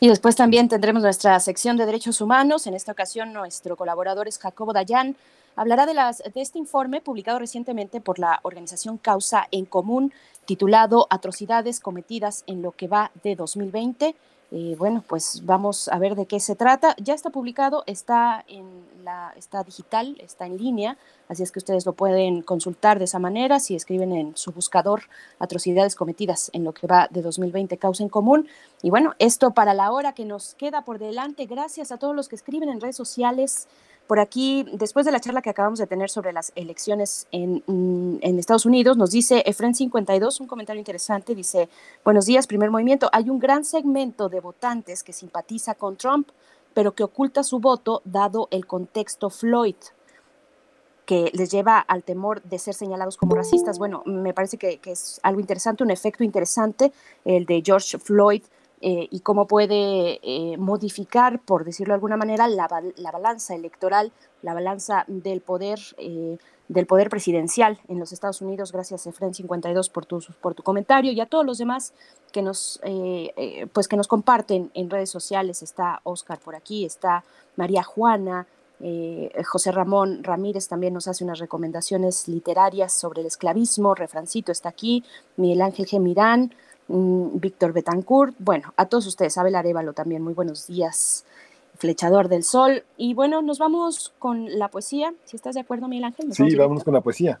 Y después también tendremos nuestra sección de derechos humanos. En esta ocasión, nuestro colaborador es Jacobo Dayan. Hablará de, este informe publicado recientemente por la organización Causa en Común, titulado Atrocidades cometidas en lo que va de 2020 eh, bueno, pues vamos a ver de qué se trata. Ya está publicado, está, en la, está digital, está en línea, así es que ustedes lo pueden consultar de esa manera si escriben en su buscador atrocidades cometidas en lo que va de 2020 causa en común. Y bueno, esto para la hora que nos queda por delante, gracias a todos los que escriben en redes sociales. Por aquí, después de la charla que acabamos de tener sobre las elecciones en, mm, Estados Unidos, nos dice Efren52, un comentario interesante, dice, buenos días, primer movimiento, hay un gran segmento de votantes que simpatiza con Trump, pero que oculta su voto dado el contexto Floyd que les lleva al temor de ser señalados como racistas. Bueno, me parece que es algo interesante, un efecto interesante, el de George Floyd, eh, y cómo puede eh, modificar, por decirlo de alguna manera, la, balanza electoral, la balanza del poder, eh, del poder presidencial en los Estados Unidos. Gracias, Efren 52, por tu, por tu comentario y a todos los demás que nos, pues que nos comparten en redes sociales. Está Oscar por aquí, está María Juana. José Ramón Ramírez también nos hace unas recomendaciones literarias sobre el esclavismo, Refrancito está aquí, Miguel Ángel Gemirán, Mm, Víctor Betancourt, bueno, a todos ustedes, Abel Arevalo también, muy buenos días, Flechador del Sol. Y bueno, nos vamos con la poesía, si estás de acuerdo, Miguel Ángel. Sí, vamos con la poesía.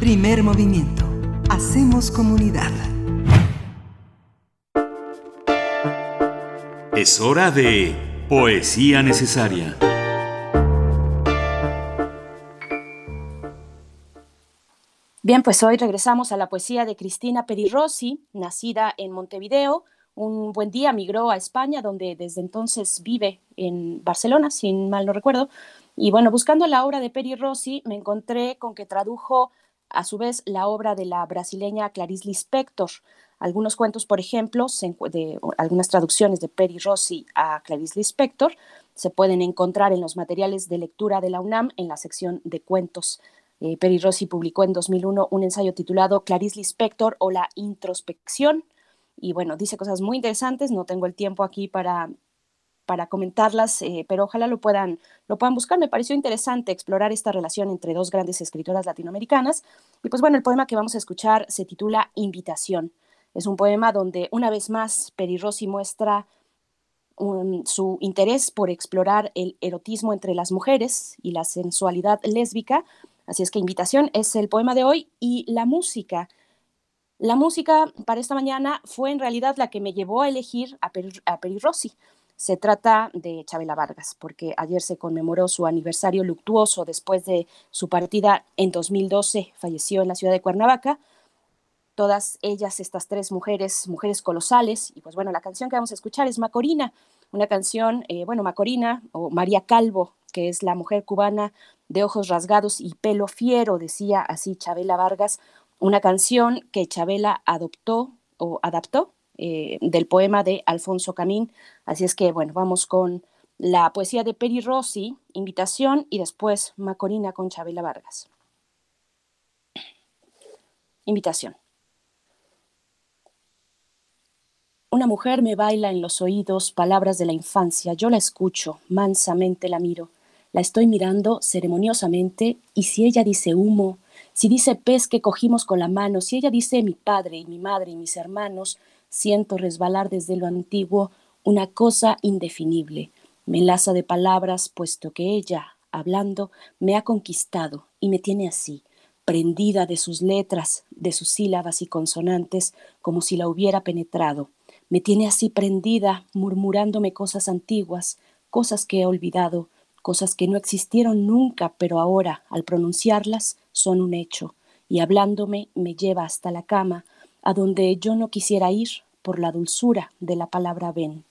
Primer movimiento. Hacemos comunidad. Es hora de poesía necesaria. Bien, pues hoy regresamos a la poesía de Cristina Perirossi, nacida en Montevideo. Un buen día migró a España, donde desde entonces vive en Barcelona, si mal no recuerdo. Y bueno, buscando la obra de Peri Rossi, me encontré con que tradujo a su vez la obra de la brasileña Clarice Lispector. Algunos cuentos, por ejemplo, de, algunas traducciones de Peri Rossi a Clarice Lispector se pueden encontrar en los materiales de lectura de la UNAM en la sección de cuentos eh, Peri Rossi publicó en 2001 un ensayo titulado Clarice Lispector o la introspección. Y bueno, dice cosas muy interesantes, no tengo el tiempo aquí para, para comentarlas, eh, pero ojalá lo puedan, lo puedan buscar. Me pareció interesante explorar esta relación entre dos grandes escritoras latinoamericanas. Y pues bueno, el poema que vamos a escuchar se titula Invitación. Es un poema donde una vez más Peri Rossi muestra su interés por explorar el erotismo entre las mujeres y la sensualidad lésbica Así es que invitación es el poema de hoy y la música. La música para esta mañana fue en realidad la que me llevó a elegir a, Peri, Rossi. Se trata de Chabela Vargas, porque ayer se conmemoró su aniversario luctuoso después de su partida en 2012. Falleció en la ciudad de Cuernavaca. Todas ellas, estas tres mujeres, mujeres colosales. Y pues bueno, la canción que vamos a escuchar es Macorina, una canción, eh, bueno, Macorina o María Calvo, que es la mujer cubana de ojos rasgados y pelo fiero, decía así Chabela Vargas, una canción que Chabela adoptó o adaptó eh, del poema de Alfonso Camín. Así es que, bueno, vamos con la poesía de Peri Rossi, Invitación, y después Macorina con Chabela Vargas. Invitación. Una mujer me baila en los oídos palabras de la infancia, yo la escucho, mansamente la miro. La estoy mirando ceremoniosamente y si ella dice humo, si dice pez que cogimos con la mano, si ella dice mi padre y mi madre y mis hermanos, siento resbalar desde lo antiguo una cosa indefinible. Me enlaza de palabras, puesto que ella, hablando, me ha conquistado y me tiene así, prendida de sus letras, de sus sílabas y consonantes, como si la hubiera penetrado. Me tiene así prendida, murmurándome cosas antiguas, cosas que he olvidado, cosas que no existieron nunca, pero ahora, al pronunciarlas, son un hecho, y hablándome me lleva hasta la cama, a donde yo no quisiera ir por la dulzura de la palabra ven.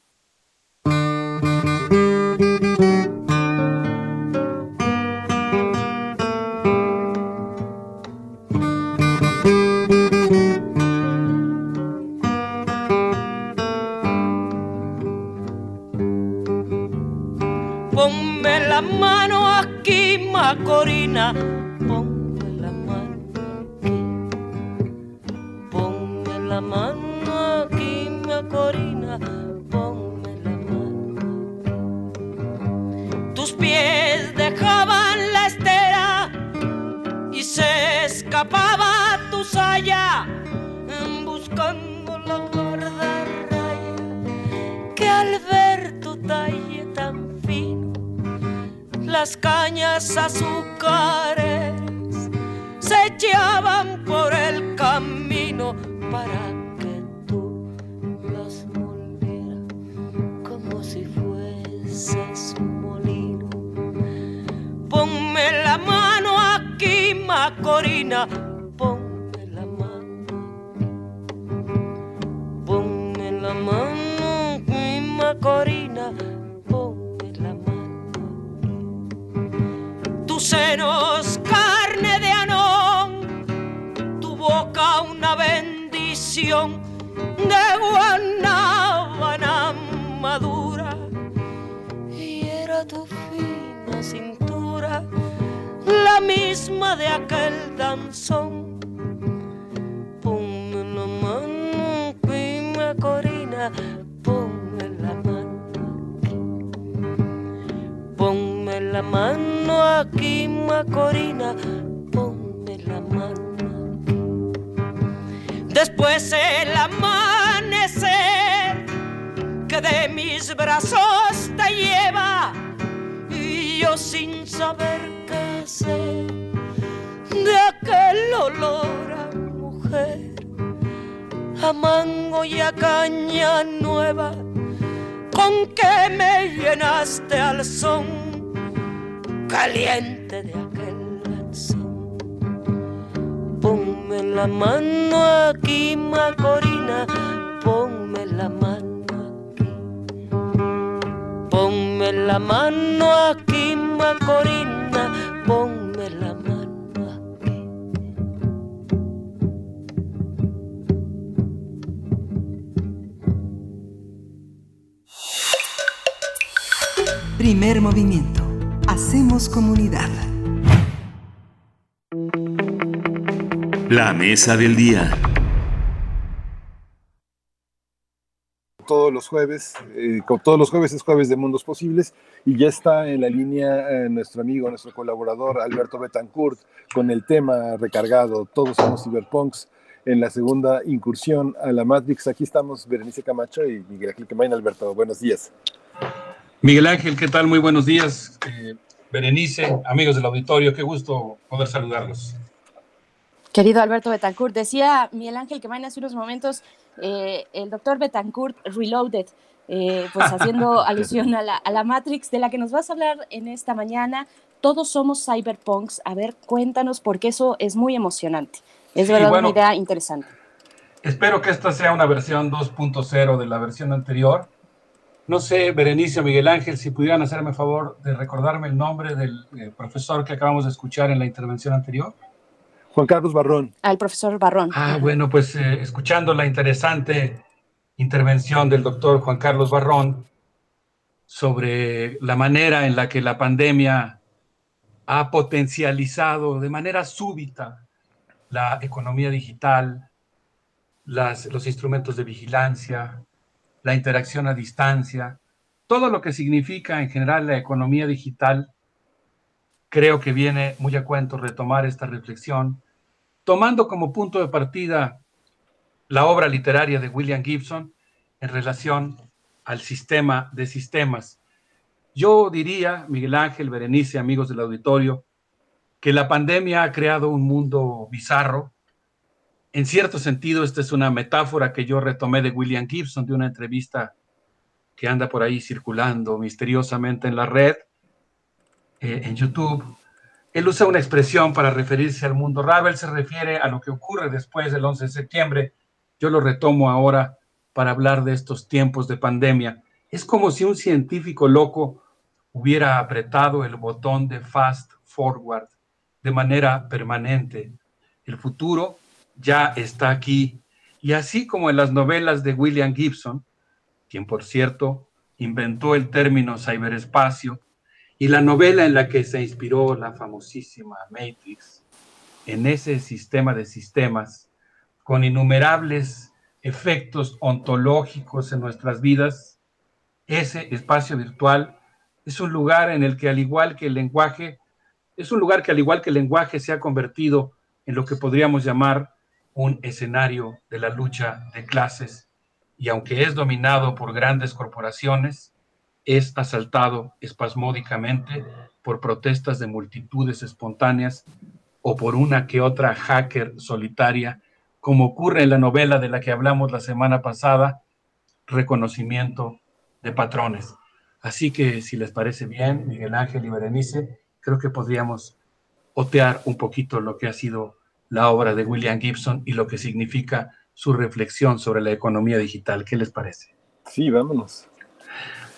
La mesa del día. todos los jueves, eh, como todos los jueves es jueves de Mundos Posibles y ya está en la línea eh, nuestro amigo, nuestro colaborador Alberto Betancourt con el tema recargado, todos somos cyberpunks en la segunda incursión a la Matrix. Aquí estamos Berenice Camacho y Miguel Ángel Quemain. Alberto, buenos días. Miguel Ángel, ¿qué tal? Muy buenos días. Eh, Berenice, amigos del auditorio, qué gusto poder saludarlos. Querido Alberto Betancourt, decía Miguel Ángel que hace unos momentos eh, el doctor Betancourt Reloaded, eh, pues haciendo alusión a la, a la, Matrix de la que nos vas a hablar en esta mañana. Todos somos cyberpunks. A ver, cuéntanos porque eso es muy emocionante. Es Sí, verdad bueno, una idea interesante. Espero que esta sea una versión 2.0 de la versión anterior. No sé, Berenice o Miguel Ángel, si pudieran hacerme favor de recordarme el nombre del eh, profesor que acabamos de escuchar en la intervención anterior. Juan Carlos Barrón. Al profesor Barrón. Ah, bueno, pues eh, escuchando la interesante intervención del doctor Juan Carlos Barrón sobre la manera en la que la pandemia ha potencializado de manera súbita la economía digital, las, los instrumentos de vigilancia, la interacción a distancia, todo lo que significa en general la economía digital, creo que viene muy a cuento retomar esta reflexión, tomando como punto de partida la obra literaria de William Gibson en relación al sistema de sistemas. Yo diría, Miguel Ángel, Berenice, amigos del auditorio, que la pandemia ha creado un mundo bizarro. En cierto sentido, esta es una metáfora que yo retomé de William Gibson, de una entrevista que anda por ahí circulando misteriosamente en la red, eh, en YouTube. Él usa una expresión para referirse al mundo. Él se refiere a lo que ocurre después del 11 de septiembre. Yo lo retomo ahora para hablar de estos tiempos de pandemia. Es como si un científico loco hubiera apretado el botón de fast forward de manera permanente. El futuro ya está aquí. Y así como en las novelas de William Gibson, quien por cierto inventó el término ciberespacio Y la novela en la que se inspiró la famosísima Matrix, en ese sistema de sistemas, con innumerables efectos ontológicos en nuestras vidas, ese espacio virtual es un lugar en el que al igual que el lenguaje, es un lugar que al igual que el lenguaje se ha convertido en lo que podríamos llamar un escenario de la lucha de clases. Y aunque es dominado por grandes corporaciones, es asaltado espasmódicamente por protestas de multitudes espontáneas o por una que otra hacker solitaria, como ocurre en la novela de la que hablamos la semana pasada, Reconocimiento de Patrones. Así que si les parece bien, Miguel Ángel y Berenice, creo que podríamos otear un poquito lo que ha sido la obra de William Gibson y lo que significa su reflexión sobre la economía digital. ¿Qué les parece? Sí, vámonos.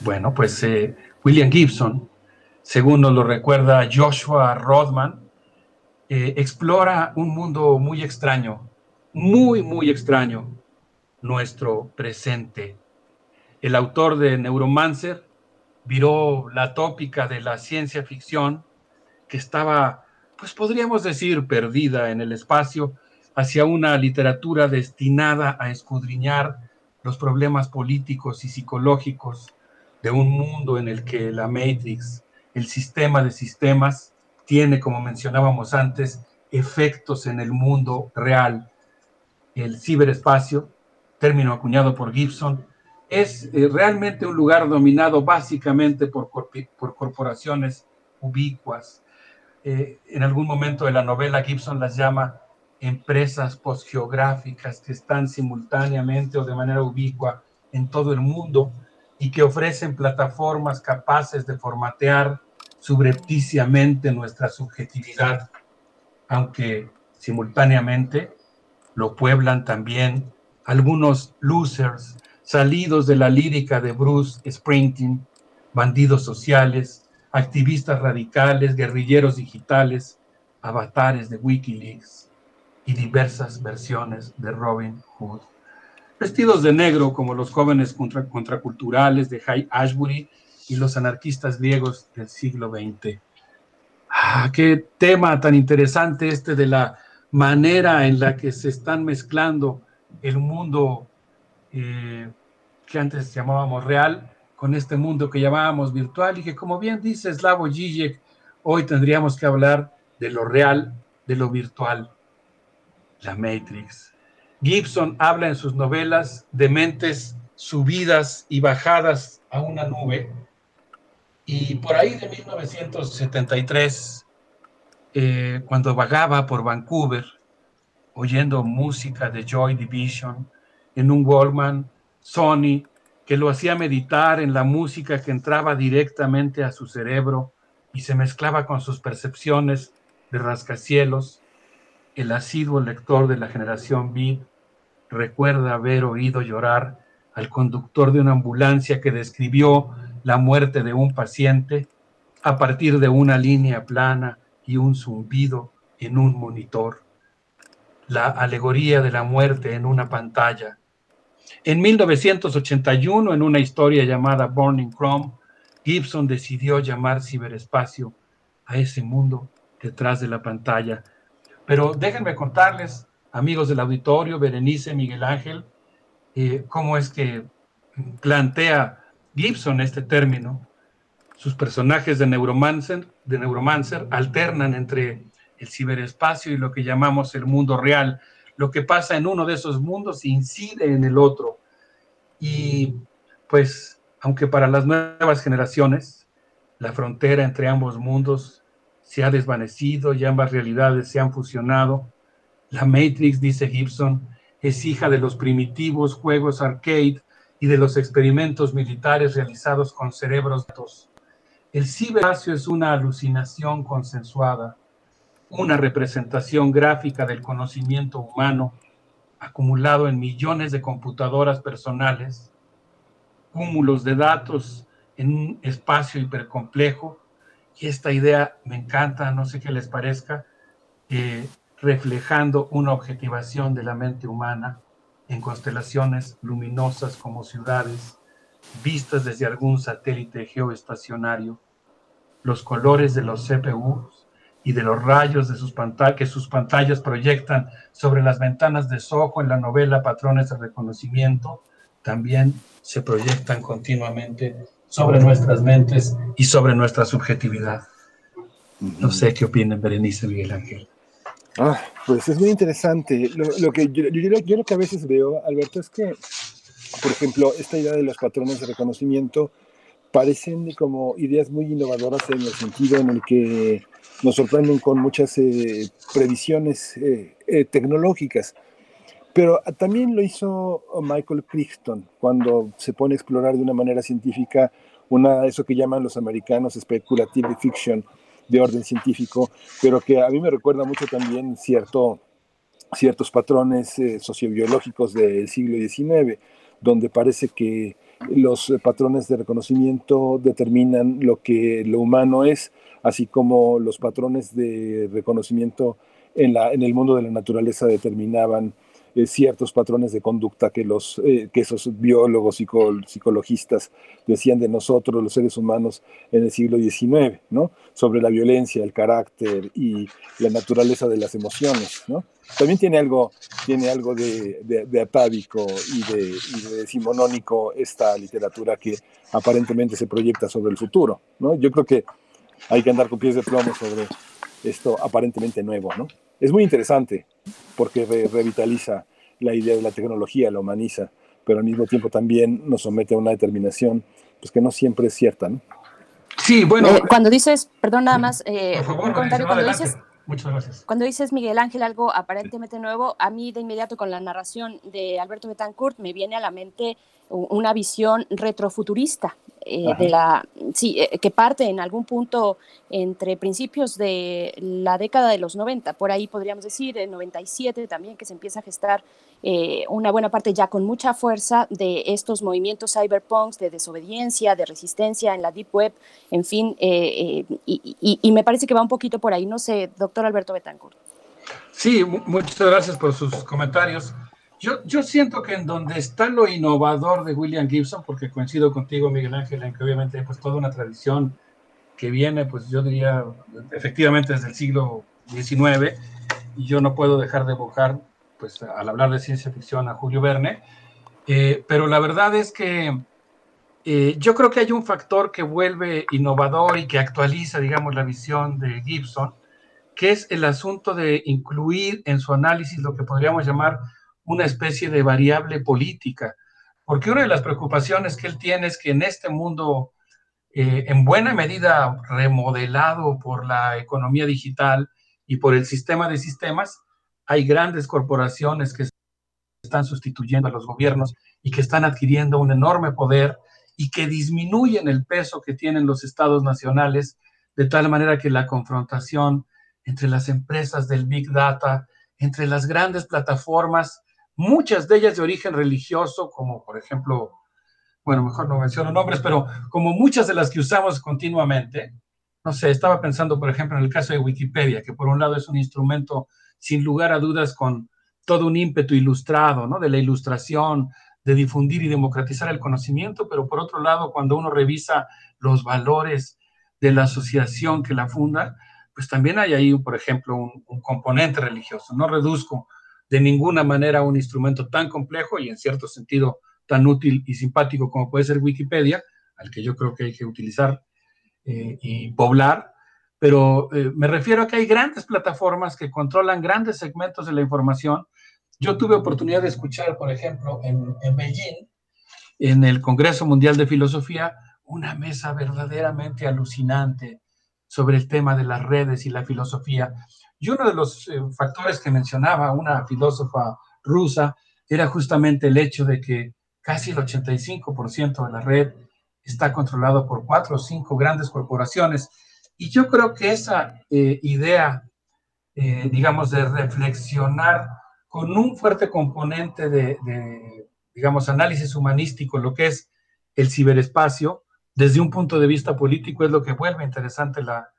Bueno, pues eh, William Gibson, según nos lo recuerda Joshua Rodman, eh, explora un mundo muy extraño, muy, muy extraño, nuestro presente. El autor de Neuromancer viró la tópica de la ciencia ficción que estaba, pues podríamos decir, perdida en el espacio hacia una literatura destinada a escudriñar los problemas políticos y psicológicos de un mundo en el que la Matrix, el sistema de sistemas, tiene, como mencionábamos antes, efectos en el mundo real. El ciberespacio, término acuñado por Gibson, es eh, realmente un lugar dominado básicamente por, por corporaciones ubicuas. Eh, en algún momento de la novela Gibson las llama empresas postgeográficas que están simultáneamente o de manera ubicua en todo el mundo y que ofrecen plataformas capaces de formatear subrepticiamente nuestra subjetividad, aunque simultáneamente lo pueblan también algunos losers salidos de la lírica de Bruce Springsteen, bandidos sociales, activistas radicales, guerrilleros digitales, avatares de Wikileaks y diversas versiones de Robin Hood vestidos de negro como los jóvenes contra, contraculturales de High Ashbury y los anarquistas griegos del siglo XX. Ah, qué tema tan interesante este de la manera en la que se están mezclando el mundo eh, que antes llamábamos real con este mundo que llamábamos virtual y que como bien dice Slavoj Žižek, hoy tendríamos que hablar de lo real, de lo virtual, la Matrix. Gibson habla en sus novelas de mentes subidas y bajadas a una nube. Y por ahí de 1973, eh, cuando vagaba por Vancouver, oyendo música de Joy Division en un Walkman Sony que lo hacía meditar en la música que entraba directamente a su cerebro y se mezclaba con sus percepciones de rascacielos, el asiduo lector de la generación Beat recuerda haber oído llorar al conductor de una ambulancia que describió la muerte de un paciente a partir de una línea plana y un zumbido en un monitor. La alegoría de la muerte en una pantalla. En 1981, en una historia llamada Burning Chrome, Gibson decidió llamar ciberespacio a ese mundo detrás de la pantalla. Pero déjenme contarles amigos del auditorio, Berenice, Miguel Ángel, eh, cómo es que plantea Gibson este término. Sus personajes de Neuromancer, de Neuromancer alternan entre el ciberespacio y lo que llamamos el mundo real. Lo que pasa en uno de esos mundos incide en el otro. Y pues, aunque para las nuevas generaciones la frontera entre ambos mundos se ha desvanecido y ambas realidades se han fusionado, la Matrix, dice Gibson, es hija de los primitivos juegos arcade y de los experimentos militares realizados con cerebros. El ciberespacio es una alucinación consensuada, una representación gráfica del conocimiento humano acumulado en millones de computadoras personales, cúmulos de datos en un espacio hipercomplejo. Y esta idea me encanta, no sé qué les parezca, eh, reflejando una objetivación de la mente humana en constelaciones luminosas como ciudades, vistas desde algún satélite geoestacionario. los colores de los CPUs y de los rayos de sus pantallas que sus pantallas proyectan sobre las ventanas de Soho en la novela Patrones de Reconocimiento, también se proyectan continuamente sobre nuestras mentes y sobre nuestra subjetividad. No sé qué opinan Berenice Miguel Ángel. Ah, pues es muy interesante. Lo, lo que yo, yo, yo lo que a veces veo, Alberto, es que, por ejemplo, esta idea de los patrones de reconocimiento parecen como ideas muy innovadoras en el sentido en el que nos sorprenden con muchas eh, previsiones eh, eh, tecnológicas. Pero también lo hizo Michael Crichton cuando se pone a explorar de una manera científica una, eso que llaman los americanos speculative fiction de orden científico, pero que a mí me recuerda mucho también cierto, ciertos patrones eh, sociobiológicos del siglo XIX, donde parece que los patrones de reconocimiento determinan lo que lo humano es, así como los patrones de reconocimiento en, la, en el mundo de la naturaleza determinaban eh, ciertos patrones de conducta que, los, eh, que esos biólogos, psico, psicologistas decían de nosotros, los seres humanos, en el siglo XIX, ¿no? Sobre la violencia, el carácter y la naturaleza de las emociones, ¿no? También tiene algo, tiene algo de, de, de atávico y de, y de decimonónico esta literatura que aparentemente se proyecta sobre el futuro, ¿no? Yo creo que hay que andar con pies de plomo sobre esto aparentemente nuevo, ¿no? Es muy interesante porque re revitaliza la idea de la tecnología, la humaniza, pero al mismo tiempo también nos somete a una determinación pues que no siempre es cierta, ¿no? Sí, bueno. Eh, cuando dices, perdón, nada más, eh, por favor, un comentario, cuando adelante. dices, Muchas gracias. Cuando dices Miguel Ángel algo aparentemente nuevo, a mí de inmediato con la narración de Alberto Betancourt me viene a la mente una visión retrofuturista eh, de la sí eh, que parte en algún punto entre principios de la década de los 90 por ahí podríamos decir el 97 también que se empieza a gestar eh, una buena parte ya con mucha fuerza de estos movimientos cyberpunks de desobediencia de resistencia en la deep web en fin y, y, y me parece que va un poquito por ahí. No sé doctor Alberto Betancourt. Sí, muchas gracias por sus comentarios. Yo, yo, siento que en donde está lo innovador de William Gibson, porque coincido contigo, Miguel Ángel, en que obviamente pues toda una tradición que viene, pues yo diría, efectivamente desde el siglo XIX, y yo no puedo dejar de evocar, pues al hablar de ciencia ficción, a Julio Verne, eh, pero la verdad es que eh, yo creo que hay un factor que vuelve innovador y que actualiza, digamos, la visión de Gibson, que es el asunto de incluir en su análisis lo que podríamos llamar una especie de variable política, porque una de las preocupaciones que él tiene es que en este mundo, eh, en buena medida remodelado por la economía digital y por el sistema de sistemas, hay grandes corporaciones que están sustituyendo a los gobiernos y que están adquiriendo un enorme poder y que disminuyen el peso que tienen los estados nacionales, de tal manera que la confrontación entre las empresas del Big Data, entre las grandes plataformas, muchas de ellas de origen religioso, como por ejemplo, bueno, mejor no menciono nombres, pero como muchas de las que usamos continuamente, no sé, estaba pensando, por ejemplo, en el caso de Wikipedia, que por un lado es un instrumento sin lugar a dudas con todo un ímpetu ilustrado, ¿no? De la ilustración, de difundir y democratizar el conocimiento, pero por otro lado, cuando uno revisa los valores de la asociación que la funda, pues también hay ahí, por ejemplo, un, un componente religioso. No reduzco de ninguna manera un instrumento tan complejo y en cierto sentido tan útil y simpático como puede ser Wikipedia, al que yo creo que hay que utilizar eh, y poblar, pero eh, me refiero a que hay grandes plataformas que controlan grandes segmentos de la información. Yo tuve oportunidad de escuchar, por ejemplo, en, en Beijing, en el Congreso Mundial de Filosofía, una mesa verdaderamente alucinante sobre el tema de las redes y la filosofía. Y uno de los eh, factores que mencionaba una filósofa rusa era justamente el hecho de que casi el 85% de la red está controlado por cuatro o cinco grandes corporaciones. Y yo creo que esa eh, idea, eh, digamos, de reflexionar con un fuerte componente de, digamos, análisis humanístico, lo que es el ciberespacio, desde un punto de vista político, es lo que vuelve interesante la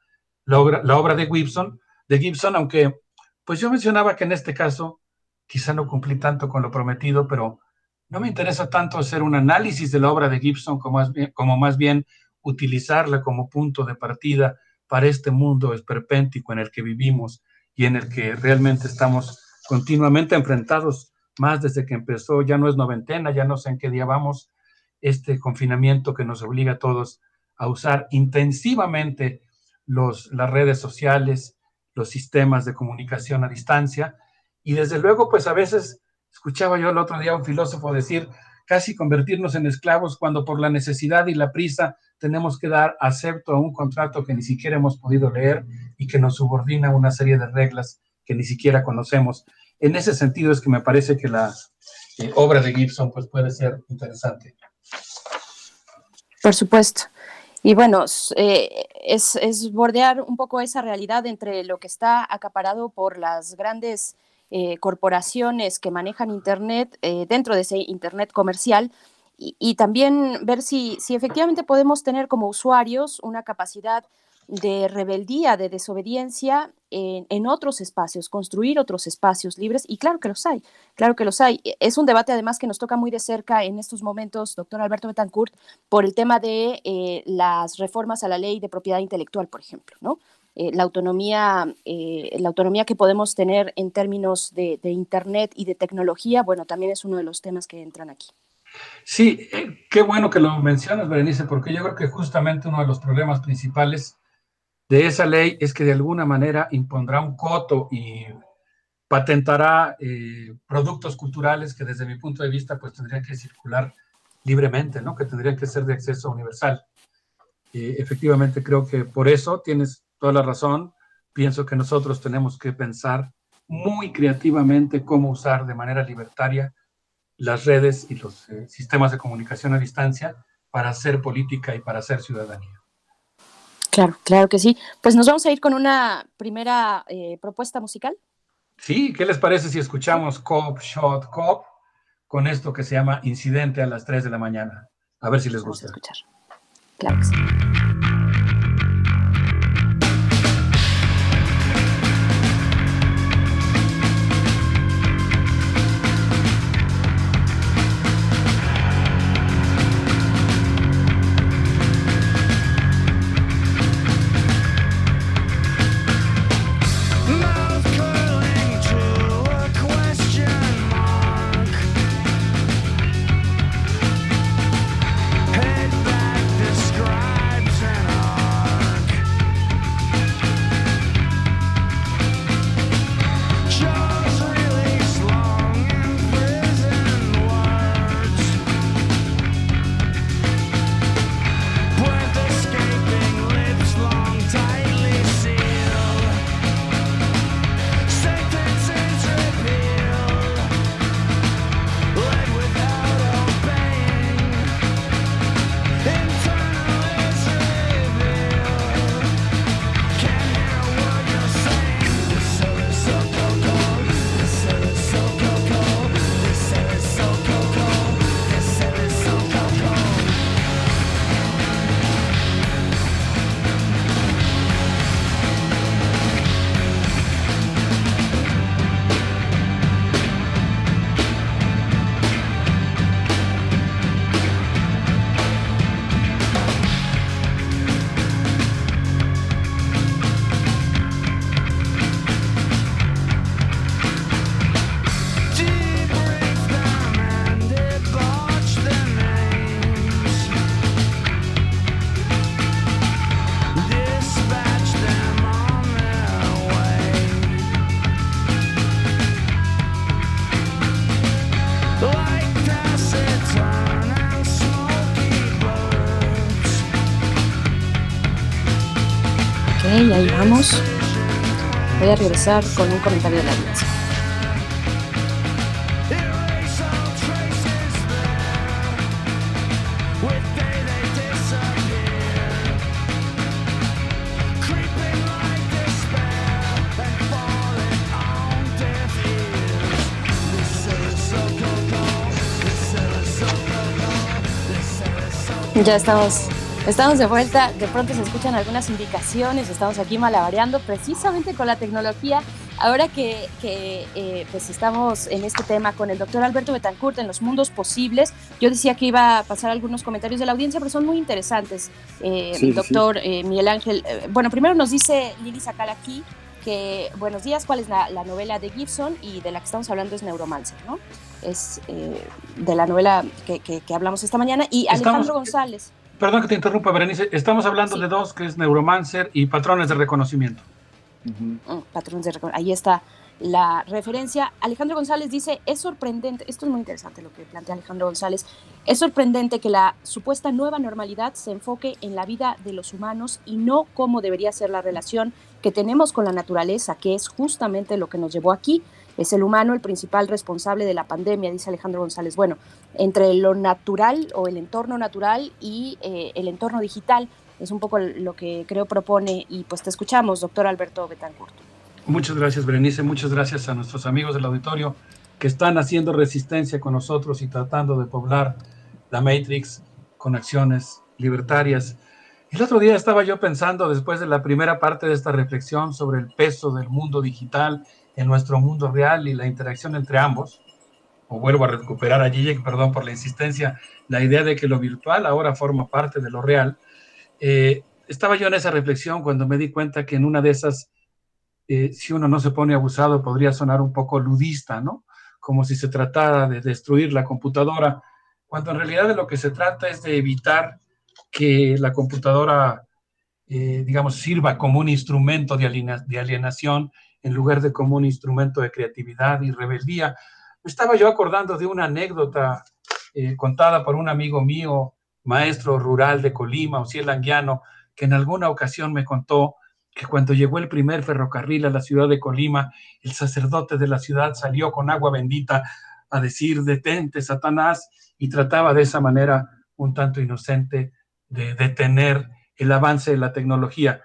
obra de Gibson, de Gibson, aunque pues yo mencionaba que en este caso quizá no cumplí tanto con lo prometido, pero no me interesa tanto hacer un análisis de la obra de Gibson como más bien, como más bien utilizarla como punto de partida para este mundo esperpéntico en el que vivimos y en el que realmente estamos continuamente enfrentados, más desde que empezó, ya no es noventena, ya no sé en qué día vamos, este confinamiento que nos obliga a todos a usar intensivamente los, las redes sociales, los sistemas de comunicación a distancia. Y desde luego, pues a veces escuchaba yo el otro día a un filósofo decir, casi convertirnos en esclavos cuando por la necesidad y la prisa tenemos que dar acepto a un contrato que ni siquiera hemos podido leer y que nos subordina una serie de reglas que ni siquiera conocemos. En ese sentido es que me parece que la eh, obra de Gibson pues puede ser interesante. Por supuesto. Y bueno, eh, es, es, bordear un poco esa realidad entre lo que está acaparado por las grandes eh, corporaciones que manejan Internet eh, dentro de ese Internet comercial y, y también ver si, si, efectivamente podemos tener como usuarios una capacidad de rebeldía, de desobediencia en, en, otros espacios, construir otros espacios libres, y claro que los hay, claro que los hay. Es un debate además que nos toca muy de cerca en estos momentos, doctor Alberto Betancourt, por el tema de eh, las reformas a la ley de propiedad intelectual, por ejemplo, ¿no? Eh, la, autonomía, eh, la autonomía que podemos tener en términos de, de Internet y de tecnología, bueno, también es uno de los temas que entran aquí. Sí, qué bueno que lo mencionas, Berenice, porque yo creo que justamente uno de los problemas principales de esa ley es que de alguna manera impondrá un coto y patentará eh, productos culturales que desde mi punto de vista pues tendrían que circular libremente, ¿no? Que tendrían que ser de acceso universal. Eh, efectivamente creo que por eso tienes toda la razón. Pienso que nosotros tenemos que pensar muy creativamente cómo usar de manera libertaria las redes y los eh, sistemas de comunicación a distancia para hacer política y para hacer ciudadanía. Claro, claro que sí. Pues nos vamos a ir con una primera eh, propuesta musical. Sí, ¿qué les parece si escuchamos Cop Shot Cop con esto que se llama Incidente a las 3 de la mañana? A ver si les gusta. Vamos a escuchar. Claro que sí. A regresar con un comentario de la audiencia. Ya estamos Estamos de vuelta, de pronto se escuchan algunas indicaciones, estamos aquí malabareando precisamente con la tecnología ahora que, que eh, pues estamos en este tema con el doctor Alberto Betancourt en los mundos posibles, yo decía que iba a pasar algunos comentarios de la audiencia, pero son muy interesantes. Eh, Sí, sí, doctor eh, Miguel Ángel, eh, bueno, primero nos dice Lili Sacal aquí que, buenos días, ¿cuál es la, la novela de Gibson? Y de la que estamos hablando es Neuromancer, ¿no? Es eh, de la novela que, que- que hablamos esta mañana. Y Estamos- Alejandro González. Perdón que te interrumpa, Berenice. Estamos hablando de dos, que es Neuromancer y Patrones de Reconocimiento. Mm, patrones de recon- Ahí está la referencia. Alejandro González dice, es sorprendente, esto es muy interesante lo que plantea Alejandro González, es sorprendente que la supuesta nueva normalidad se enfoque en la vida de los humanos y no cómo debería ser la relación que tenemos con la naturaleza, que es justamente lo que nos llevó aquí. Es el humano el principal responsable de la pandemia, dice Alejandro González. Bueno, entre lo natural o el entorno natural y eh, el entorno digital es un poco lo que creo propone y pues te escuchamos, doctor Alberto Betancourt. Muchas gracias, Berenice. Muchas gracias a nuestros amigos del auditorio que están haciendo resistencia con nosotros y tratando de poblar la Matrix con acciones libertarias. El otro día estaba yo pensando, después de la primera parte de esta reflexión sobre el peso del mundo digital en nuestro mundo real y la interacción entre ambos, o vuelvo a recuperar a Gigi, perdón por la insistencia, la idea de que lo virtual ahora forma parte de lo real. Eh, estaba yo en esa reflexión cuando me di cuenta que en una de esas eh, si uno no se pone abusado, podría sonar un poco ludista, ¿no? Como si se tratara de destruir la computadora, cuando en realidad de lo que se trata es de evitar que la computadora, eh, digamos, sirva como un instrumento de alienación en lugar de como un instrumento de creatividad y rebeldía. Estaba yo acordando de una anécdota eh, contada por un amigo mío, maestro rural de Colima, Ociel Anguiano, que en alguna ocasión me contó que cuando llegó el primer ferrocarril a la ciudad de Colima, el sacerdote de la ciudad salió con agua bendita a decir, detente, Satanás, y trataba de esa manera un tanto inocente de detener el avance de la tecnología.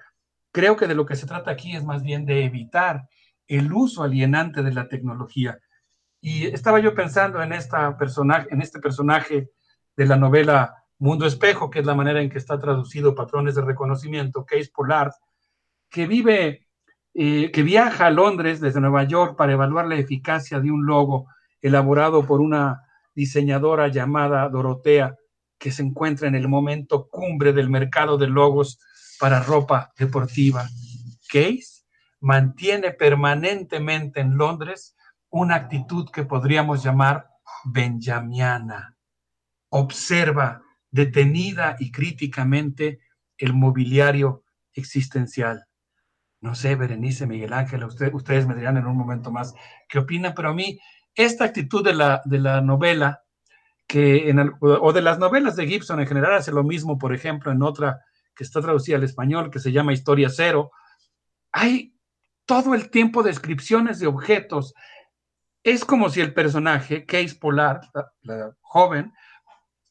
Creo que de lo que se trata aquí es más bien de evitar el uso alienante de la tecnología. Y estaba yo pensando en, esta personaje, en este personaje de la novela Mundo Espejo, que es la manera en que está traducido Patrones de Reconocimiento, Case Pollard, que vive, eh, que viaja a Londres desde Nueva York para evaluar la eficacia de un logo elaborado por una diseñadora llamada Dorotea, que se encuentra en el momento cumbre del mercado de logos para ropa deportiva. Case mantiene permanentemente en Londres una actitud que podríamos llamar benjamiana. Observa detenida y críticamente el mobiliario existencial. No sé, Berenice, Miguel Ángel, usted- ustedes me dirán en un momento más qué opinan, pero a mí esta actitud de la, de la novela, que en o de las novelas de Gibson en general, hace lo mismo, por ejemplo, en otra que está traducida al español, que se llama Historia Cero, hay todo el tiempo descripciones de objetos. Es como si el personaje, Case Pollard, la, la joven,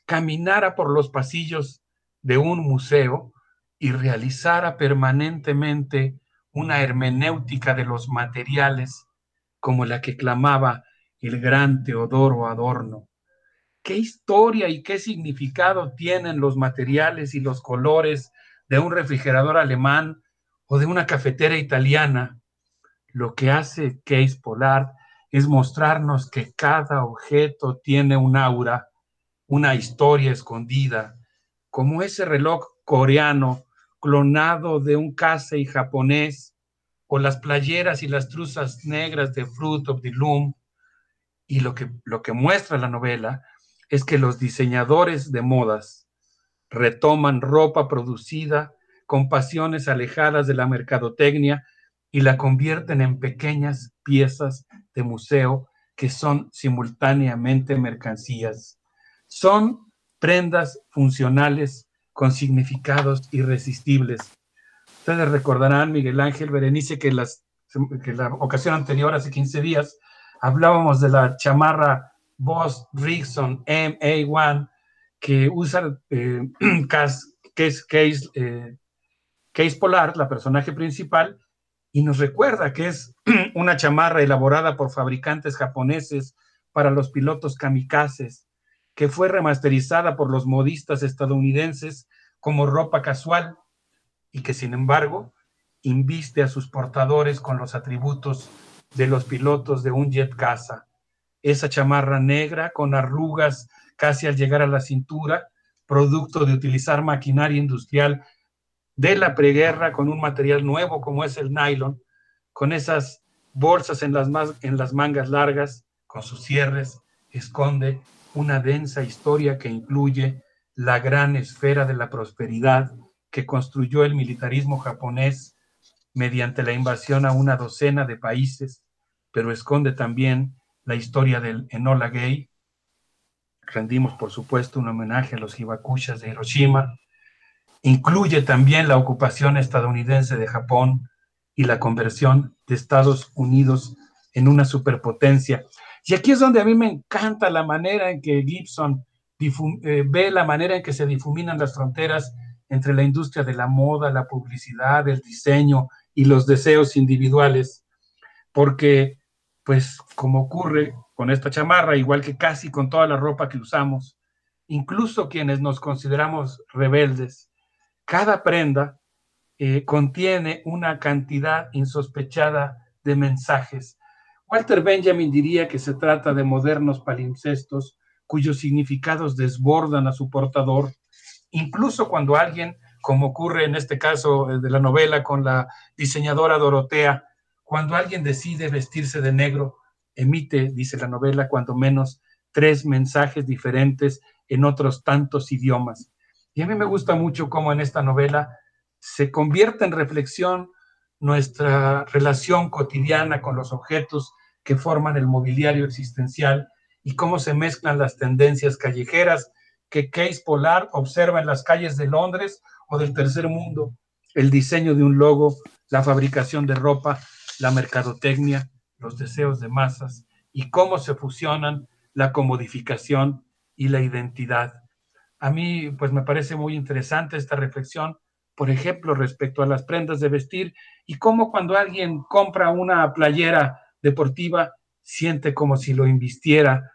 caminara por los pasillos de un museo y realizara permanentemente una hermenéutica de los materiales como la que clamaba el gran Teodoro Adorno. ¿Qué historia y qué significado tienen los materiales y los colores de un refrigerador alemán o de una cafetera italiana? Lo que hace Case Pollard es mostrarnos que cada objeto tiene un aura, una historia escondida, como ese reloj coreano clonado de un Kasei japonés, o las playeras y las truzas negras de Fruit of the Loom. Y lo que, lo que muestra la novela es que los diseñadores de modas retoman ropa producida con pasiones alejadas de la mercadotecnia y la convierten en pequeñas piezas de museo que son simultáneamente mercancías. Son prendas funcionales con significados irresistibles. Ustedes recordarán, Miguel Ángel Berenice, que, las, que la ocasión anterior, hace 15 días, hablábamos de la chamarra Boss Rickson MA1 que usa eh, Case, Case, Case, eh, Case Polar, la personaje principal, y nos recuerda que es una chamarra elaborada por fabricantes japoneses para los pilotos kamikazes, que fue remasterizada por los modistas estadounidenses como ropa casual y que sin embargo inviste a sus portadores con los atributos de los pilotos de un jet caza. Esa chamarra negra con arrugas casi al llegar a la cintura, producto de utilizar maquinaria industrial de la preguerra con un material nuevo como es el nylon, con esas bolsas en las, mangas largas, con sus cierres, esconde una densa historia que incluye la gran esfera de la prosperidad que construyó el militarismo japonés mediante la invasión a una docena de países, pero esconde también la historia del Enola Gay. Rendimos, por supuesto, un homenaje a los Hibakushas de Hiroshima. Incluye también la ocupación estadounidense de Japón y la conversión de Estados Unidos en una superpotencia. Y aquí es donde a mí me encanta la manera en que Gibson eh, ve la manera en que se difuminan las fronteras entre la industria de la moda, la publicidad, el diseño y los deseos individuales, porque, pues, como ocurre con esta chamarra, igual que casi con toda la ropa que usamos, incluso quienes nos consideramos rebeldes, cada prenda eh, contiene una cantidad insospechada de mensajes. Walter Benjamin diría que se trata de modernos palimpsestos cuyos significados desbordan a su portador, incluso cuando alguien, como ocurre en este caso eh, de la novela con la diseñadora Dorotea, cuando alguien decide vestirse de negro, emite, dice la novela, cuando menos tres mensajes diferentes en otros tantos idiomas. Y a mí me gusta mucho cómo en esta novela se convierte en reflexión nuestra relación cotidiana con los objetos que forman el mobiliario existencial y cómo se mezclan las tendencias callejeras que Case Polar observa en las calles de Londres o del tercer mundo, el diseño de un logo, la fabricación de ropa, la mercadotecnia, los deseos de masas y cómo se fusionan la comodificación y la identidad. A mí, pues me parece muy interesante esta reflexión, por ejemplo, respecto a las prendas de vestir y cómo cuando alguien compra una playera deportiva, siente como si lo invistiera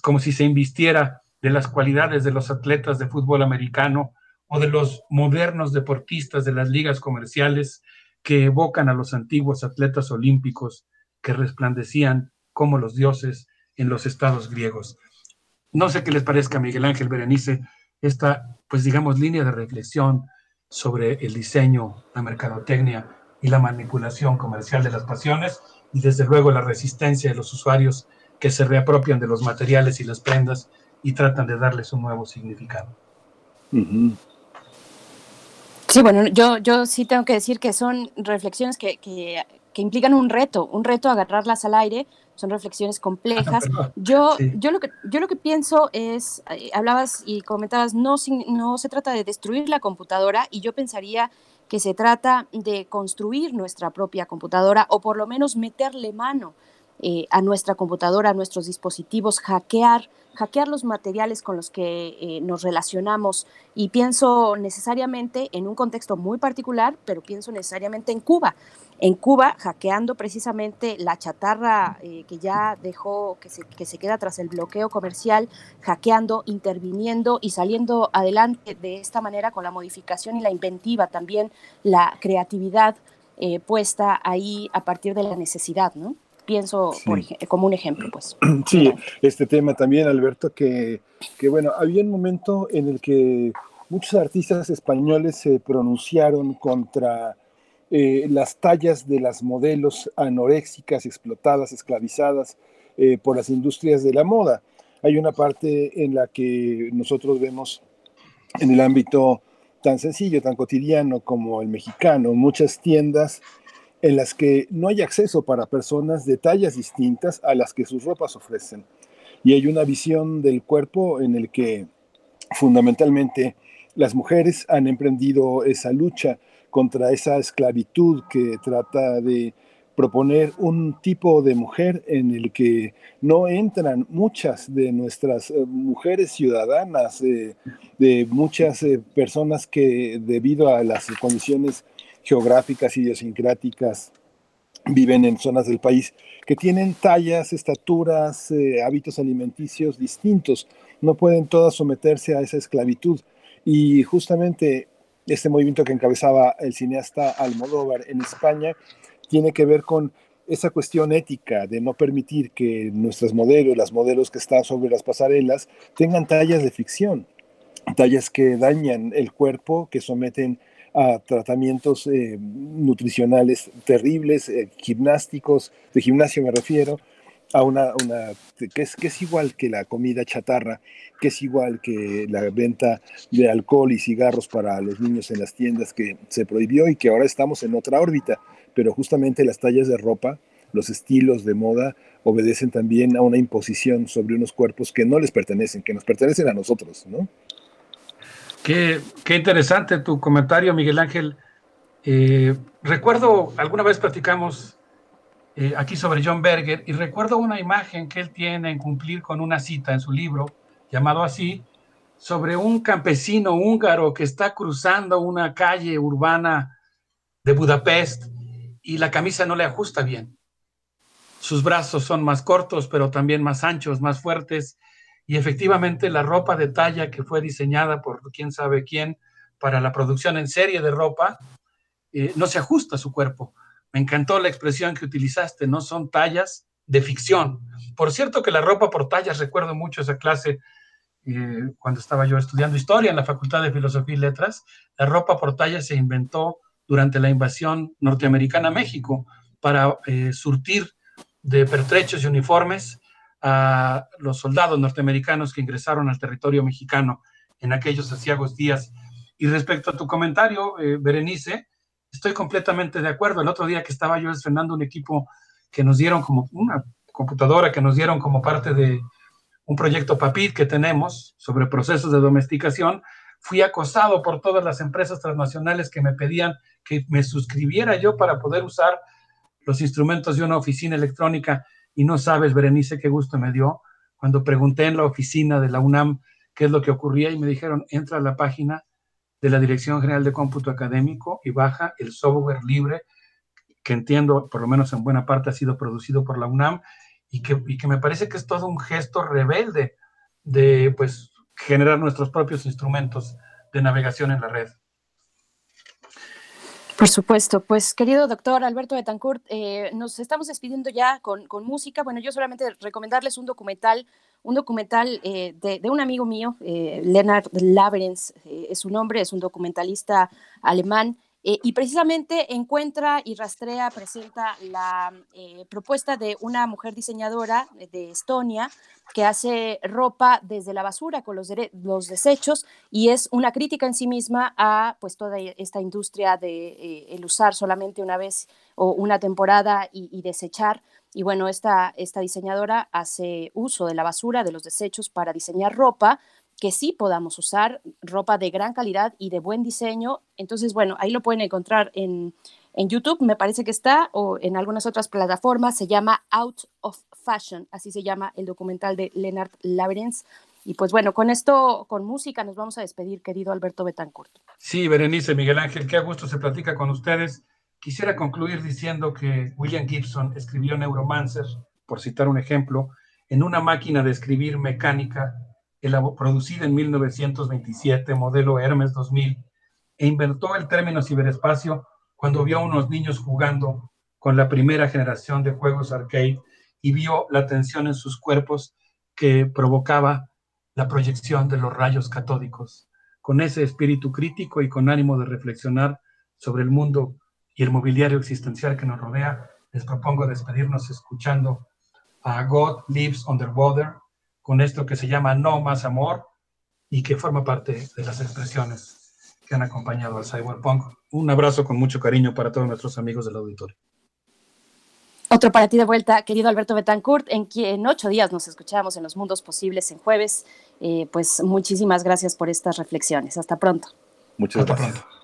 como si se invistiera de las cualidades de los atletas de fútbol americano o de los modernos deportistas de las ligas comerciales que evocan a los antiguos atletas olímpicos que resplandecían como los dioses en los estados griegos. No sé qué les parezca a Miguel Ángel Berenice esta, pues digamos, línea de reflexión sobre el diseño, la mercadotecnia y la manipulación comercial de las pasiones y desde luego la resistencia de los usuarios que se reapropian de los materiales y las prendas y tratan de darles un nuevo significado. Sí, bueno, yo, yo sí tengo que decir que son reflexiones que, que, implican un reto, un reto agarrarlas al aire, son reflexiones complejas. Yo, yo, lo que, yo lo que pienso es, eh, hablabas y comentabas, no, no se trata de destruir la computadora y yo pensaría que se trata de construir nuestra propia computadora o por lo menos meterle mano eh, a nuestra computadora, a nuestros dispositivos, hackear, hackear los materiales con los que eh, nos relacionamos. Y pienso necesariamente en un contexto muy particular, pero pienso necesariamente en Cuba. En Cuba, hackeando precisamente la chatarra eh, que ya dejó, que se, que se queda tras el bloqueo comercial, hackeando, interviniendo y saliendo adelante de esta manera con la modificación y la inventiva, también la creatividad puesta ahí a partir de la necesidad, ¿no? pienso como un ejemplo, pues. Sí, este tema también, Alberto, que, que, bueno, había un momento en el que muchos artistas españoles se pronunciaron contra eh, las tallas de las modelos anoréxicas, explotadas, esclavizadas eh, por las industrias de la moda. Hay una parte en la que nosotros vemos en el ámbito tan sencillo, tan cotidiano como el mexicano, muchas tiendas en las que no hay acceso para personas de tallas distintas a las que sus ropas ofrecen. Y hay una visión del cuerpo en el que fundamentalmente las mujeres han emprendido esa lucha contra esa esclavitud que trata de proponer un tipo de mujer en el que no entran muchas de nuestras eh, mujeres ciudadanas, eh, de muchas eh, personas que debido a las condiciones geográficas, idiosincráticas, viven en zonas del país que tienen tallas, estaturas, hábitos alimenticios distintos. No pueden todas someterse a esa esclavitud. Y justamente este movimiento que encabezaba el cineasta Almodóvar en España tiene que ver con esa cuestión ética de no permitir que nuestros modelos, las modelos que están sobre las pasarelas, tengan tallas de ficción, tallas que dañan el cuerpo, que someten a tratamientos eh, nutricionales terribles, eh, gimnásticos, de gimnasio me refiero, a una, una que, es, que es igual que la comida chatarra, que es igual que la venta de alcohol y cigarros para los niños en las tiendas que se prohibió y que ahora estamos en otra órbita, pero justamente las tallas de ropa, los estilos de moda obedecen también a una imposición sobre unos cuerpos que no les pertenecen, que nos pertenecen a nosotros, ¿no? Qué, qué interesante tu comentario, Miguel Ángel. Eh, recuerdo, alguna vez platicamos eh, aquí sobre John Berger y recuerdo una imagen que él tiene en cumplir con una cita en su libro, llamado así, sobre un campesino húngaro que está cruzando una calle urbana de Budapest y la camisa no le ajusta bien. Sus brazos son más cortos, pero también más anchos, más fuertes, y efectivamente la ropa de talla que fue diseñada por quién sabe quién para la producción en serie de ropa eh, no se ajusta a su cuerpo. Me encantó la expresión que utilizaste, no son tallas de ficción. Por cierto que la ropa por tallas, recuerdo mucho esa clase eh, cuando estaba yo estudiando historia en la Facultad de Filosofía y Letras, la ropa por tallas se inventó durante la invasión norteamericana a México para eh, surtir de pertrechos y uniformes a los soldados norteamericanos que ingresaron al territorio mexicano en aquellos asiagos días. Y respecto a tu comentario, eh, Berenice, estoy completamente de acuerdo. El otro día que estaba yo estrenando un equipo que nos dieron como una computadora que nos dieron como parte de un proyecto PAPID que tenemos sobre procesos de domesticación, fui acosado por todas las empresas transnacionales que me pedían que me suscribiera yo para poder usar los instrumentos de una oficina electrónica. Y no sabes, Berenice, qué gusto me dio cuando pregunté en la oficina de la UNAM qué es lo que ocurría y me dijeron, entra a la página de la Dirección General de Cómputo Académico y baja el software libre que entiendo, por lo menos en buena parte, ha sido producido por la UNAM y que, y que me parece que es todo un gesto rebelde de pues generar nuestros propios instrumentos de navegación en la red. Por supuesto, pues querido doctor Alberto Betancourt, eh, nos estamos despidiendo ya con, con, música. Bueno, yo solamente recomendarles un documental, un documental eh, de, un amigo mío, eh, Leonard eh, es su nombre, es un documentalista alemán eh, y precisamente encuentra y rastrea, presenta la eh, propuesta de una mujer diseñadora de Estonia que hace ropa desde la basura con los, desechos y es una crítica en sí misma a pues toda esta industria de eh, el usar solamente una vez o una temporada y, y desechar. Y bueno, esta, esta diseñadora hace uso de la basura, de los desechos para diseñar ropa, que sí podamos usar ropa de gran calidad y de buen diseño. Entonces, bueno, ahí lo pueden encontrar en, en YouTube, me parece que está, o en algunas otras plataformas, se llama Out of Fashion, así se llama el documental de Leonard Laverens. Y pues bueno, con esto, con música, nos vamos a despedir, querido Alberto Betancourt. Sí, Berenice, Miguel Ángel, qué gusto se platica con ustedes. Quisiera concluir diciendo que William Gibson escribió Neuromancer, por citar un ejemplo, en una máquina de escribir mecánica producida en 1927, modelo Hermes 2000, e inventó el término ciberespacio cuando vio a unos niños jugando con la primera generación de juegos arcade y vio la tensión en sus cuerpos que provocaba la proyección de los rayos catódicos. Con ese espíritu crítico y con ánimo de reflexionar sobre el mundo y el mobiliario existencial que nos rodea, les propongo despedirnos escuchando a God Lives Underwater con esto que se llama No Más Amor y que forma parte de las expresiones que han acompañado al cyberpunk. Un abrazo con mucho cariño para todos nuestros amigos del auditorio. Otro para ti de vuelta, querido Alberto Betancourt, en quien ocho días nos escuchamos en los mundos posibles en jueves. Eh, pues muchísimas gracias por estas reflexiones. Hasta pronto. Muchas Hasta gracias. pronto.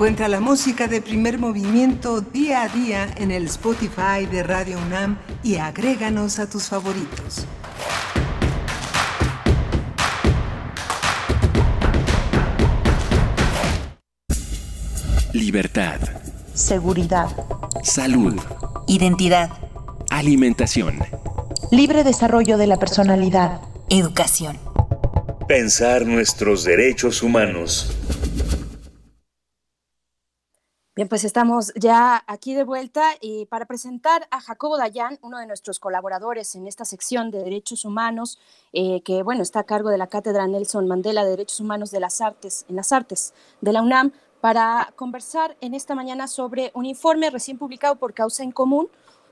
Encuentra la música de primer movimiento día a día en el Spotify de Radio UNAM y agréganos a tus favoritos. Libertad. Seguridad. Salud. Identidad. Alimentación. Libre desarrollo de la personalidad. Educación. Pensar nuestros derechos humanos. Bien, pues estamos ya aquí de vuelta y para presentar a Jacobo Dayan, uno de nuestros colaboradores en esta sección de derechos humanos, eh, que bueno, está a cargo de la Cátedra Nelson Mandela de Derechos Humanos de las Artes, en las Artes de la UNAM, para conversar en esta mañana sobre un informe recién publicado por Causa en Común,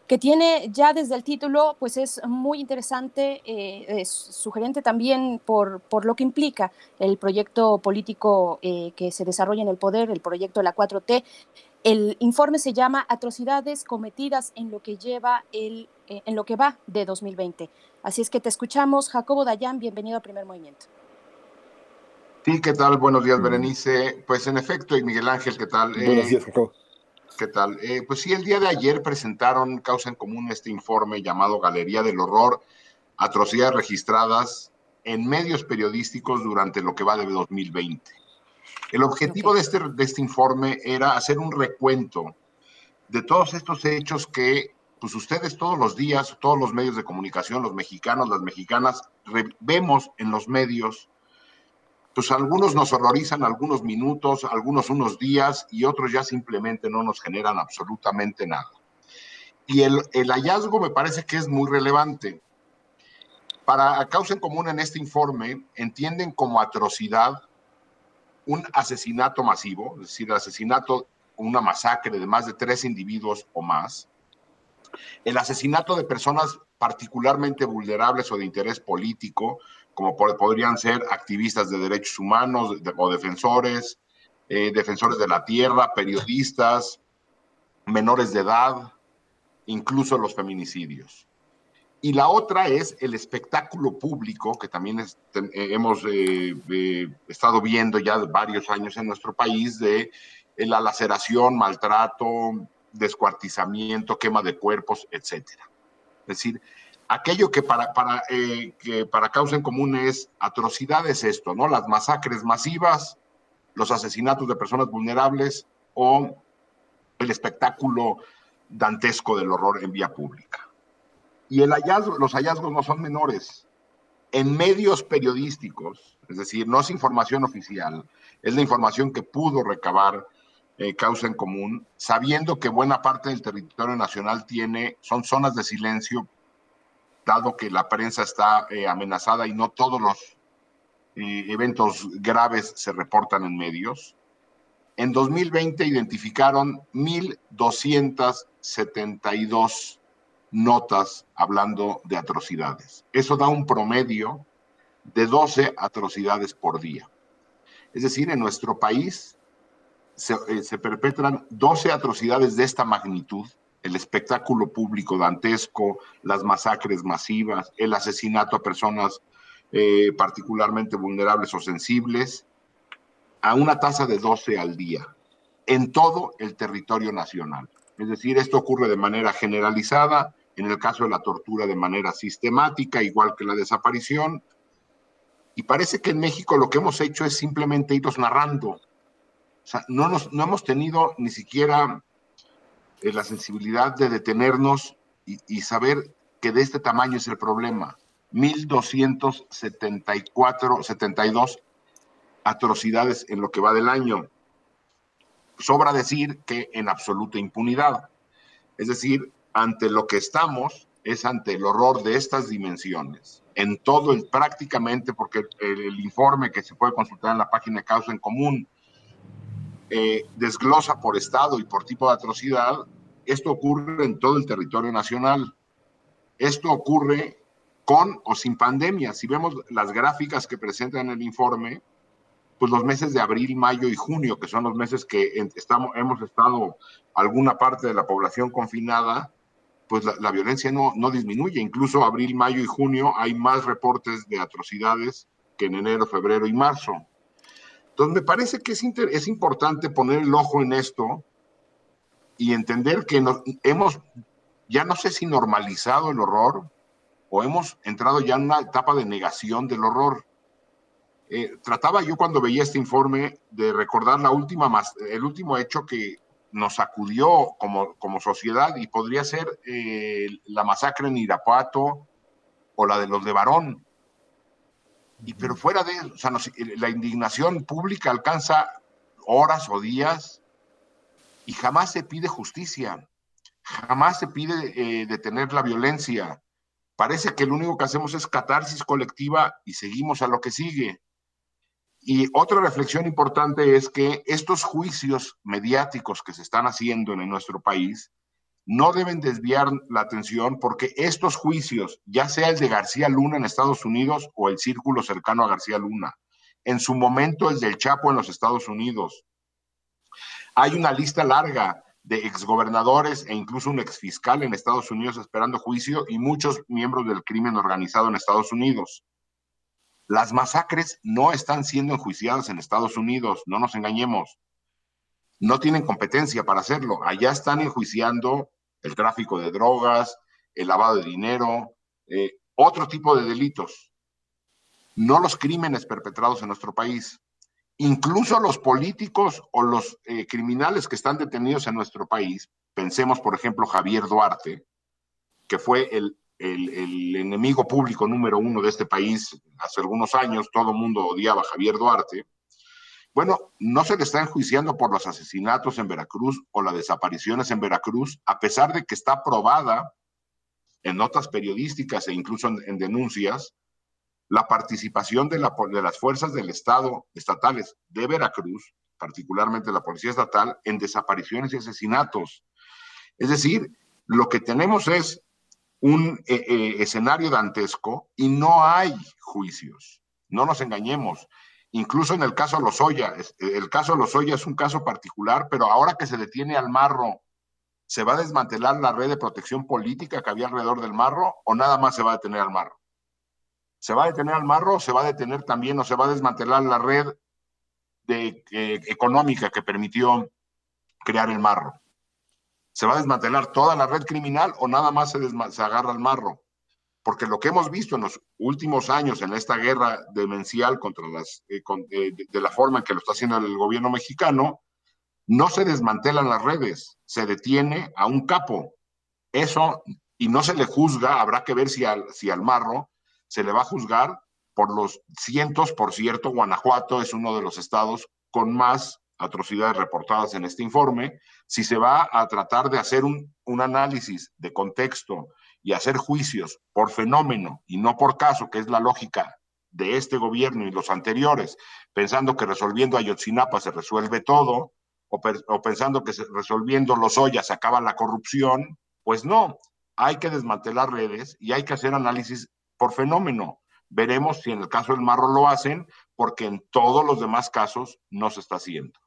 que tiene ya desde el título, pues es muy interesante, eh, es sugerente también por, por, lo que implica el proyecto político eh, que se desarrolla en el poder, el proyecto de la 4T. El informe se llama Atrocidades cometidas en lo que lleva el, eh, en lo que va de 2020. Así es que te escuchamos, Jacobo Dayan, bienvenido a Primer Movimiento. Sí, ¿qué tal? Buenos días, Berenice. Pues en efecto, y Miguel Ángel, ¿qué tal? Buenos días, Jacobo. ¿Qué tal? Eh, pues sí, el día de ayer presentaron Causa en Común este informe llamado Galería del Horror, atrocidades registradas en medios periodísticos durante lo que va de 2020. El objetivo de, este, de este informe era hacer un recuento de todos estos hechos que pues ustedes todos los días, todos los medios de comunicación, los mexicanos, las mexicanas, vemos en los medios pues algunos nos horrorizan algunos minutos, algunos unos días y otros ya simplemente no nos generan absolutamente nada. Y el, el hallazgo me parece que es muy relevante. Para causa en común en este informe, entienden como atrocidad un asesinato masivo, es decir, el asesinato, una masacre de más de tres individuos o más, el asesinato de personas particularmente vulnerables o de interés político, como podrían ser activistas de derechos humanos o defensores, eh, defensores de la tierra, periodistas, menores de edad, incluso los feminicidios. Y la otra es el espectáculo público, que también es, eh, hemos eh, eh, estado viendo ya varios años en nuestro país, de la laceración, maltrato, descuartizamiento, quema de cuerpos, etcétera. Es decir, aquello que para, para, eh, que para causa en común es atrocidades esto, ¿no? Las masacres masivas, los asesinatos de personas vulnerables o el espectáculo dantesco del horror en vía pública. Y el hallazgo, los hallazgos no son menores. En medios periodísticos, es decir, no es información oficial, es la información que pudo recabar eh, causa en común, sabiendo que buena parte del territorio nacional tiene, son zonas de silencio dado que la prensa está eh, amenazada y no todos los eh, eventos graves se reportan en medios. En 2020 identificaron 1.272 notas hablando de atrocidades. Eso da un promedio de 12 atrocidades por día. Es decir, en nuestro país se, eh, se perpetran 12 atrocidades de esta magnitud el espectáculo público dantesco, las masacres masivas, el asesinato a personas eh, particularmente vulnerables o sensibles, a una tasa de 12 al día en todo el territorio nacional. Es decir, esto ocurre de manera generalizada, en el caso de la tortura de manera sistemática, igual que la desaparición. Y parece que en México lo que hemos hecho es simplemente irnos narrando. O sea, no, nos, no hemos tenido ni siquiera la sensibilidad de detenernos y, y, saber que de este tamaño es el problema. 1.274, 72 atrocidades en lo que va del año. Sobra decir que en absoluta impunidad. Es decir, ante lo que estamos es ante el horror de estas dimensiones. En todo el, prácticamente, porque el, el informe que se puede consultar en la página de Causa en Común eh, desglosa por estado y por tipo de atrocidad, esto ocurre en todo el territorio nacional. Esto ocurre con o sin pandemia. Si vemos las gráficas que presentan en el informe, pues los meses de abril, mayo y junio, que son los meses que estamos, hemos estado alguna parte de la población confinada, pues la, la violencia no, no disminuye. Incluso abril, mayo y junio hay más reportes de atrocidades que en enero, febrero y marzo. Entonces, me parece que es, es importante poner el ojo en esto y entender que hemos, ya no sé si normalizado el horror o hemos entrado ya en una etapa de negación del horror. Eh, trataba yo cuando veía este informe de recordar la última más, el último hecho que nos sacudió como, como sociedad y podría ser eh, la masacre en Irapuato o la de los de Barón. Y, pero fuera de o sea, la indignación pública alcanza horas o días y jamás se pide justicia, jamás se pide eh, detener la violencia. Parece que lo único que hacemos es catarsis colectiva y seguimos a lo que sigue. Y otra reflexión importante es que estos juicios mediáticos que se están haciendo en nuestro país no deben desviar la atención porque estos juicios, ya sea el de García Luna en Estados Unidos o el círculo cercano a García Luna, en su momento el del Chapo en los Estados Unidos, hay una lista larga de exgobernadores e incluso un exfiscal en Estados Unidos esperando juicio y muchos miembros del crimen organizado en Estados Unidos. Las masacres no están siendo enjuiciadas en Estados Unidos, no nos engañemos. No tienen competencia para hacerlo. Allá están enjuiciando el tráfico de drogas, el lavado de dinero, eh, otro tipo de delitos, no los crímenes perpetrados en nuestro país. Incluso los políticos o los eh, criminales que están detenidos en nuestro país, pensemos por ejemplo Javier Duarte, que fue el, el, enemigo público número uno de este país hace algunos años, todo el mundo odiaba a Javier Duarte, bueno, no se le está enjuiciando por los asesinatos en Veracruz o las desapariciones en Veracruz, a pesar de que está probada en notas periodísticas e incluso en, denuncias la participación de, las fuerzas del Estado estatales de Veracruz, particularmente la Policía Estatal, en desapariciones y asesinatos. Es decir, lo que tenemos es un eh, eh, escenario dantesco y no hay juicios. No nos engañemos. Incluso en el caso Lozoya, el caso Lozoya es un caso particular, pero ahora que se detiene al marro, ¿se va a desmantelar la red de protección política que había alrededor del marro o nada más se va a detener al marro? ¿Se va a detener al marro? ¿Se va a detener también o se va a desmantelar la red de, eh, económica que permitió crear el marro? ¿Se va a desmantelar toda la red criminal o nada más se, se agarra al marro? Porque lo que hemos visto en los últimos años en esta guerra demencial contra eh, eh, de, la forma en que lo está haciendo el gobierno mexicano, no se desmantelan las redes, se detiene a un capo. Eso, y no se le juzga, habrá que ver si al, si al marro se le va a juzgar por los cientos, por cierto, Guanajuato es uno de los estados con más atrocidades reportadas en este informe, si se va a tratar de hacer un, un análisis de contexto y hacer juicios por fenómeno y no por caso, que es la lógica de este gobierno y los anteriores, pensando que resolviendo Ayotzinapa se resuelve todo, o, pensando que resolviendo los ollas se acaba la corrupción, pues no, hay que desmantelar redes y hay que hacer análisis por fenómeno. Veremos si en el caso del marro lo hacen, porque en todos los demás casos no se está haciendo.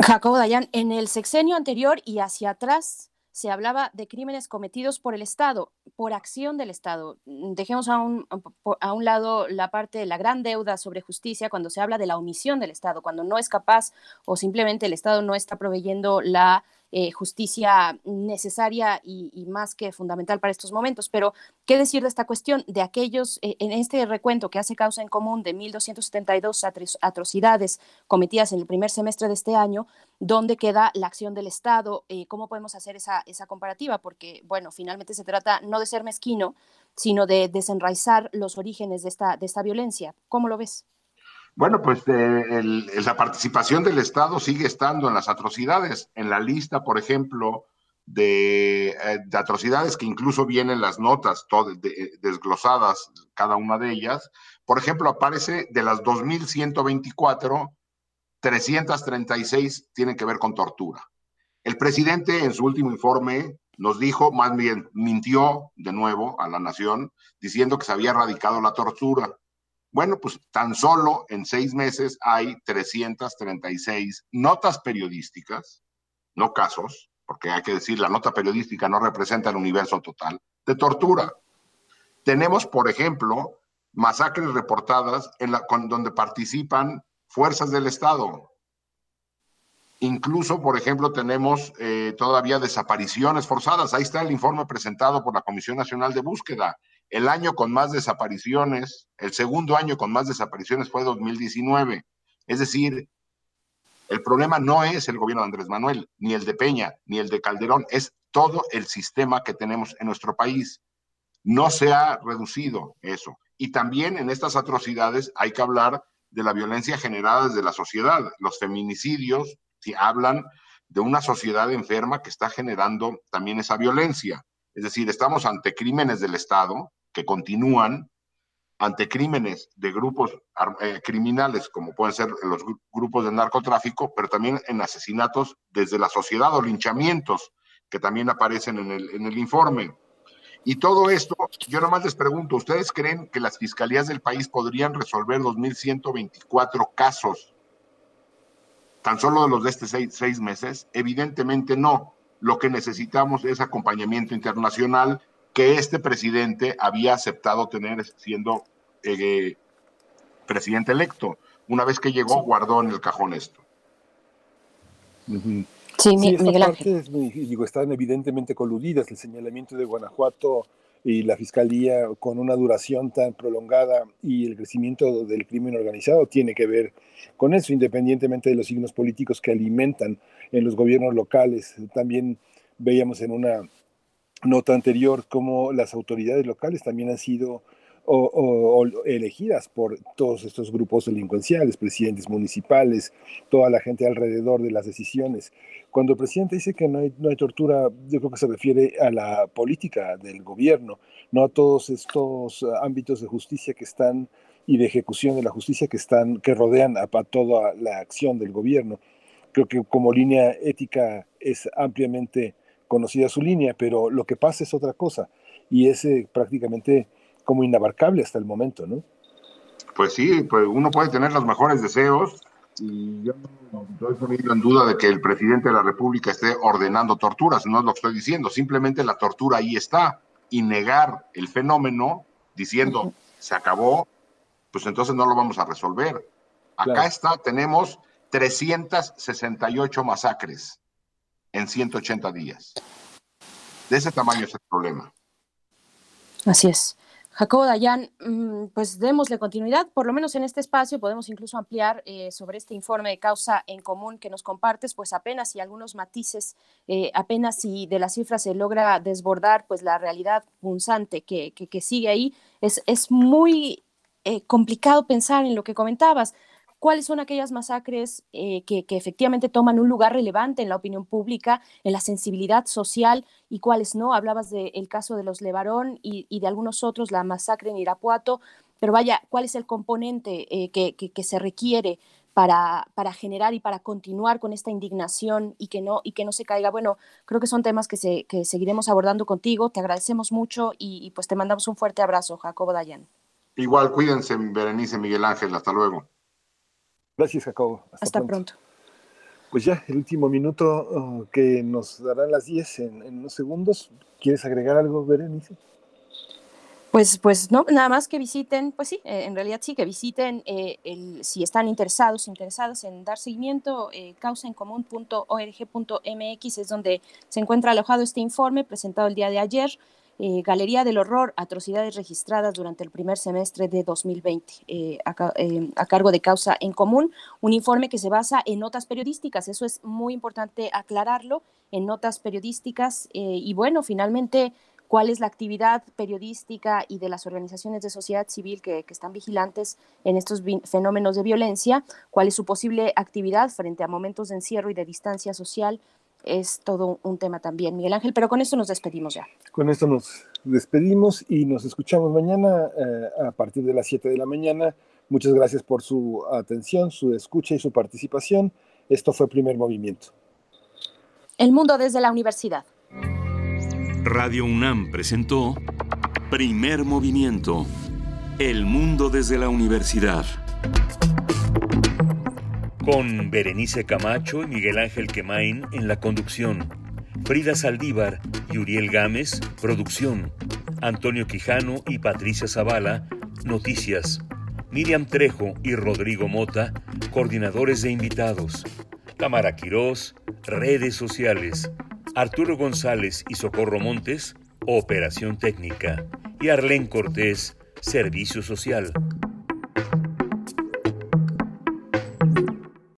Jacobo Dayan, en el sexenio anterior y hacia atrás, se hablaba de crímenes cometidos por el Estado, por acción del Estado. Mm, dejemos a un, a un lado la parte de la gran deuda sobre justicia cuando se habla de la omisión del Estado, cuando no es capaz o simplemente el Estado no está proveyendo la eh, justicia necesaria y, más que fundamental para estos momentos. Pero, ¿qué decir de esta cuestión? De aquellos, eh, en este recuento que hace causa en común de 1.272 atrocidades cometidas en el primer semestre de este año, ¿dónde queda la acción del Estado? Eh, ¿Cómo podemos hacer esa, comparativa? Porque, bueno, finalmente se trata no de ser mezquino, sino de desenraizar los orígenes de esta violencia. ¿Cómo lo ves? Bueno, pues eh, la participación del Estado sigue estando en las atrocidades. En la lista, por ejemplo, de, eh, atrocidades que incluso vienen las notas todas desglosadas, cada una de ellas. Por ejemplo, aparece de las 2.124, 336 tienen que ver con tortura. El presidente en su último informe nos dijo, más bien mintió de nuevo a la nación, diciendo que se había erradicado la tortura. Bueno, pues tan solo en seis meses hay 336 notas periodísticas, no casos, porque hay que decir, la nota periodística no representa el universo total, de tortura. Tenemos, por ejemplo, masacres reportadas en donde participan fuerzas del Estado. Incluso, por ejemplo, tenemos eh, todavía desapariciones forzadas. Ahí está el informe presentado por la Comisión Nacional de Búsqueda. El año con más desapariciones, el segundo año con más desapariciones fue 2019. Es decir, el problema no es el gobierno de Andrés Manuel, ni el de Peña, ni el de Calderón, es todo el sistema que tenemos en nuestro país. No se ha reducido eso. Y también en estas atrocidades hay que hablar de la violencia generada desde la sociedad. Los feminicidios si hablan de una sociedad enferma que está generando también esa violencia. Es decir, estamos ante crímenes del Estado que continúan, ante crímenes de grupos eh, criminales, como pueden ser los grupos de narcotráfico, pero también en asesinatos desde la sociedad o linchamientos que también aparecen en el, en el informe. Y todo esto, yo nomás les pregunto, ¿ustedes creen que las fiscalías del país podrían resolver 2.124 casos tan solo de los de este seis, seis, meses? Evidentemente no. Lo que necesitamos es acompañamiento internacional que este presidente había aceptado tener siendo eh, presidente electo. Una vez que llegó, guardó en el cajón esto. Uh -huh. Sí, sí Miguel Ángel. digo, están evidentemente coludidas. El señalamiento de Guanajuato y la fiscalía con una duración tan prolongada y el crecimiento del crimen organizado tiene que ver con eso, independientemente de los signos políticos que alimentan en los gobiernos locales. También veíamos en una nota anterior cómo las autoridades locales también han sido elegidas por todos estos grupos delincuenciales, presidentes municipales, toda la gente alrededor de las decisiones. Cuando el presidente dice que no hay, no hay tortura, yo creo que se refiere a la política del gobierno, no a todos estos ámbitos de justicia que están y de ejecución de la justicia que están que rodean a, a toda la acción del gobierno. Creo que como línea ética es ampliamente conocida su línea, pero lo que pasa es otra cosa y es eh, prácticamente como inabarcable hasta el momento, ¿no? Pues sí, pues uno puede tener los mejores deseos y yo no estoy poniendo en duda de que el presidente de la República esté ordenando torturas, no es lo que estoy diciendo, simplemente la tortura ahí está y negar el fenómeno diciendo uh -huh. se acabó, pues entonces no lo vamos a resolver. Acá claro. está, tenemos 368 masacres en 180 días. De ese tamaño es el problema. Así es. Jacobo Dayan, mm, pues démosle continuidad, por lo menos en este espacio podemos incluso ampliar eh, sobre este informe de causa en común que nos compartes, pues apenas y algunos matices, eh, apenas si de las cifras se logra desbordar pues la realidad punzante que, que, que sigue ahí, es, es muy eh, complicado pensar en lo que comentabas cuáles son aquellas masacres eh, que, efectivamente toman un lugar relevante en la opinión pública, en la sensibilidad social y cuáles no. Hablabas del de caso de los Levarón y, de algunos otros, la masacre en Irapuato, pero vaya, ¿cuál es el componente eh, que, se requiere para, generar y para continuar con esta indignación y que no, y que no se caiga? Bueno, creo que son temas que, se, seguiremos abordando contigo. Te agradecemos mucho y, y pues te mandamos un fuerte abrazo, Jacobo Dayan. Igual, cuídense, Berenice, Miguel Ángel. Hasta luego. Gracias, Jacobo. Hasta, Hasta pronto. pronto. Pues ya, el último minuto uh, que nos darán las 10 en, en, unos segundos. ¿Quieres agregar algo, Berenice? Pues, pues no, nada más que visiten, pues sí, eh, en realidad sí, que visiten, eh, el, si están interesados, interesadas en dar seguimiento, eh, causaencomún.org.mx es donde se encuentra alojado este informe presentado el día de ayer. Eh, Galería del Horror, atrocidades registradas durante el primer semestre de 2020, eh, a, eh, a, cargo de Causa en Común, un informe que se basa en notas periodísticas, eso es muy importante aclararlo, en notas periodísticas, y bueno, finalmente, cuál es la actividad periodística y de las organizaciones de sociedad civil que están vigilantes en estos fenómenos de violencia, cuál es su posible actividad frente a momentos de encierro y de distancia social, es todo un tema también, Miguel Ángel, pero con esto nos despedimos ya. Con esto nos despedimos y nos escuchamos mañana eh, a partir de las 7 de la mañana. Muchas gracias por su atención, su escucha y su participación. Esto fue Primer Movimiento. El mundo desde la universidad. Radio UNAM presentó Primer Movimiento. El mundo desde la universidad con Berenice Camacho y Miguel Ángel Quemain en la conducción, Frida Saldívar y Uriel Gámez, producción, Antonio Quijano y Patricia Zavala, Noticias. Miriam Trejo y Rodrigo Mota, coordinadores de invitados. Tamara Quirós, redes sociales. Arturo González y Socorro Montes, operación técnica. Y Arlén Cortés, servicio social.